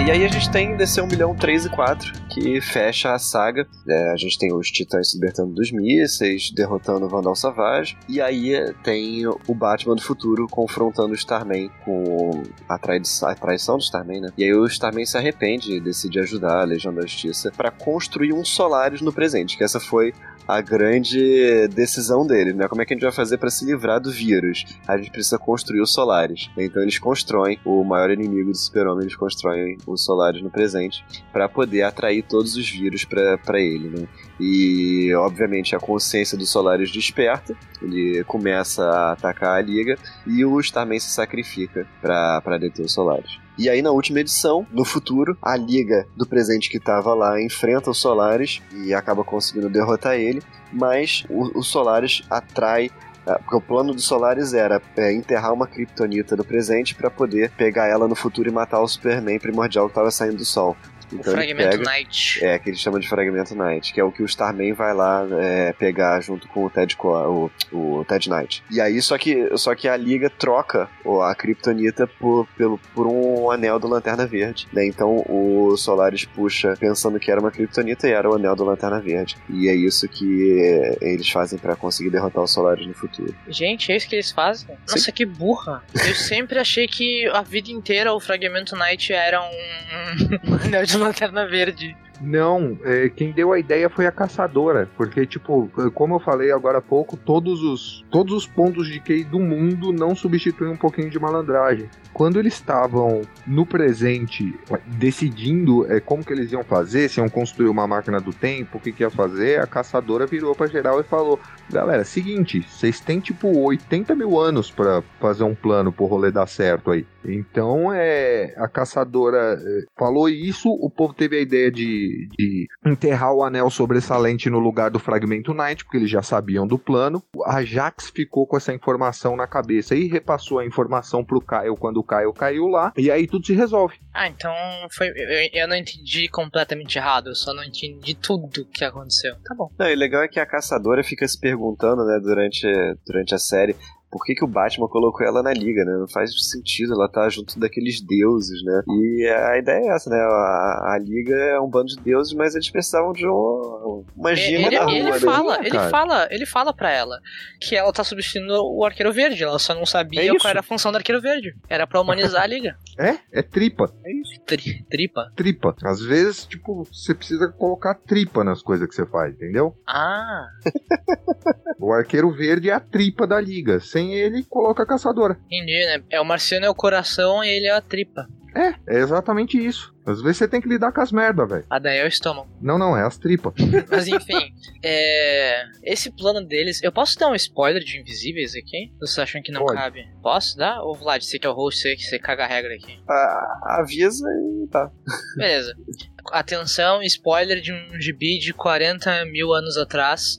[SPEAKER 3] E aí a gente tem DC 1 milhão 3 e 4, que fecha a saga. É, a gente tem os titãs se libertando dos mísseis, derrotando o Vandal Savage. E aí tem o Batman do futuro confrontando o Starman com a, trai a traição do Starman, né? E aí o Starman se arrepende e decide ajudar a Legião da Justiça para construir um Solaris no presente, que essa foi a grande decisão dele, né? Como é que a gente vai fazer para se livrar do vírus? A gente precisa construir os Solares. Então eles constroem o maior inimigo do Super-Homem, eles constroem os Solares no presente para poder atrair todos os vírus para ele, né? E obviamente a consciência do Solaris desperta, ele começa a atacar a Liga e o Starman se sacrifica para deter o Solaris. E aí, na última edição, no futuro, a Liga do presente que estava lá enfrenta o Solaris e acaba conseguindo derrotar ele, mas o, o Solaris atrai é, porque o plano do Solaris era é, enterrar uma Kryptonita no presente para poder pegar ela no futuro e matar o Superman primordial que estava saindo do Sol.
[SPEAKER 4] Então fragmento pega, Night.
[SPEAKER 3] É, que eles chamam de fragmento Night, que é o que o Starman vai lá é, pegar junto com o Ted, o, o Ted Knight. E aí, só que, só que a Liga troca a Kryptonita por, pelo, por um anel do Lanterna Verde. Né? Então o Solaris puxa pensando que era uma Kryptonita e era o anel do Lanterna Verde. E é isso que eles fazem para conseguir derrotar o Solaris no futuro.
[SPEAKER 4] Gente, é isso que eles fazem? Sim. Nossa, que burra. Eu sempre achei que a vida inteira o fragmento Night era um, (laughs) um anel de Lanterna Verde.
[SPEAKER 2] Não, é, quem deu a ideia foi a caçadora, porque tipo, como eu falei agora há pouco, todos os todos os pontos de QI do mundo não substituem um pouquinho de malandragem. Quando eles estavam no presente decidindo é, como que eles iam fazer, se iam construir uma máquina do tempo, o que, que ia fazer, a caçadora virou para geral e falou: Galera, seguinte, vocês têm tipo 80 mil anos para fazer um plano pro rolê dar certo aí. Então é a caçadora é, falou isso, o povo teve a ideia de, de enterrar o anel sobressalente no lugar do fragmento Night, porque eles já sabiam do plano. A Jax ficou com essa informação na cabeça e repassou a informação pro Caio quando o Caio caiu lá, e aí tudo se resolve.
[SPEAKER 4] Ah, então foi. Eu, eu não entendi completamente errado, eu só não entendi tudo que aconteceu. Tá bom.
[SPEAKER 3] Não, e legal é que a caçadora fica se perguntando, né, durante, durante a série, por que, que o Batman colocou ela na liga, né? Não faz sentido, ela tá junto daqueles deuses, né? E a ideia é essa, né? A, a liga é um bando de deuses, mas eles precisavam de uma, uma gema
[SPEAKER 4] ele,
[SPEAKER 3] da rua,
[SPEAKER 4] ele
[SPEAKER 3] né?
[SPEAKER 4] fala, ele fala, ele fala pra ela que ela tá substituindo o Arqueiro Verde, ela só não sabia é qual era a função do Arqueiro Verde. Era pra humanizar a liga. (laughs)
[SPEAKER 2] É? É tripa.
[SPEAKER 4] É isso. Tri, tripa?
[SPEAKER 2] Tripa. Às vezes, tipo, você precisa colocar tripa nas coisas que você faz, entendeu?
[SPEAKER 4] Ah. (laughs)
[SPEAKER 2] o Arqueiro Verde é a tripa da liga sem ele, coloca a caçadora.
[SPEAKER 4] Entendi, né? É o Marciano é o coração e ele é a tripa.
[SPEAKER 2] É, é exatamente isso. Às vezes você tem que lidar com as merda, velho.
[SPEAKER 4] A daí é o estômago.
[SPEAKER 2] Não, não, é as tripas. (laughs)
[SPEAKER 4] Mas enfim, é... esse plano deles. Eu posso dar um spoiler de Invisíveis aqui? Vocês acham que não
[SPEAKER 2] Pode.
[SPEAKER 4] cabe? Posso dar? Ou Vlad, você que é o host, você, você caga a regra aqui.
[SPEAKER 3] Ah, avisa e tá.
[SPEAKER 4] Beleza. Atenção, spoiler de um gibi de 40 mil anos atrás.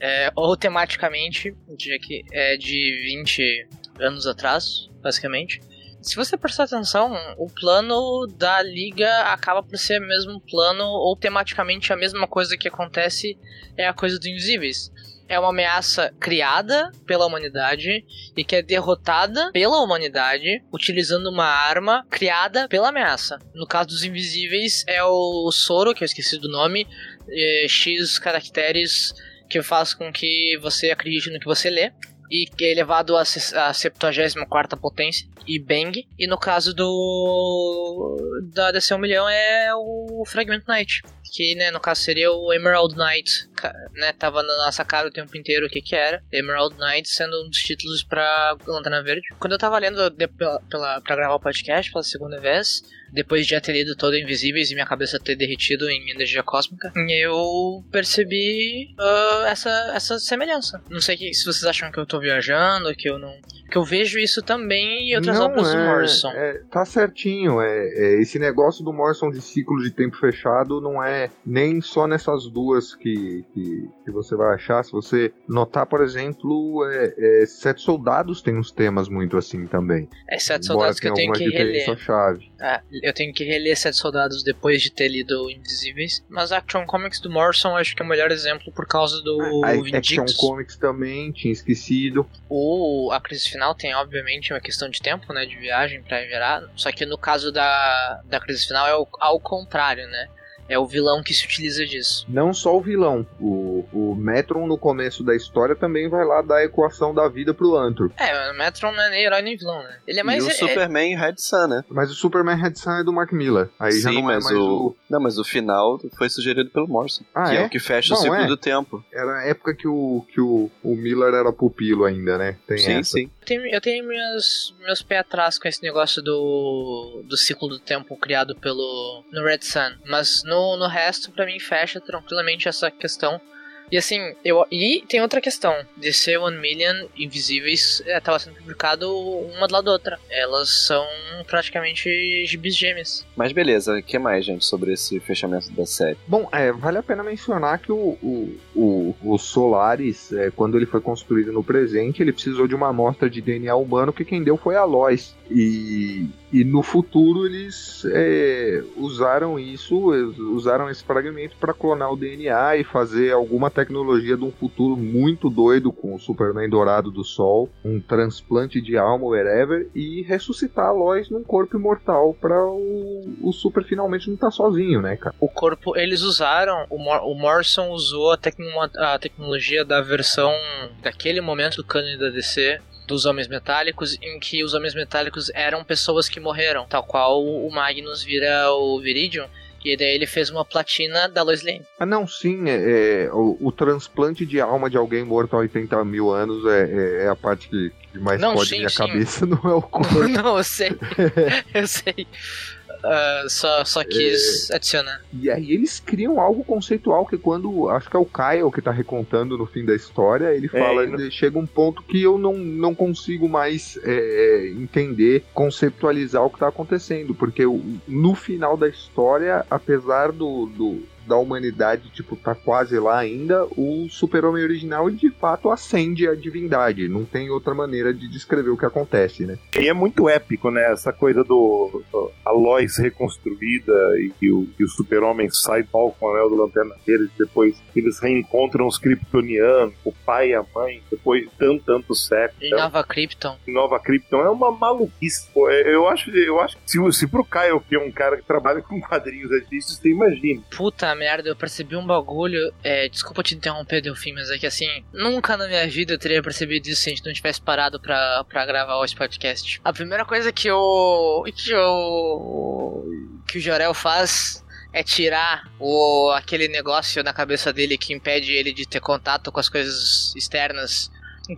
[SPEAKER 4] É, ou tematicamente, de, é de 20 anos atrás, basicamente. Se você prestar atenção, o plano da liga acaba por ser o mesmo plano, ou tematicamente a mesma coisa que acontece é a coisa dos invisíveis. É uma ameaça criada pela humanidade e que é derrotada pela humanidade utilizando uma arma criada pela ameaça. No caso dos invisíveis, é o Soro, que eu esqueci do nome, é, X caracteres que faz com que você acredite no que você lê e que é elevado a 74 potência e Bang. E no caso do da DC 1 milhão é o Fragment Knight, que né, no caso seria o Emerald Knight, né, tava na nossa cara o tempo inteiro o que que era. Emerald Knight sendo um dos títulos pra Lanterna Verde. Quando eu tava lendo de, pela, pela, pra gravar o podcast pela segunda vez, depois de já ter lido todo Invisíveis e minha cabeça ter derretido em energia cósmica, eu percebi uh, essa, essa semelhança. Não sei que, se vocês acham que eu tô viajando, que eu não. Que eu vejo isso também em outras
[SPEAKER 2] Não,
[SPEAKER 4] obras do
[SPEAKER 2] é-
[SPEAKER 4] Morrison.
[SPEAKER 2] é, tá certinho. É, é, esse negócio do Morrison de ciclo de tempo fechado não é nem só nessas duas que, que, que você vai achar. Se você notar, por exemplo, é, é, Sete Soldados tem uns temas muito assim também.
[SPEAKER 4] É sete soldados que eu tenho que reler.
[SPEAKER 2] chave.
[SPEAKER 4] Ah, eu tenho que reler Sete Soldados depois de ter lido Invisíveis. Mas Action Comics do Morrison acho que é o melhor exemplo por causa do
[SPEAKER 2] A Action. Comics também, tinha esquecido.
[SPEAKER 4] O, a crise final tem, obviamente, uma questão de tempo, né? De viagem pra virar. Só que no caso da, da crise final é o, ao contrário, né? É o vilão que se utiliza disso.
[SPEAKER 2] Não só o vilão, o, o Metron no começo da história também vai lá dar a equação da vida pro Antro.
[SPEAKER 4] É, o Metron não é nem herói nem vilão, né? Ele é mais.
[SPEAKER 3] e o
[SPEAKER 4] é-
[SPEAKER 3] Superman Red Sun, né?
[SPEAKER 2] Mas o Superman Red Sun é do Mark Miller. Aí já
[SPEAKER 3] Sim,
[SPEAKER 2] não é
[SPEAKER 3] mas
[SPEAKER 2] mais
[SPEAKER 3] o...
[SPEAKER 2] o...
[SPEAKER 3] Não, mas o final foi sugerido pelo Morrison.
[SPEAKER 2] Ah,
[SPEAKER 3] que é?
[SPEAKER 2] é?
[SPEAKER 3] o que fecha o
[SPEAKER 2] Bom,
[SPEAKER 3] ciclo
[SPEAKER 2] é.
[SPEAKER 3] do tempo.
[SPEAKER 2] Era a época que o, que o, o Miller era pupilo ainda, né? Tem
[SPEAKER 3] sim,
[SPEAKER 2] essa.
[SPEAKER 3] sim.
[SPEAKER 4] Eu tenho, eu tenho meus, meus pés atrás com esse negócio do, do ciclo do tempo criado pelo no Red Sun. Mas no, no resto, pra mim, fecha tranquilamente essa questão. E assim, eu. E tem outra questão. DC One Million Invisíveis estava sendo publicado uma do lado da outra. Elas são praticamente gibis gêmeas.
[SPEAKER 3] Mas beleza, o que mais, gente, sobre esse fechamento da série?
[SPEAKER 2] Bom, é, vale a pena mencionar que o, o, o, o Solaris, é, quando ele foi construído no presente, ele precisou de uma amostra de DNA humano que quem deu foi a Lois. E, e no futuro eles é, usaram isso, usaram esse fragmento para clonar o DNA e fazer alguma tecnologia de um futuro muito doido com o Superman dourado do Sol, um transplante de alma, wherever, e ressuscitar a Lois num corpo imortal para o, o Super finalmente não estar sozinho, né, cara?
[SPEAKER 4] O corpo, eles usaram, o, Mor o Morrison usou a, a tecnologia da versão daquele momento do cânone da DC dos Homens Metálicos, em que os Homens Metálicos eram pessoas que morreram, tal qual o Magnus vira o Viridium, e daí ele fez uma platina da Lois Lane.
[SPEAKER 2] Ah, não, sim, é, é, o, o transplante de alma de alguém morto há 80 mil anos é, é- é a parte que, que mais
[SPEAKER 4] Não,
[SPEAKER 2] pode
[SPEAKER 4] sim,
[SPEAKER 2] minha
[SPEAKER 4] sim.
[SPEAKER 2] cabeça, (laughs) não é o (laughs) corpo.
[SPEAKER 4] Não, eu sei, (laughs) eu sei. Ah, só, só quis adicionar.
[SPEAKER 2] E aí eles criam algo conceitual que quando, acho que é o Kyle que tá recontando no fim da história, ele fala,
[SPEAKER 1] ele-
[SPEAKER 2] ele chega um ponto que eu não, não consigo mais é, entender, conceptualizar o que tá acontecendo, porque no final da história, apesar do, do- da humanidade, tipo, tá quase lá ainda, o super-homem original, de fato acende a divindade, não tem outra maneira de descrever o que acontece, né?
[SPEAKER 1] E é muito épico, né? Essa coisa do do- a Lois reconstruída e que o, o super-homem sai do palco com o anel do lanterna deles, depois eles reencontram os kryptonianos, o pai e a mãe, depois de tanto, tanto séculos.
[SPEAKER 4] Em Nova Krypton.
[SPEAKER 1] Nova Krypton é uma maluquice. Pô, é- eu acho, eu acho que se, se pro Caio, que é um cara que trabalha com quadrinhos artísticos, você imagina.
[SPEAKER 4] Puta merda, eu percebi um bagulho. É, desculpa te interromper, Delfim, mas é que assim, nunca na minha vida eu teria percebido isso se a gente não tivesse parado pra, pra gravar esse podcast. A primeira coisa que o. que o. que o Jorel faz é tirar o, aquele negócio na cabeça dele que impede ele de ter contato com as coisas externas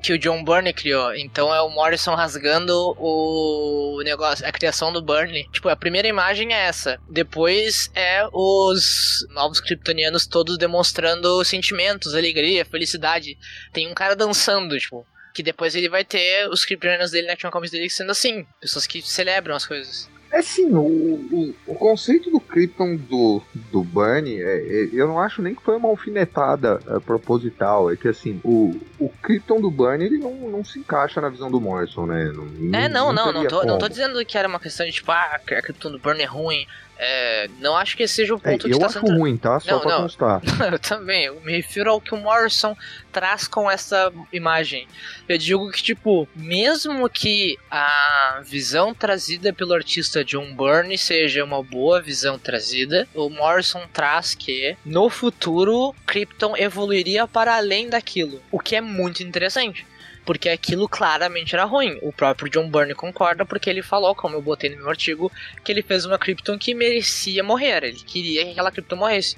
[SPEAKER 4] que o John Burney criou. Então é o Morrison rasgando o negócio, a criação do Burnley. Tipo, a primeira imagem é essa. Depois é os novos kryptonianos todos demonstrando sentimentos, alegria, felicidade. Tem um cara dançando, tipo. Que depois ele vai ter os kryptonianos dele na Action Comics dele sendo assim. Pessoas que celebram as coisas.
[SPEAKER 2] É sim, o, o, o conceito do Krypton do, do Bunny, é, é, eu não acho nem que foi uma alfinetada é, proposital. É que assim, o, o Krypton do Bunny ele não, não se encaixa na visão do Morrison, né? Não,
[SPEAKER 4] É, não, não, não
[SPEAKER 2] teria
[SPEAKER 4] tô, não tô dizendo que era uma questão de tipo, ah, a Krypton do Burn é ruim. É, não acho que esse seja o
[SPEAKER 2] É,
[SPEAKER 4] ponto que
[SPEAKER 2] eu
[SPEAKER 4] tá
[SPEAKER 2] acho
[SPEAKER 4] sendo
[SPEAKER 2] ruim, tá? Só
[SPEAKER 4] Não,
[SPEAKER 2] pra
[SPEAKER 4] não.
[SPEAKER 2] constar. (laughs)
[SPEAKER 4] Eu também, eu me refiro ao que o Morrison traz com essa imagem. Eu digo que, tipo, mesmo que a visão trazida pelo artista John Byrne seja uma boa visão trazida, o Morrison traz que no futuro Krypton evoluiria para além daquilo, o que é muito interessante. Porque aquilo claramente era ruim. O próprio John Byrne concorda, porque ele falou, como eu botei no meu artigo, que ele fez uma Krypton que merecia morrer. Ele queria que aquela Krypton morresse.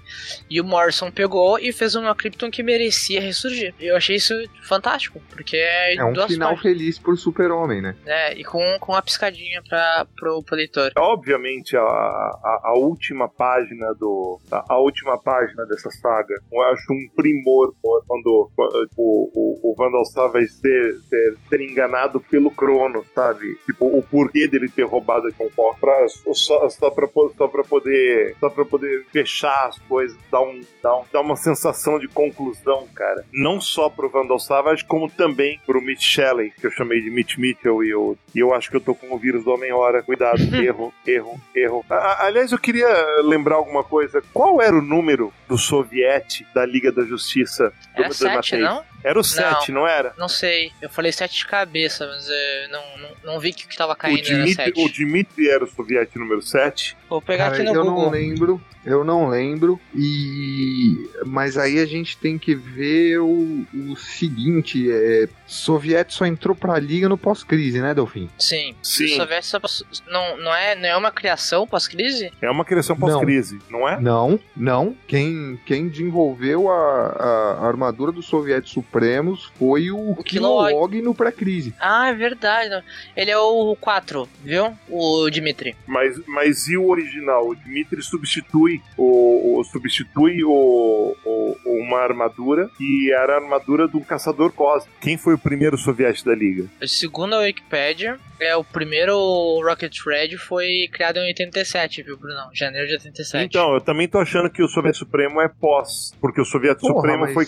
[SPEAKER 4] E o Morrison pegou e fez uma Krypton que merecia ressurgir. Eu achei isso fantástico, porque é,
[SPEAKER 2] É um
[SPEAKER 4] duas
[SPEAKER 2] final
[SPEAKER 4] páginas,
[SPEAKER 2] feliz pro super-homem, né?
[SPEAKER 4] né? E com, com a piscadinha pra, pro, pro leitor.
[SPEAKER 1] Obviamente, a, a, a última página do. A, a última página dessa saga, eu acho um primor quando, quando o, o, o Vandal Savage ser, ser, ser enganado pelo Crono, sabe? Tipo, o porquê dele ter roubado a Concord pra, só, só, pra, só pra poder só pra poder fechar as coisas, dar, um, dar, um, dar uma sensação de conclusão, cara. Não só pro Vandal Savage, como também pro Mitch Shelley, que eu chamei de Mitch Mitchell, e eu, e eu acho que eu tô com o vírus do Homem-Hora. Cuidado, (laughs) erro, erro, erro. A, aliás, eu queria lembrar alguma coisa. Qual era o número do soviete da Liga da Justiça do
[SPEAKER 4] Era 7, não?
[SPEAKER 1] Era o 7, não, era?
[SPEAKER 4] Não sei. Eu falei 7 de cabeça, mas é, não, não, não vi que o que tava
[SPEAKER 1] O
[SPEAKER 4] caindo era
[SPEAKER 1] Dimitri,
[SPEAKER 4] 7.
[SPEAKER 1] o Dimitri era o soviete número 7.
[SPEAKER 4] Vou pegar
[SPEAKER 2] Cara,
[SPEAKER 4] aqui no
[SPEAKER 2] eu
[SPEAKER 4] Google.
[SPEAKER 2] não lembro, eu não lembro. E mas aí a gente tem que ver o, o seguinte: é, Soviete só entrou pra liga no pós-crise, né, Delfim?
[SPEAKER 4] Sim.
[SPEAKER 1] Sim.
[SPEAKER 4] O Soviete só não, não, é, não é uma criação pós-crise?
[SPEAKER 1] É uma criação pós-crise, não. é?
[SPEAKER 2] Não, não. Quem, quem desenvolveu a, a armadura dos Sovietes Supremos foi o,
[SPEAKER 4] O Kilowog.
[SPEAKER 2] Kilowog no pré-crise.
[SPEAKER 4] Ah, é verdade. Ele é o 4, viu? O Dimitri.
[SPEAKER 1] Mas, mas e o original? O Dimitri substitui o, o- substitui o, o- uma armadura que era a armadura de um caçador cósmico. Quem foi o primeiro soviete da liga?
[SPEAKER 4] Segundo a Wikipedia, é o primeiro Rocket Red foi criado em 87, viu, Brunão? Janeiro de 87.
[SPEAKER 1] Então, eu também tô achando que o Soviete Supremo é pós, porque o Soviete
[SPEAKER 2] Porra,
[SPEAKER 1] Supremo
[SPEAKER 2] mas-
[SPEAKER 1] foi,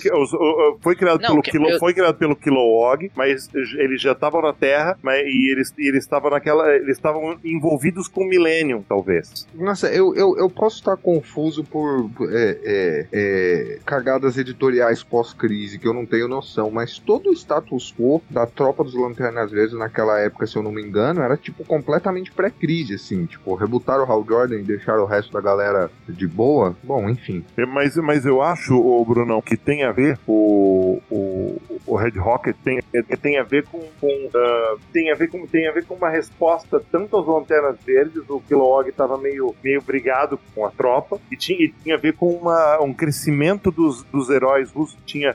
[SPEAKER 1] foi criado
[SPEAKER 4] Não,
[SPEAKER 1] pelo
[SPEAKER 4] que-
[SPEAKER 1] Kilo,
[SPEAKER 4] eu-
[SPEAKER 1] foi criado pelo Kilowog, mas eles já estavam na Terra, mas e eles eles estavam naquela, eles estavam envolvidos com o Millennium, talvez.
[SPEAKER 2] Nossa, eu, eu, eu posso estar confuso por é, é, é, cagadas editoriais pós-crise, que eu não tenho noção, mas todo o status quo da tropa dos Lanternas Verdes naquela época, se eu não me engano, era tipo completamente pré-crise, assim. Tipo, rebutaram o Hal Jordan e deixaram o resto da galera de boa. Bom, enfim.
[SPEAKER 1] É, Mas, mas eu acho, o Brunão, que tem a ver o, o, o Red Rocket tem, é, tem a ver com, com, ah, tem a ver com tem a ver com uma resposta tanto às lanternas verdes, o Kilowog estava meio meio brigado com a tropa e tinha, e tinha a ver com uma, um crescimento dos, dos heróis russos, tinha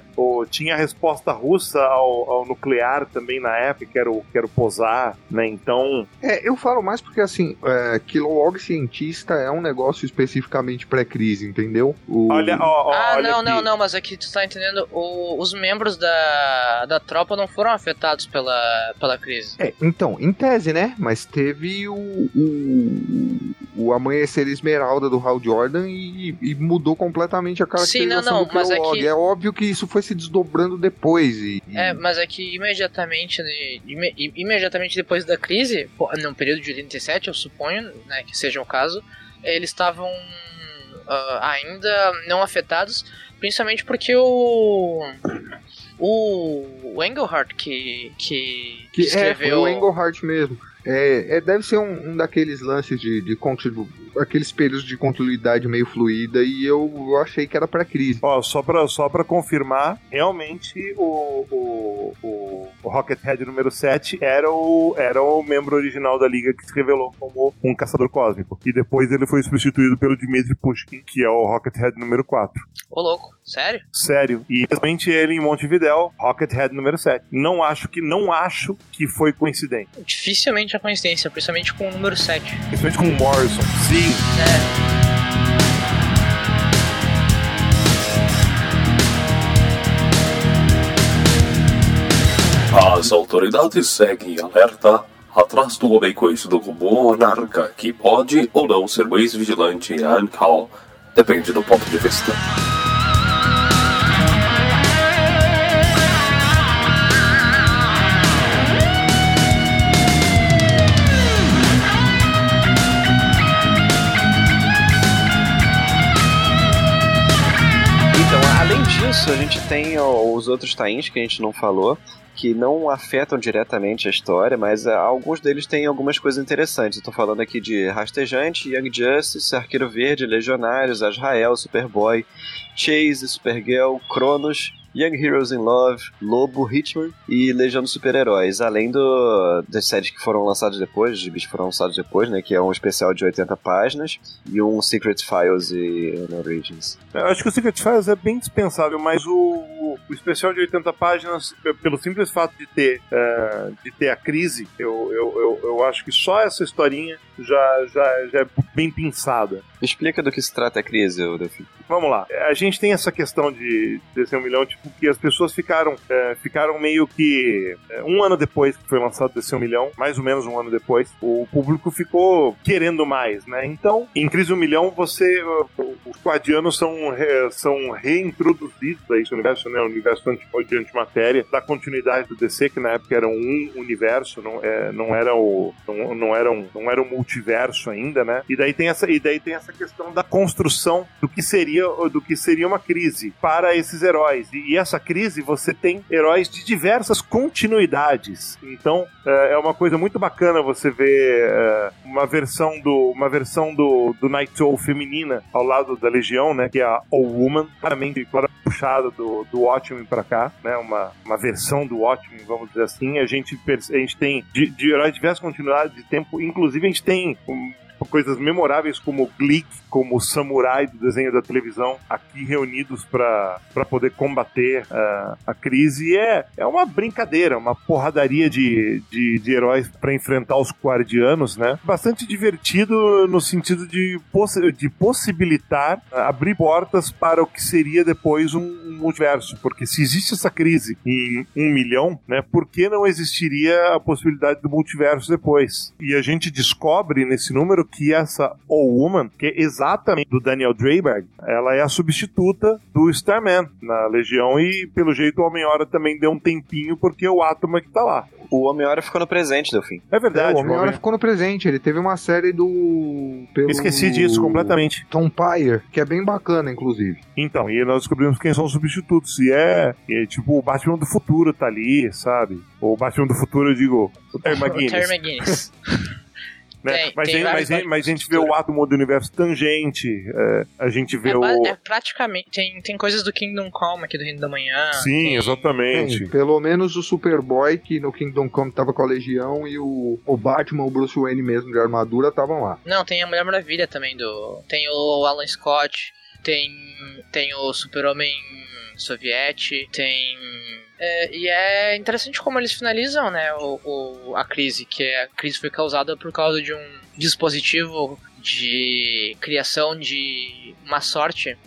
[SPEAKER 1] tinha a resposta russa ao, ao nuclear também na época, que era o que era o Posar, né? Então,
[SPEAKER 2] É, eu falo mais porque, assim, é, Kilowog cientista é um negócio especificamente pré-crise, entendeu? O-
[SPEAKER 1] olha, ó, ó,
[SPEAKER 4] Ah,
[SPEAKER 1] olha
[SPEAKER 4] não,
[SPEAKER 1] aqui.
[SPEAKER 4] não, não, mas aqui tu tá entendendo, o- os membros da, da tropa não foram afetados pela, pela crise.
[SPEAKER 2] É, então, em tese, né? Mas teve o, o, o Amanhecer Esmeralda do Hal Jordan e, e mudou completamente a caracterização
[SPEAKER 4] Sim, não, não,
[SPEAKER 2] do
[SPEAKER 4] mas é que-
[SPEAKER 2] É óbvio que isso foi se desdobrando depois. E, e-
[SPEAKER 4] É, mas é que imediatamente, né, ime- imediatamente depois da crise, no período de 87, eu suponho, né, que seja o caso, eles estavam ah, ainda não afetados, principalmente porque o o, o Engelhardt que, que, que
[SPEAKER 2] é,
[SPEAKER 4] escreveu
[SPEAKER 2] o Engelhart mesmo. É, é, deve ser um, um daqueles lances de, de continu- aqueles períodos de continuidade meio fluida e eu, eu achei que era pra crise.
[SPEAKER 1] Ó, só pra, só pra confirmar, realmente o, o, o, o Rockhead número 7 era o, era o membro original da liga que se revelou como um caçador cósmico. E depois ele foi substituído pelo Dmitry Pushkin, que é o Rockhead número 4.
[SPEAKER 4] Ô louco, sério?
[SPEAKER 1] Sério. E realmente ele em Montevidéu, Rockhead número 7. Não acho que não acho que foi coincidente.
[SPEAKER 4] Dificilmente a coincidência, principalmente com o número 7.
[SPEAKER 1] Principalmente com o Morrison. Sim.
[SPEAKER 4] É,
[SPEAKER 8] As autoridades seguem alerta atrás do homem conhecido como Monarca, que pode ou não ser mais vigilante em Ankal. Depende do ponto de vista.
[SPEAKER 3] Disso, a gente tem os outros tains que a gente não falou, que não afetam diretamente a história, mas ah, alguns deles têm algumas coisas interessantes. Tô falando aqui de Rastejante, Young Justice, Arqueiro Verde, Legionários, Azrael, Superboy, Chase, Supergirl, Cronos, Young Heroes in Love, Lobo, Hitman e Legião dos Super-Heróis, além do, das séries que foram lançadas depois, os gibis que foram lançados depois, né, que é um especial de 80 páginas, e um Secret Files e Origins.
[SPEAKER 1] Eu acho que o Secret Files é bem dispensável, mas o, o especial de 80 páginas, pe- pelo simples fato de ter, eh, de ter a crise, eu, eu, eu, eu acho que só essa historinha já, já, já é bem pensada.
[SPEAKER 3] Explica do que se trata a crise, Delphi.
[SPEAKER 1] vamos lá. A gente tem essa questão de DC 1 milhão, tipo, que as pessoas ficaram, é, ficaram meio que é, um ano depois que foi lançado DC 1 milhão, mais ou menos um ano depois, o público ficou querendo mais, né? Então, em Crise 1 milhão, você, os quadianos são, re- são reintroduzidos a esse universo, né? O universo de antimatéria, da continuidade do DC, que na época era um universo, não, é, não era o não, não era um, não era um multiverso ainda, né? E daí tem essa e daí tem essa questão da construção do que seria do que seria uma crise para esses heróis. E, e essa crise você tem heróis de diversas continuidades. Então é é uma coisa muito bacana você ver é, uma versão do uma versão do, do Night Owl feminina ao lado da Legião, né? Que é a All Woman, claramente clara- puxada do, do Watchmen pra cá, né? Uma, uma versão do Watchmen, vamos dizer assim. A gente, a gente tem de, de heróis de diversas continuidades de tempo, inclusive a gente tem um, coisas memoráveis como Glick, como o samurai do desenho da televisão, aqui reunidos para poder combater ah, a crise. E é, é uma brincadeira, uma porradaria de, de, de heróis para enfrentar os guardianos, né? Bastante divertido no sentido de, possi de possibilitar ah, abrir portas para o que seria depois um, um multiverso. Porque se existe essa crise em um milhão, né? Por que não existiria a possibilidade do multiverso depois? E a gente descobre nesse número que essa All Woman, que é exatamente do Daniel Dreiberg, ela é a substituta do Starman na Legião e pelo jeito o Homem-Hora também deu um tempinho porque o Atoma que tá lá.
[SPEAKER 3] O Homem-Hora ficou no presente, Delfim.
[SPEAKER 1] É
[SPEAKER 2] É,
[SPEAKER 1] verdade,
[SPEAKER 2] o Homem-Hora
[SPEAKER 1] Homem-
[SPEAKER 2] ficou no presente. Ele teve uma série do. pelo-
[SPEAKER 1] Esqueci disso completamente.
[SPEAKER 2] Tom Pyre, que é bem bacana, inclusive.
[SPEAKER 1] Então, e nós descobrimos quem são os substitutos. E é, é tipo o Batman do futuro tá ali, sabe? O Batman do futuro, eu digo, o Terry (laughs)
[SPEAKER 4] O
[SPEAKER 1] McGuinness. (laughs) Né?
[SPEAKER 4] Tem-
[SPEAKER 1] mas,
[SPEAKER 4] tem
[SPEAKER 1] a- mas, a- mas a gente vê o átomo do universo tangente, é, a gente vê
[SPEAKER 4] É,
[SPEAKER 1] o.
[SPEAKER 4] é praticamente. Tem, tem coisas do Kingdom Come aqui do Reino da Manhã.
[SPEAKER 1] Sim,
[SPEAKER 4] tem-
[SPEAKER 1] exatamente.
[SPEAKER 2] Tem, pelo menos o Superboy, que no Kingdom Come tava com a Legião, e o, o Batman, o Bruce Wayne mesmo, de armadura, estavam lá.
[SPEAKER 4] Não, tem a Mulher Maravilha também do. Tem o Alan Scott, tem. Tem o Super-Homem Soviete, tem. é, e é interessante como eles finalizam, né, o, o- a crise, que é, a crise foi causada por causa de um dispositivo de criação de uma sorte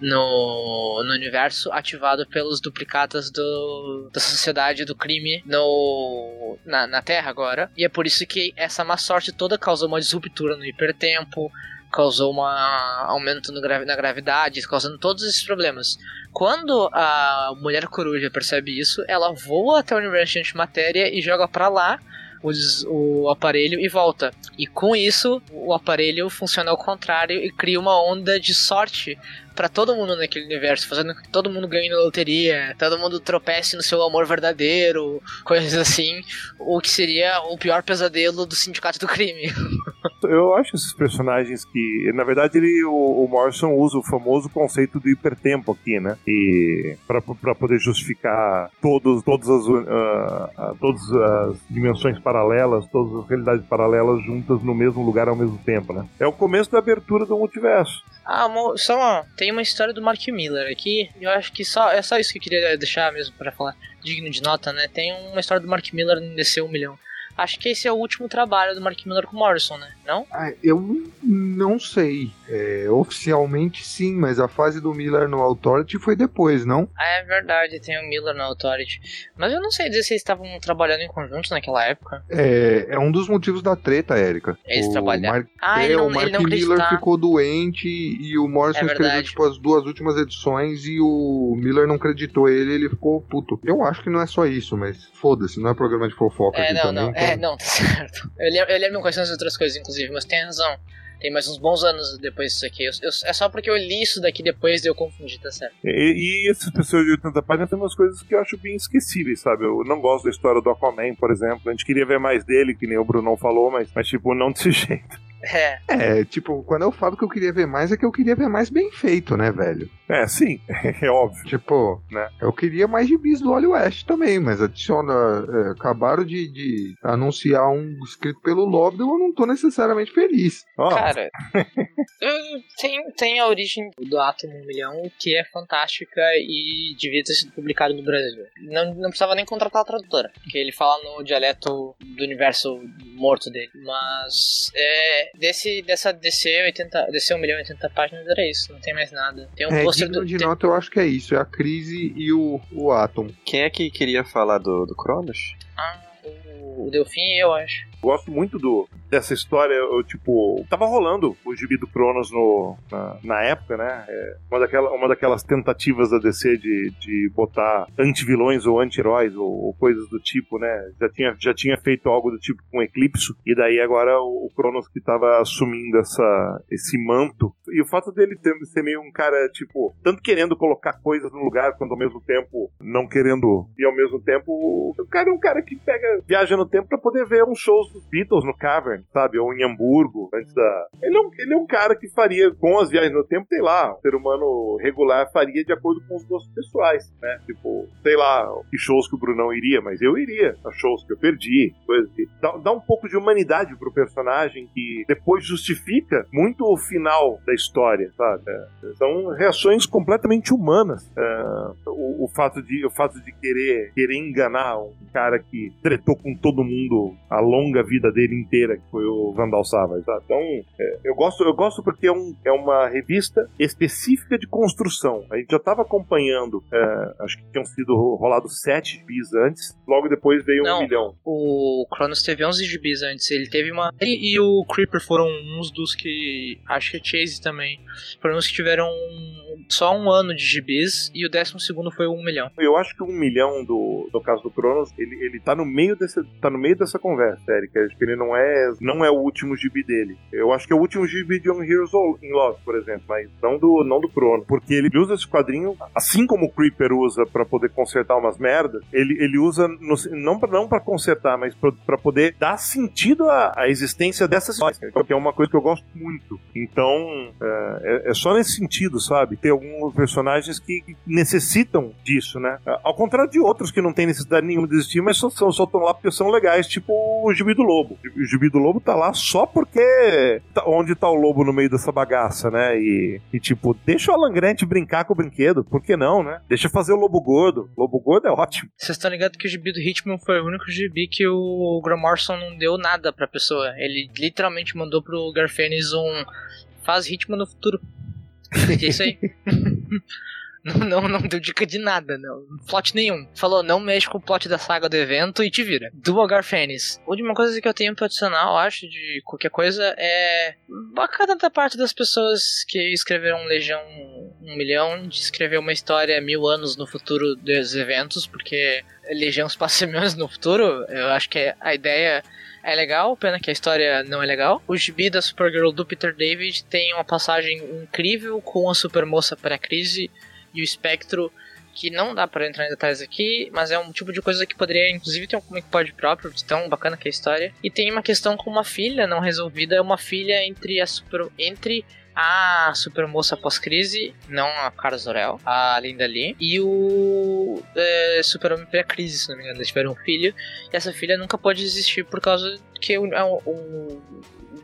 [SPEAKER 4] no, no universo ativado pelos duplicatas do, da sociedade do crime no, na, na Terra agora. E é por isso que essa má sorte toda causou uma disruptura no hipertempo, causou um aumento gravi- na gravidade, causando todos esses problemas. Quando a Mulher Coruja percebe isso, ela voa até o universo de antimatéria e joga pra lá os- o aparelho e volta. E com isso, o aparelho funciona ao contrário e cria uma onda de sorte pra todo mundo naquele universo, fazendo que todo mundo ganhe na loteria, todo mundo tropece no seu amor verdadeiro, coisas assim, o que seria o pior pesadelo do sindicato do crime. (laughs)
[SPEAKER 1] Eu acho esses personagens que, na verdade, ele, o, o Morrison usa o famoso conceito do hipertempo aqui, né? E para poder justificar todos, todas, as, ah, ah, todas as dimensões paralelas, todas as realidades paralelas juntas no mesmo lugar ao mesmo tempo, né? É o começo da abertura do multiverso.
[SPEAKER 4] Ah, só uma, tem uma história do Mark Miller aqui, eu acho que só, é só isso que eu queria deixar mesmo pra falar, digno de nota, né? Tem uma história do Mark Miller no DC 1 milhão. Acho que esse é o último trabalho do Mark Miller com o Morrison, né? Não?
[SPEAKER 2] Ah, eu não sei. É, oficialmente sim, mas a fase do Miller no Authority foi depois, não?
[SPEAKER 4] Ah, é verdade, tem o Miller na Authority. Mas eu não sei dizer se eles estavam trabalhando em conjunto naquela época.
[SPEAKER 2] É, é um dos motivos da treta, Érica.
[SPEAKER 4] Eles
[SPEAKER 2] o
[SPEAKER 4] trabalharam.
[SPEAKER 2] Mark,
[SPEAKER 4] Ah,
[SPEAKER 2] é,
[SPEAKER 4] ele não,
[SPEAKER 2] o Mark
[SPEAKER 4] ele não
[SPEAKER 2] Miller
[SPEAKER 4] acreditava.
[SPEAKER 2] ficou doente e o Morrison
[SPEAKER 4] É
[SPEAKER 2] escreveu tipo, as duas últimas edições e o Miller não acreditou ele ele ficou puto. Eu acho que não é só isso, mas foda-se, não é programa de fofoca
[SPEAKER 4] É,
[SPEAKER 2] aqui
[SPEAKER 4] não,
[SPEAKER 2] também.
[SPEAKER 4] não.
[SPEAKER 2] Então-
[SPEAKER 4] É, não, tá certo. Eu lembro, eu lembro quais são as outras coisas, inclusive, mas tem razão. Tem mais uns bons anos depois disso aqui. Eu- eu- é só porque eu li isso daqui depois de eu confundir, tá certo?
[SPEAKER 1] E, e essas pessoas de 80 páginas tem umas coisas que eu acho bem esquecíveis, sabe? Eu não gosto da história do Aquaman, por exemplo. A gente queria ver mais dele, que nem o Brunão falou, mas, mas tipo, não desse (laughs) jeito.
[SPEAKER 4] É,
[SPEAKER 2] É, tipo, quando eu falo que eu queria ver mais, é que eu queria ver mais bem feito, né, velho?
[SPEAKER 1] É, sim, (laughs) é óbvio.
[SPEAKER 2] Tipo,
[SPEAKER 1] Né?
[SPEAKER 2] eu queria mais gibis do Wally West também, mas adiciona. é, acabaram de, de anunciar um escrito pelo Lobdell, eu não tô necessariamente feliz.
[SPEAKER 1] Ó,
[SPEAKER 4] cara. (laughs) eu- tem, tem a origem do Atom 1 milhão, que é fantástica e devia ter sido publicado no Brasil. Não, não precisava nem contratar a tradutora, porque ele fala no dialeto do universo morto dele. Mas é, desse, dessa DC 80, DC 1 milhão e 80 páginas era isso, não tem mais nada. Tem um
[SPEAKER 2] É,
[SPEAKER 4] pôster do.
[SPEAKER 2] de
[SPEAKER 4] tem-
[SPEAKER 2] nota eu acho que é isso, é a crise e o, o Atom.
[SPEAKER 3] Quem é que queria falar do, do Cronos?
[SPEAKER 4] Ah, o, o Delfim, eu acho.
[SPEAKER 1] Gosto muito do, dessa história, eu, tipo, tava rolando o gibi do Cronos no, na, na época, né? É, uma, daquela, uma daquelas tentativas da DC de, de botar anti-vilões ou anti-heróis ou, ou coisas do tipo, né? Já tinha, já tinha feito algo do tipo com Eclipse, e daí agora o, o Cronos que tava assumindo essa, esse manto. E o fato dele ter, ser meio um cara, tipo, tanto querendo colocar coisas no lugar, quanto ao mesmo tempo não querendo, e ao mesmo tempo o cara é um cara que pega, viaja no tempo pra poder ver uns shows dos Beatles no Cavern, sabe? Ou em Hamburgo, antes da. Ele é, um, ele é um cara que faria, com as viagens no tempo, sei lá, um ser humano regular faria de acordo com os gostos pessoais, né? Tipo, sei lá, que shows que o Brunão iria, mas eu iria a shows que eu perdi, coisas que. Dá, dá um pouco de humanidade pro personagem que depois justifica muito o final da história, sabe? É, são reações completamente humanas. É, o, o fato de, o fato de querer, querer enganar um cara que tretou com todo mundo a longa vida dele inteira, que foi o Vandal Savage, sabe? Então, é, eu gosto, eu gosto porque é, um, é uma revista específica de construção. A gente já estava acompanhando, é, acho que tinham sido rolados sete bis antes, logo depois veio
[SPEAKER 4] Não.
[SPEAKER 1] um milhão.
[SPEAKER 4] O Cronos teve 11 gibis antes. Ele teve uma. E, e o Creeper foram uns dos que. Acho que a Chase também. Foram uns que tiveram só um ano de gibis. E o décimo segundo foi um milhão.
[SPEAKER 1] Eu acho que um milhão do, no caso do Cronos, ele, ele tá no meio desse, tá no meio dessa conversa, Eric. Acho que ele não é, não é o último gibi dele. Eu acho que é o último gibi de On Heroes in Love, por exemplo, mas não do, não do Crono. Porque ele usa esse quadrinho, assim como o Creeper usa pra poder consertar umas merdas, ele, ele usa no- não não pra consertar, mas pra poder dar sentido à, à existência dessas histórias, que é uma coisa que eu gosto muito. Então, é, é- é só nesse sentido, sabe? Tem alguns personagens que necessitam disso, né? Ao contrário de outros que não tem necessidade nenhuma de existir, mas só estão só tão lá porque são legais, tipo o Gibi do Lobo. O Gibi do Lobo tá lá só porque tá- onde tá o lobo no meio dessa bagaça, né? E, e, tipo, deixa o Alan Grant brincar com o brinquedo, por que não, né? Deixa fazer o Lobo Gordo. Lobo Gordo é ótimo.
[SPEAKER 4] Vocês estão ligados que o gibi do Hitman foi o único gibi que o Graham Morrison não deu nada pra pessoa. Ele literalmente mandou pro Garfênis um. Faz Hitman no futuro. (laughs) É isso aí. (laughs) Não, não, deu dica de nada, não. Plot nenhum. Falou, não mexe com o plot da saga do evento e te vira. Do Garfênis. Última coisa que eu tenho pra adicionar, eu acho, de qualquer coisa, é. Bacana da parte das pessoas que escreveram Legião um milhão de escrever uma história mil anos no futuro dos eventos, porque Legião se passa (laughs) mil anos no futuro. Eu acho que a ideia é legal, pena que a história não é legal. O gibi da Supergirl do Peter David tem uma passagem incrível com a Supermoça pré-crise e o Espectro, que não dá pra entrar em detalhes aqui, mas é um tipo de coisa que poderia, inclusive, ter um comic pod próprio, de tão bacana que é a história. E tem uma questão com uma filha não resolvida, uma filha entre a super, entre a Supermoça pós-crise, não a Cara Zor-El, a Linda Lee, e o é, Super-Homem pré-crise, se não me engano, eles tiveram um filho, e essa filha nunca pode existir por causa que o, o, o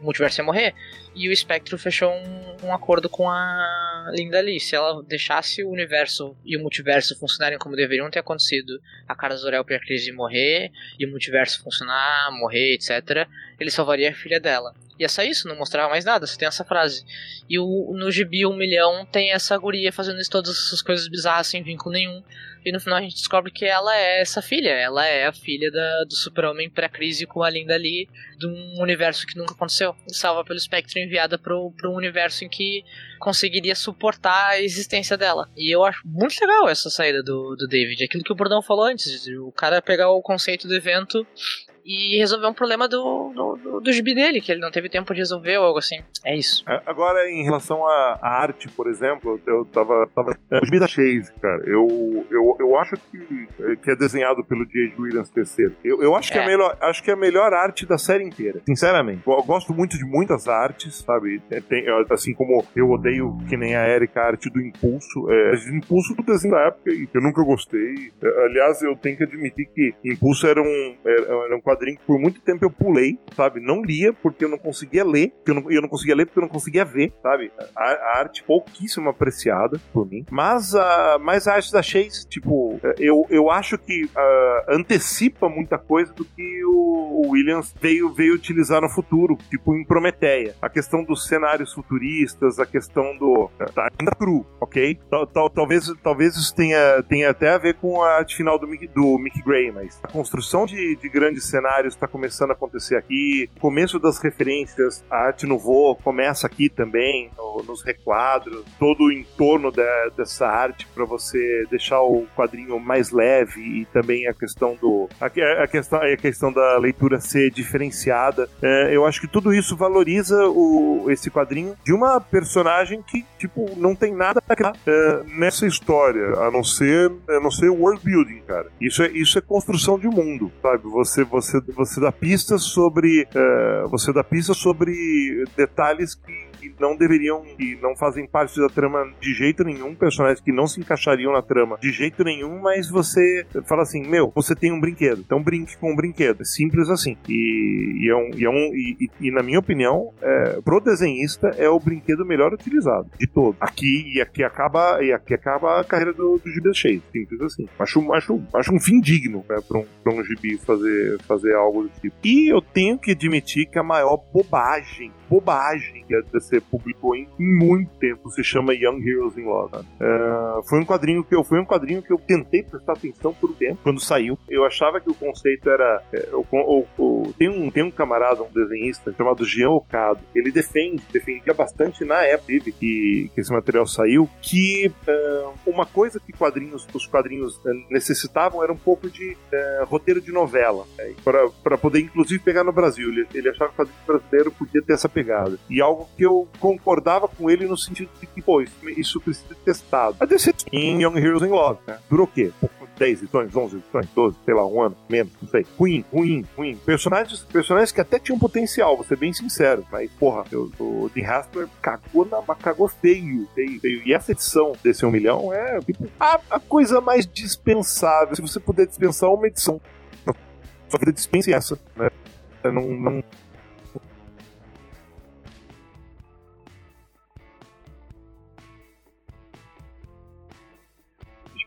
[SPEAKER 4] multiverso ia morrer. E o Spectro fechou um, um acordo com a Linda Lee. Se ela deixasse o universo e o multiverso funcionarem como deveriam ter acontecido, a Cara Zor-El pré-crise morrer, e o multiverso funcionar, morrer, etc., ele salvaria a filha dela. E é só isso, não mostrava mais nada, só tem essa frase. E o, no gibi 1 milhão tem essa guria fazendo todas essas coisas bizarras sem vínculo nenhum. E no final a gente descobre que ela é essa filha. Ela é a filha da, do super-homem pré-crise com a Linda Lee de um universo que nunca aconteceu. Salva pelo espectro enviada pro, pro universo em que conseguiria suportar a existência dela. E eu acho muito legal essa saída do, do David. Aquilo que o Bordão falou antes. O cara pegar o conceito do evento e resolver um problema do, do, do, do gibi dele, que ele não teve tempo de resolver ou algo assim. É isso.
[SPEAKER 1] É, Agora, em relação à, à arte, por exemplo, eu tava. tava é, o gibi da Chase, cara, eu, eu, eu acho que, que é desenhado pelo J.J. Williams III. Eu, eu acho, que é.
[SPEAKER 4] É.
[SPEAKER 1] a melhor, acho que é a melhor arte da série inteira, sinceramente. Eu gosto muito de muitas artes, sabe? É, tem- assim como eu odeio, que nem a Erika, a arte do Impulso. É, Impulso do desenho da época, e eu nunca gostei. É, Aliás, eu tenho que admitir que Impulso era um, era, era um quadrinho quadrinho que por muito tempo eu pulei, sabe? Não lia porque eu não conseguia ler, eu não, eu não conseguia ler porque eu não conseguia ver, sabe? A, a arte pouquíssimo apreciada por mim. Mas, uh, mas a arte da Chase, tipo, eu, eu acho que uh, antecipa muita coisa do que o, o Williams veio, veio utilizar no futuro, tipo em Prometeia. A questão dos cenários futuristas, a questão do. Tá ainda cru, ok? Tal, tal, talvez, talvez isso tenha, tenha até a ver com a arte final do Mick, do Mick Gray, mas a construção de, de grandes cenários está começando a acontecer aqui. O começo das referências, a arte no voo começa aqui também, no, nos requadros, todo o entorno de, dessa arte para você deixar o quadrinho mais leve e também a questão do. A, a, questão, a questão da leitura ser diferenciada. É, eu acho que tudo isso valoriza o, esse quadrinho de uma personagem que, tipo, não tem nada é, nessa história, a não ser, a não ser world building, cara. Isso é, isso é construção de mundo, sabe? Você, você, você dá pistas sobre, é, você dá pistas sobre detalhes que que não deveriam, que não fazem parte da trama de jeito nenhum, personagens que não se encaixariam na trama de jeito nenhum, mas você fala assim, meu, você tem um brinquedo, então brinque com um brinquedo. É simples assim. E, e, é um, e, é um, e, e, na minha opinião, é, pro desenhista é o brinquedo melhor utilizado de todos. Aqui e aqui acaba e aqui acaba a carreira do, do Gibi Shade, simples assim. Acho, acho, acho um fim digno né, para um, pra um gibi fazer, fazer algo do tipo. E eu tenho que admitir que a maior bobagem bobagem que a DC publicou em muito tempo, se chama Young Heroes in Love. Uh, foi um quadrinho que eu foi um quadrinho que eu tentei prestar atenção por um tempo quando saiu. Eu achava que o conceito era é, o, o, o, tem um tem um camarada, um desenhista chamado Jean Ocado. Ele defende, defendia bastante na época que, que esse material saiu, que uh, uma coisa que quadrinhos, os quadrinhos uh, necessitavam era um pouco de roteiro de novela, né, para poder inclusive pegar no Brasil. Ele, ele achava que o quadrinho brasileiro podia ter essa pegada. E algo que eu concordava com ele no sentido de que, pô, isso, isso precisa ser testado. A DC em Young Heroes in Love, né? Durou o quê? 10 edições, 11 edições, 12, sei lá, um ano, menos, não sei. Ruim, ruim, ruim. Personagens, personagens que até tinham potencial, vou ser bem sincero, mas, porra, eu, o The Haspler cagou, na, cagou feio, feio, feio. E essa edição desse 1 milhão é tipo, a, a coisa mais dispensável. Se você puder dispensar uma edição, (laughs) sua vida dispense essa, né? Não, não,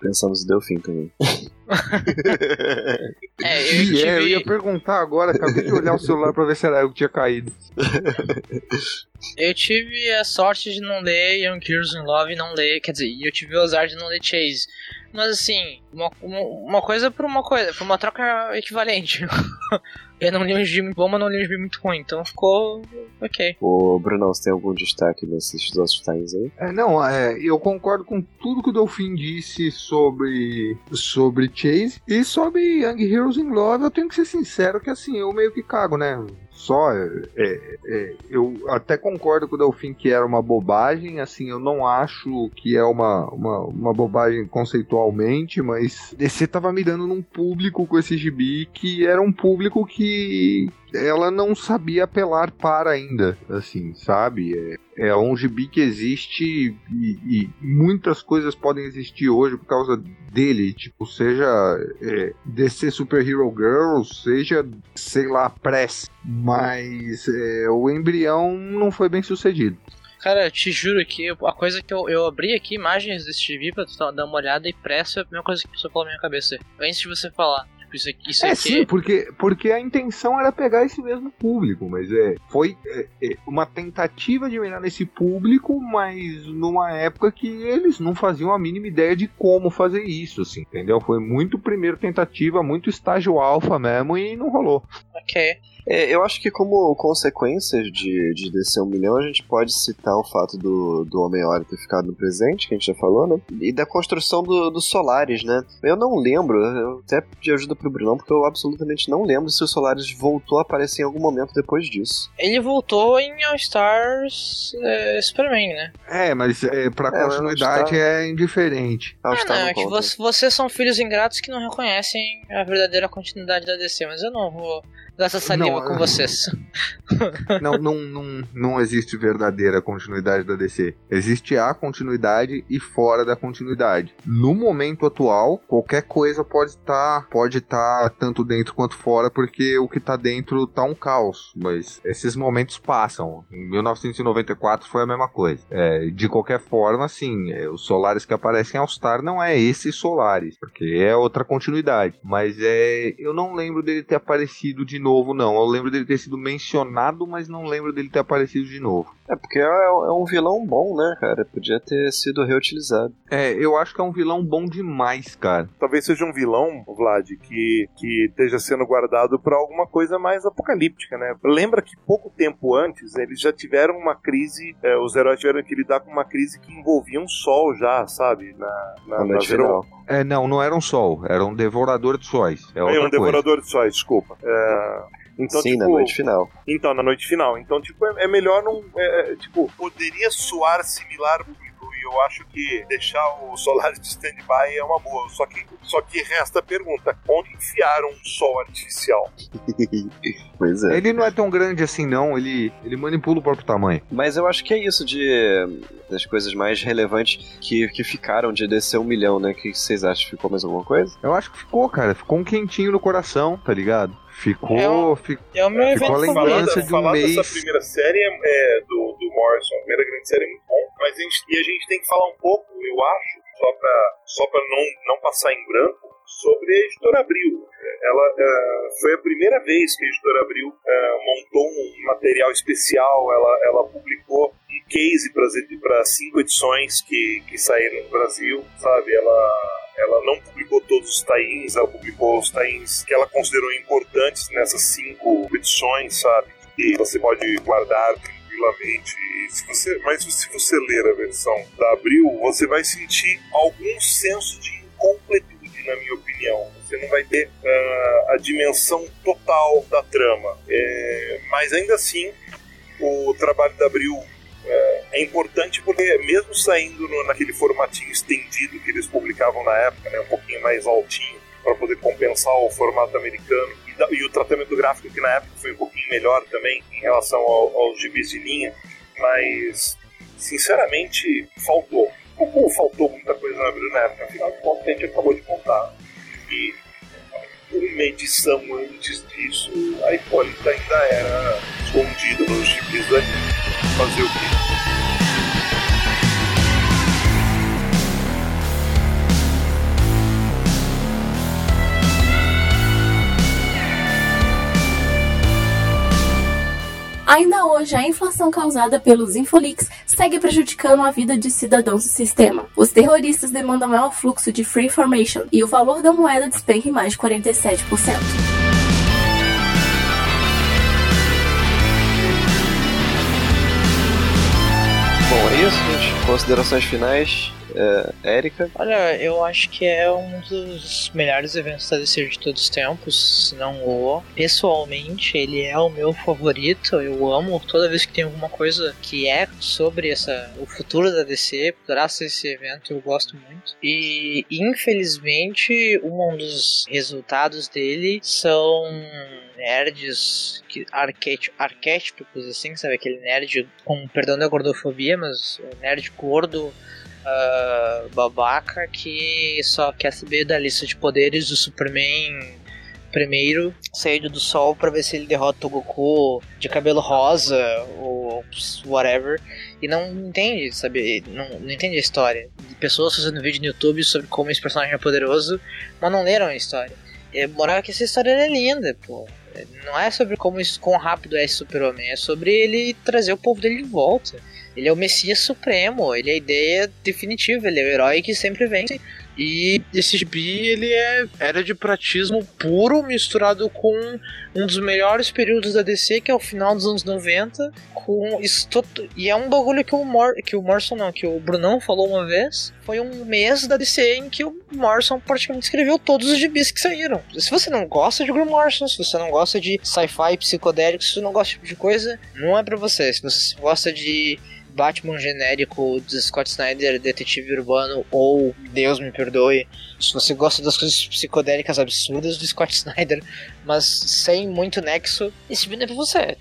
[SPEAKER 3] pensamos deu fim também. (laughs) (laughs)
[SPEAKER 2] é, eu, tive... é, eu ia perguntar agora, acabei de olhar o celular pra ver se era eu que tinha caído. (laughs)
[SPEAKER 4] Eu tive a sorte de não ler Young Heroes in Love e não ler, quer dizer, eu tive o azar de não ler Chase. Mas assim, uma, uma, uma coisa por uma coisa, por uma troca equivalente. (laughs) eu não li um gibi muito bom, mas não li um gibi muito ruim, então ficou ok.
[SPEAKER 3] Ô, Bruno, você tem algum destaque nesses dois times aí?
[SPEAKER 2] É, não, é, eu concordo com tudo que o Dolphin disse sobre, sobre Chase e sobre Young Heroes in Love. Eu tenho que ser sincero que assim, eu meio que cago, né? só. É, é, eu até concordo com o Delfim que era uma bobagem, assim, eu não acho que é uma, uma, uma bobagem conceitualmente, mas DC tava mirando num público com esse gibi que era um público que ela não sabia apelar para ainda, assim, sabe? É, é um gibi que existe e, e, muitas coisas podem existir hoje por causa dele, tipo, seja é, DC Super Hero Girls, seja, sei lá, Press, mas é, o embrião não foi bem sucedido.
[SPEAKER 4] Cara, te juro que a coisa que eu, eu abri aqui, imagens desse TV pra dar uma olhada e pressa é a primeira coisa que passou pela minha cabeça. Antes de você falar. Isso aqui, isso
[SPEAKER 2] é,
[SPEAKER 4] aqui...
[SPEAKER 2] sim, porque, porque a intenção era pegar esse mesmo público, mas é, foi é, é, uma tentativa de mirar nesse público, mas numa época que eles não faziam a mínima ideia de como fazer isso, assim, entendeu? Foi muito primeira tentativa, muito estágio alfa mesmo e não rolou.
[SPEAKER 4] Ok.
[SPEAKER 3] É, eu acho que como consequência de, de descer um milhão, a gente pode citar o fato do, do Homem-Hora ter ficado no presente, que a gente já falou, né? E da construção do, do Solaris, né? Eu não lembro, eu até pedi ajuda pro Brunão, porque eu absolutamente não lembro se o Solaris voltou a aparecer em algum momento depois disso.
[SPEAKER 4] Ele voltou em All Stars é, Superman, né?
[SPEAKER 2] É, mas é, pra é, continuidade é indiferente.
[SPEAKER 4] Ah, não, é que você, vocês são filhos ingratos que não reconhecem a verdadeira continuidade da DC, mas eu não vou gastar saliva
[SPEAKER 2] Não,
[SPEAKER 4] com vocês. (laughs)
[SPEAKER 2] Não, não, não, não existe verdadeira continuidade da DC. Existe a continuidade e fora da continuidade. No momento atual, qualquer coisa pode estar pode estar tanto dentro quanto fora, porque o que tá dentro tá um caos. Mas esses momentos passam. Em 1994 foi a mesma coisa. É, de qualquer forma, assim, é, os Solares que aparecem em All-Star não é esse Solares, porque é outra continuidade. Mas é, eu não lembro dele ter aparecido de novo, não. Eu lembro dele ter sido mencionado, mas não lembro dele ter aparecido de novo.
[SPEAKER 3] É porque é, é um vilão bom, né, cara? Podia ter sido reutilizado.
[SPEAKER 2] É, eu acho que é um vilão bom demais, cara.
[SPEAKER 1] Talvez seja um vilão, Vlad, que, que esteja sendo guardado pra alguma coisa mais apocalíptica, né? Lembra que pouco tempo antes eles já tiveram uma crise, é, os heróis tiveram que lidar com uma crise que envolvia um sol já, sabe? Na, na,
[SPEAKER 3] Na final.
[SPEAKER 2] É, não, não era um sol, era um devorador de sóis. É
[SPEAKER 1] É
[SPEAKER 2] outra
[SPEAKER 1] um
[SPEAKER 2] coisa.
[SPEAKER 1] devorador de sóis, desculpa. É, então,
[SPEAKER 3] Sim,
[SPEAKER 1] tipo,
[SPEAKER 3] na noite final.
[SPEAKER 1] Então, na noite final. Então, tipo, é, é melhor não. é, é, tipo, poderia soar similar muito. E eu acho que deixar o Solaris de stand-by é uma boa. Só que, só que resta a pergunta: onde enfiaram um sol artificial? (laughs)
[SPEAKER 3] pois é.
[SPEAKER 2] Ele não é tão grande assim, não. Ele, ele manipula o próprio tamanho.
[SPEAKER 3] Mas eu acho que é isso de das coisas mais relevantes que, que ficaram de descer um milhão, né? O que vocês acham? Ficou mais alguma coisa?
[SPEAKER 2] Eu acho que ficou, cara. Ficou um quentinho no coração, tá ligado? Ficou.
[SPEAKER 4] É um-
[SPEAKER 2] fi-
[SPEAKER 4] É o meu
[SPEAKER 2] Ficou
[SPEAKER 4] evento
[SPEAKER 2] a lembrança de um
[SPEAKER 1] falar
[SPEAKER 2] mês.
[SPEAKER 1] dessa primeira série é, é, do, do Morrison, a primeira grande série é muito bom, mas a gente, e a gente tem que falar um pouco, eu acho, só pra, só pra não, não passar em branco, sobre a editora Abril. Ela eh, foi a primeira vez que a editora Abril eh, montou um material especial, ela, ela publicou um case para cinco edições que, que saíram no Brasil, sabe? Ela, ela não publicou todos os tains, ela publicou os tains que ela considerou importantes nessas cinco edições, sabe? E você pode guardar tranquilamente. Se você, mas se você ler a versão da Abril, você vai sentir algum senso de incompletude, na minha opinião. Você não vai ter ah, a dimensão total da trama. É, mas ainda assim, o trabalho da Abril é, importante porque mesmo saindo no- naquele formatinho estendido que eles publicavam na época, né, um pouquinho mais altinho, para poder compensar o formato americano e, da- e o tratamento gráfico que na época foi um pouquinho melhor também em relação ao- aos gibis de linha, mas sinceramente faltou. Como faltou muita coisa na época, afinal de contas a gente acabou de contar e uma edição antes disso a Hipólita ainda era escondida nos gibis da linha. Fazer o quê?
[SPEAKER 6] Ainda hoje, a inflação causada pelos Infolix segue prejudicando a vida de cidadãos do sistema. Os terroristas demandam maior fluxo de free information e o valor da moeda despenca em mais de 47%.
[SPEAKER 3] Bom, é isso, gente. Considerações finais. É, Érica.
[SPEAKER 4] Olha, eu acho que é um dos melhores eventos da DC de todos os tempos, se não o. Pessoalmente, ele é o meu favorito. Eu amo toda vez que tem alguma coisa que é sobre essa, o futuro da DC, graças a esse evento, eu gosto muito. E infelizmente, um dos resultados dele são nerds que, arquéti- arquétipos, assim, sabe? Aquele nerd com perdão da gordofobia, mas o nerd gordo ah, babaca que só quer saber da lista de poderes do Superman primeiro, saído do sol pra ver se ele derrota o Goku de cabelo rosa ou whatever e não entende, sabe? Não, não entende a história. Pessoas fazendo vídeo no YouTube sobre como esse personagem é poderoso, mas não leram a história. A moral é que essa história é linda, pô. Não é sobre como quão rápido é esse super-homem, é sobre ele trazer o povo dele de volta. Ele é o Messias Supremo, ele é a ideia definitiva, ele é o herói que sempre vence. E esse gibi, ele é era de pratismo puro misturado com um dos melhores períodos da DC, que é o final dos anos 90, com isso to- e é um bagulho que o Mor que o Morrison não, que o Brunão falou uma vez, foi um mês da DC em que o Morrison praticamente escreveu todos os gibis que saíram. Se você não gosta de Green Morrison, se você não gosta de sci-fi psicodélico, se você não gosta desse tipo de coisa, não é pra você. Se você gosta de Batman genérico do Scott Snyder, detetive urbano ou Deus me perdoe, se você gosta das coisas psicodélicas absurdas do Scott Snyder, mas sem muito nexo, esse filme é pra você.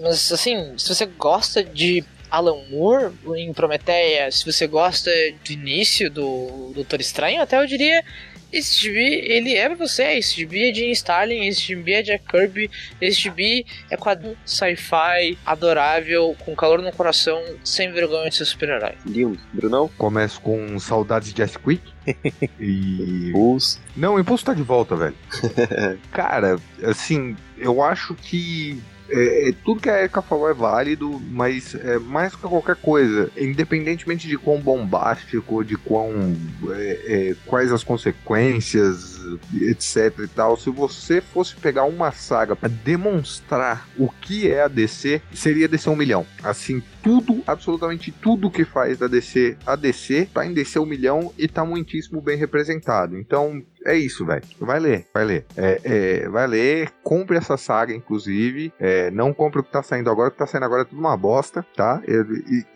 [SPEAKER 4] Mas assim, se você gosta de Alan Moore em Prometeia, se você gosta do início do Doutor Estranho, até eu diria esse gibi, ele é pra você. Esse gibi é de Ian Starlin, esse gibi é Jack Kirby, esse gibi é quadrinho sci-fi, adorável, com calor no coração, sem vergonha de ser super-herói.
[SPEAKER 3] Lindo. Brunão?
[SPEAKER 2] Começo com saudades de Jazz Quick. (laughs) e.
[SPEAKER 3] Pulse.
[SPEAKER 2] Não, o Impulso tá de volta, velho. (laughs) Cara, assim, eu acho que é, é, tudo que a Erika falou é válido, mas é, mais que qualquer coisa, independentemente de quão bombástico, de quão é, é, quais as consequências, etc e tal, se você fosse pegar uma saga para demonstrar o que é a DC, seria DC um milhão. Assim, tudo, absolutamente tudo que faz da DC a DC tá em DC um milhão e tá muitíssimo bem representado. Então, é isso, velho. Vai ler, vai ler. É, é, vai ler, compre essa saga, inclusive. É, não compre o que tá saindo agora, o que tá saindo agora é tudo uma bosta, tá?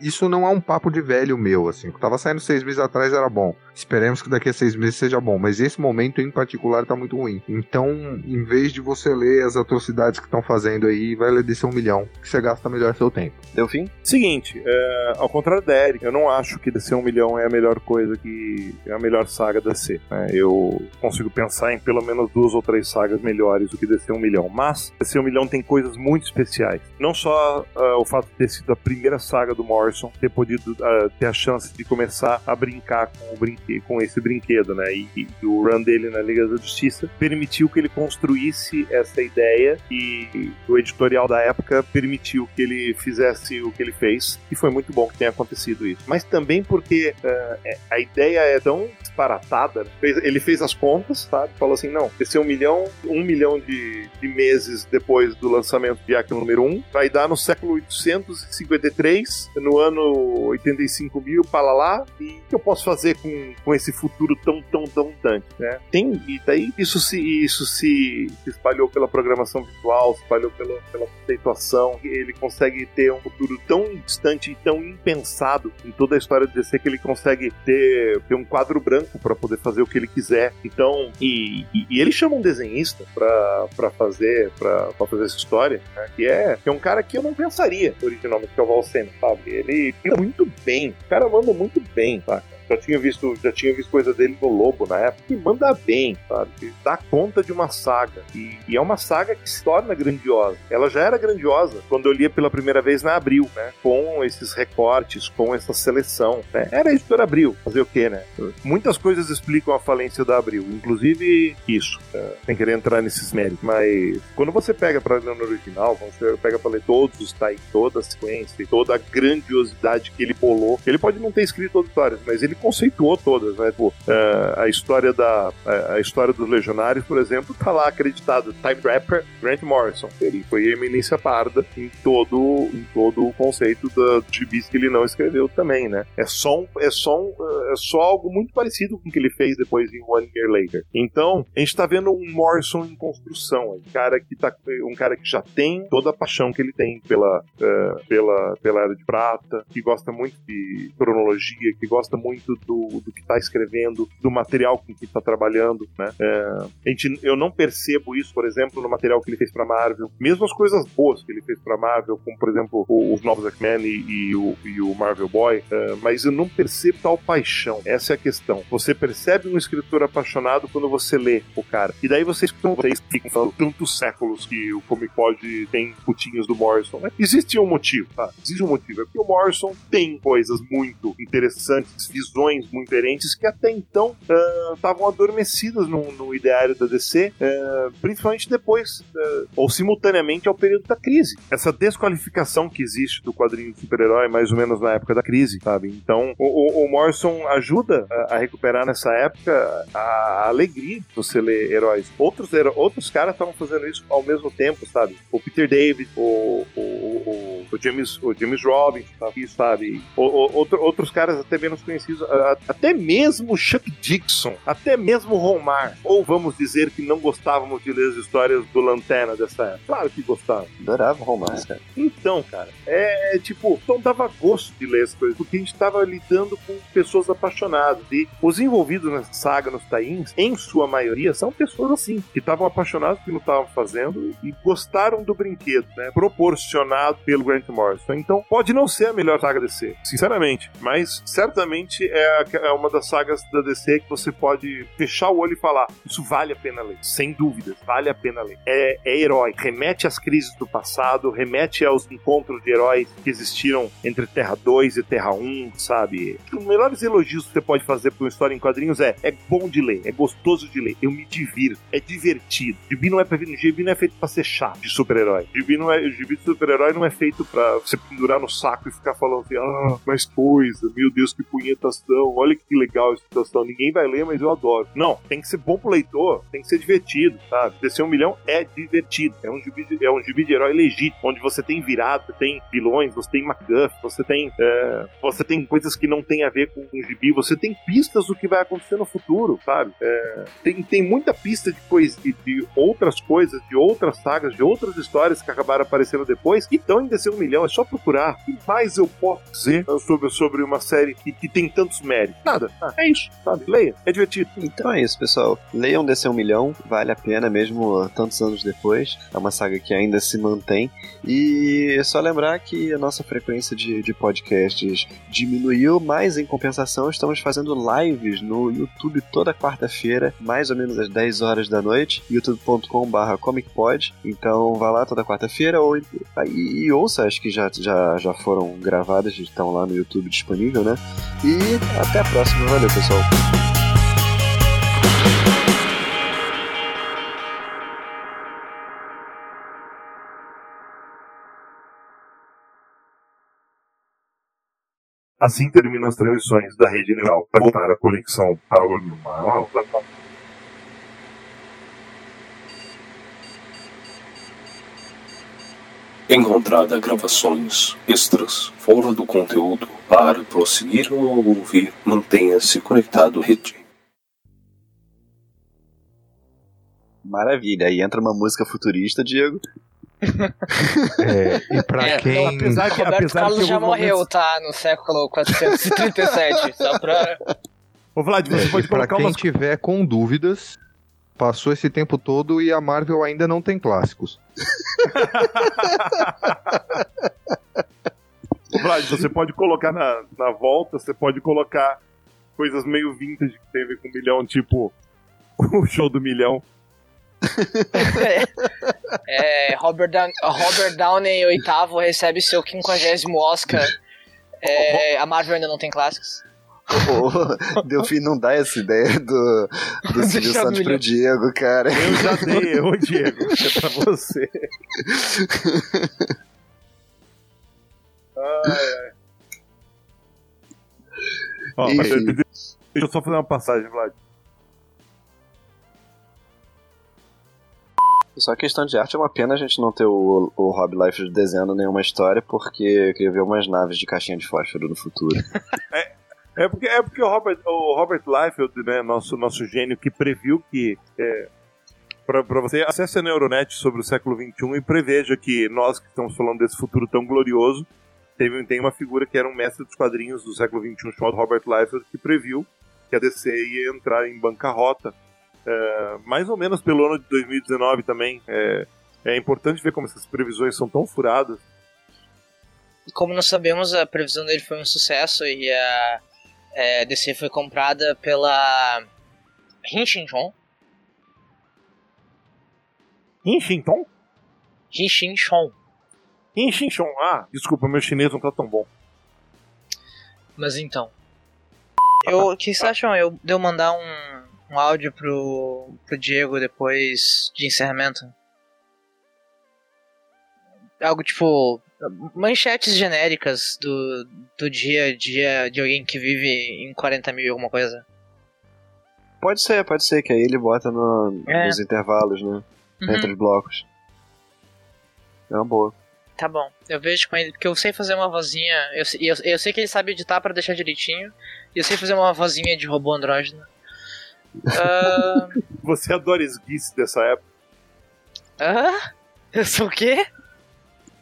[SPEAKER 2] Isso não é um papo de velho meu, assim. O que tava saindo seis meses atrás era bom. Esperemos que daqui a seis meses seja bom, mas esse momento em particular tá muito ruim. Então, em vez de você ler as atrocidades que estão fazendo aí, vai ler desse um milhão, que você gasta melhor seu tempo.
[SPEAKER 3] Deu fim?
[SPEAKER 1] Seguinte, é, ao contrário da Eric, eu não acho que DC um milhão é a melhor coisa que é a melhor saga da DC. Né? Eu consigo pensar em pelo menos duas ou três sagas melhores do que DC um milhão, mas DC um milhão tem coisas muito especiais. Não só uh, o fato de ter sido a primeira saga do Morrison, ter podido uh, ter a chance de começar a brincar com o brinquedo com esse brinquedo, né? E, e, o run dele na Liga da Justiça permitiu que ele construísse essa ideia e o editorial da época permitiu que ele fizesse o que ele fez e foi muito bom que tenha acontecido isso. Mas também porque uh, a ideia é tão disparatada, ele fez as contas, sabe? Falou assim, não, esse é um milhão, um milhão de, de meses depois do lançamento de Acre número 1, vai dar no século 853, no ano 85 mil, para lá, e o que eu posso fazer com com esse futuro tão, tão, tão distante, né? Tem, e daí isso se, isso se espalhou pela programação visual, se espalhou pela, pela conceituação, ele consegue ter um futuro tão distante e tão impensado em toda a história de DC que ele consegue ter, ter um quadro branco para poder fazer o que ele quiser. Então, e, e, e ele chama um desenhista para fazer para fazer essa história, né? que, é, que é um cara que eu não pensaria originalmente que é o Val sabe? Ele fica muito bem, o cara manda muito bem, tá? Já tinha visto, já tinha visto coisa dele no Lobo na época. E manda bem, sabe? Dá conta de uma saga. E, e, é uma saga que se torna grandiosa. Ela já era grandiosa quando eu lia pela primeira vez na Abril, né? Com esses recortes, com essa seleção. Né? Era a editora Abril. Fazer o quê, né? Muitas coisas explicam a falência da Abril, inclusive isso. É, sem querer entrar nesses méritos. Mas quando você pega para ler no original, quando você pega para ler todos os tá toda a sequência toda a grandiosidade que ele bolou, ele pode não ter escrito todas as histórias, mas ele ele conceituou todas, né? Uh, a história da a, a, história dos Legionários, por exemplo, tá lá acreditado Time Trapper, Grant Morrison. Ele foi eminência parda em todo em todo o conceito da gibis que ele não escreveu também, né? É só um, é só um, é só algo muito parecido com o que ele fez depois em One Year Later. Então, a gente tá vendo um Morrison em construção, um cara que tá um cara que já tem toda a paixão que ele tem pela uh, pela pela era de prata, que gosta muito de cronologia, que gosta muito do, do que está escrevendo, do material com que está trabalhando, né? É, a gente, eu não percebo isso, por exemplo, no material que ele fez para Marvel, mesmo as coisas boas que ele fez para Marvel, como por exemplo os novos X-Men e, e, o, e o Marvel Boy, é, mas eu não percebo tal paixão. Essa é a questão. Você percebe um escritor apaixonado quando você lê o cara. E daí vocês, vocês ficam falando tantos séculos que o Comic Pod tem putinhos do Morrison. Né? Existe um motivo, tá? Existe um motivo. É porque o Morrison tem coisas muito interessantes, visões muito diferentes que até então estavam uh, adormecidas no, no, ideário da DC, uh, principalmente depois uh, ou simultaneamente ao período da crise. Essa desqualificação que existe do quadrinho de super-herói mais ou menos na época da crise, sabe? Então o, o, o Morrison ajuda a, a, recuperar nessa época a, a alegria de você ler heróis. Outros, outros caras estavam fazendo isso ao mesmo tempo, sabe? O Peter David, o, o, o, James, o James Robin, sabe? sabe? Outro, outros caras até menos conhecidos até mesmo Chuck Dixon, até mesmo Romar, ou vamos dizer que não gostávamos de ler as histórias do Lanterna dessa época. Claro que gostávamos.
[SPEAKER 3] Adorava romance, cara.
[SPEAKER 1] Então, cara, é tipo, não dava gosto de ler as coisas, porque a gente tava lidando com pessoas apaixonadas. E os envolvidos nessa saga, nos tains, em sua maioria, são pessoas assim, que estavam apaixonadas pelo que estavam fazendo e gostaram do brinquedo, né? Proporcionado pelo Grant Morrison. Então, pode não ser a melhor saga DC, sinceramente, mas certamente é, é uma das sagas da DC que você pode fechar o olho e falar: isso vale a pena ler, sem dúvidas, vale a pena ler. É, é herói, remete às crises do passado, remete aos encontros de heróis que existiram entre Terra 2 e Terra 1, sabe? Os melhores elogios que você pode fazer para uma história em quadrinhos é: é bom de ler, é gostoso de ler, eu me divirto, é divertido. Gibi não é pra, gibi não é feito pra ser chato de super-herói. Gibi não é, gibi de super-herói não é feito pra você pendurar no saco e ficar falando assim: ah, mais coisa, meu Deus, que punhetação, olha que legal essa situação. Ninguém vai ler, mas eu adoro. Não, tem que ser bom pro leitor, tem que ser divertido, sabe? Descer um milhão é divertido. É um gibi de, é um gibi de herói legítimo, onde você tem virado, você tem vilões, você tem MacGuff, você tem, é, você tem coisas que não tem a ver com o gibi, você tem pistas do que vai acontecer no futuro, sabe? É, tem, tem muita pista de, coisa, de, outras coisas, de outras sagas, de outras histórias que acabaram aparecendo depois e estão em descer um milhão. É só procurar. O que mais eu posso dizer sobre, sobre uma série que, que tem tantos méritos? Nada. Ah, é isso, sabe? Leia. É divertido.
[SPEAKER 3] Então é isso, pessoal. Leiam Descer um Milhão, vale a pena mesmo tantos anos depois. É uma saga que ainda se mantém. E é só lembrar que a nossa frequência de, de podcasts diminuiu, mas em compensação estamos fazendo lives no YouTube toda quarta-feira, mais ou menos às 10 horas da noite, youtube.com.br comicpod. Então vá lá toda quarta-feira ou, e, e ouça as que já, já, já foram gravadas, estão lá no YouTube disponível, né? E até a próxima. Valeu, pessoal.
[SPEAKER 1] Assim terminam as transmissões da rede neural para voltar à conexão ao normal.
[SPEAKER 8] Encontrada gravações extras fora do conteúdo para prosseguir ou ouvir, mantenha-se conectado rede.
[SPEAKER 3] Maravilha. Aí entra uma música futurista, Diego. (laughs)
[SPEAKER 2] É, e pra
[SPEAKER 4] É,
[SPEAKER 2] quem.
[SPEAKER 1] apesar que-
[SPEAKER 4] Roberto
[SPEAKER 1] apesar
[SPEAKER 4] Carlos
[SPEAKER 1] que
[SPEAKER 4] já morreu,
[SPEAKER 1] momentos-
[SPEAKER 4] tá? No século 437. só pra.
[SPEAKER 1] Ô Vlad, você
[SPEAKER 2] É,
[SPEAKER 1] pode
[SPEAKER 2] e pra
[SPEAKER 1] colocar
[SPEAKER 2] quem
[SPEAKER 1] umas
[SPEAKER 2] tiver com dúvidas, passou esse tempo todo e a Marvel ainda não tem clássicos.
[SPEAKER 1] Ô, Vlad, você pode colocar na, na volta, você pode colocar coisas meio vintage que ver com milhão, tipo (laughs) o show do milhão.
[SPEAKER 4] É, Robert, Down- Robert Downey, oitavo, recebe seu 50 Oscar. (laughs) É, a Marvel ainda não tem clássicos. (laughs)
[SPEAKER 3] Delfim não dá essa ideia do, do Silvio
[SPEAKER 4] Deixa eu
[SPEAKER 3] Santos pro. Diego, cara.
[SPEAKER 1] Eu já dei, ô (laughs) Diego, é pra você. Ai, ai. Ó, mas deixa eu só fazer uma passagem, Vlad.
[SPEAKER 3] Só a questão de arte é uma pena a gente não ter o, o Rob Liefeld desenhando nenhuma história, porque eu queria ver umas naves de caixinha de fósforo no futuro.
[SPEAKER 1] É porque, é porque o Robert, o Robert Liefeld, né, nosso, nosso gênio, que previu que. É, para você, acesse a Neuronet sobre o século XXI e preveja que nós que estamos falando desse futuro tão glorioso, teve, tem uma figura que era um mestre dos quadrinhos do século XXI chamado Robert Liefeld, que previu que a DC ia entrar em bancarrota, é, mais ou menos pelo ano de 2019 também. É, é importante ver como essas previsões são tão furadas.
[SPEAKER 4] Como nós sabemos, a previsão dele foi um sucesso e a é, DC foi comprada pela Hinshinchon.
[SPEAKER 1] Inshinton?
[SPEAKER 4] Hinshinchon.
[SPEAKER 1] Inshinchon. Ah, desculpa, meu chinês não tá tão bom.
[SPEAKER 4] Mas então. (laughs) Eu, o que vocês acham eu, de eu mandar um, um áudio pro, pro Diego depois de encerramento? Algo tipo. Manchetes genéricas do, do dia a dia de alguém que vive em 40 mil e alguma coisa.
[SPEAKER 3] Pode ser, pode ser, que aí ele bota no-
[SPEAKER 4] É.
[SPEAKER 3] nos intervalos, né?
[SPEAKER 4] Uhum.
[SPEAKER 3] Entre os blocos. É uma boa.
[SPEAKER 4] Tá bom, eu vejo com ele, porque eu sei fazer uma vozinha. Eu, sei- eu, eu sei que ele sabe editar pra deixar direitinho. E eu sei fazer uma vozinha de robô andrógeno. (laughs) Ah,
[SPEAKER 1] Você é a Doris Guice dessa época.
[SPEAKER 4] ah, eu sou o quê?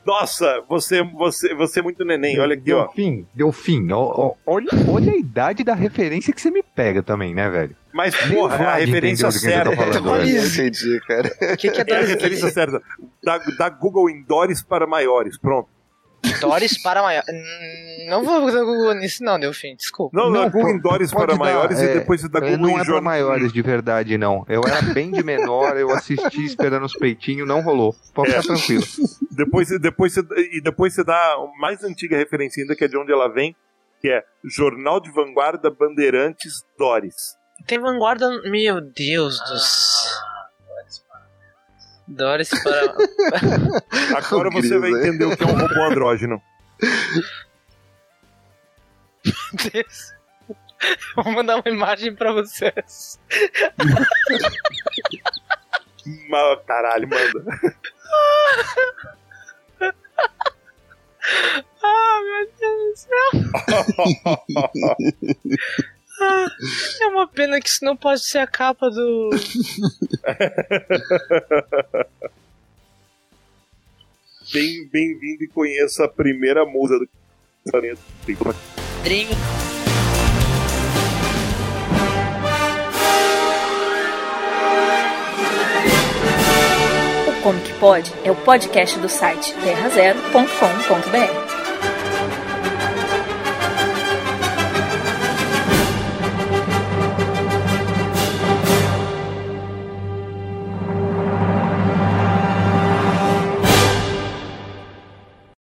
[SPEAKER 1] Nossa, você, você, você é muito neném. Olha aqui, ó.
[SPEAKER 2] Delfim, Delfim, ó, ó, olha, olha a idade da referência que você me pega também, né, velho?
[SPEAKER 1] Mas, porra, é a referência certa.
[SPEAKER 2] falando,
[SPEAKER 3] Olha, entendi, cara.
[SPEAKER 4] O que, que é
[SPEAKER 1] É a referência certa. Da, da Google em Doris para maiores. Pronto.
[SPEAKER 4] Doris para maior. Hum, Não vou dar Google nisso, não, Delfim, desculpa.
[SPEAKER 1] Não, não,
[SPEAKER 2] Não,
[SPEAKER 1] Google em Doris para
[SPEAKER 2] dar,
[SPEAKER 1] maiores
[SPEAKER 2] é,
[SPEAKER 1] e depois você dá
[SPEAKER 2] É,
[SPEAKER 1] Google
[SPEAKER 2] não
[SPEAKER 1] em
[SPEAKER 2] é
[SPEAKER 1] jornal.
[SPEAKER 2] maiores de verdade, não. Eu era bem de menor, eu assisti (laughs) esperando os peitinhos, não rolou. Pode
[SPEAKER 1] É.
[SPEAKER 2] ficar tranquilo. (laughs)
[SPEAKER 1] Depois, depois você, e depois você dá a mais antiga referência ainda, que é de onde ela vem, que é Jornal de Vanguarda Bandeirantes Doris.
[SPEAKER 4] Tem vanguarda. Meu Deus do céu. Doris para. (laughs)
[SPEAKER 1] Agora
[SPEAKER 3] O
[SPEAKER 1] você vai entender o que é um robô andrógeno.
[SPEAKER 4] Deus. (laughs) Vou mandar uma imagem pra vocês.
[SPEAKER 1] Ma- Caralho, manda.
[SPEAKER 4] Ah, meu Deus do céu. (laughs) Ah, é uma pena que isso não pode ser a capa do.
[SPEAKER 1] Bem- Bem-vindo e conheça a primeira musa do planeta.
[SPEAKER 4] Dring.
[SPEAKER 9] O Comic Pod é o podcast do site terrazero.com.br.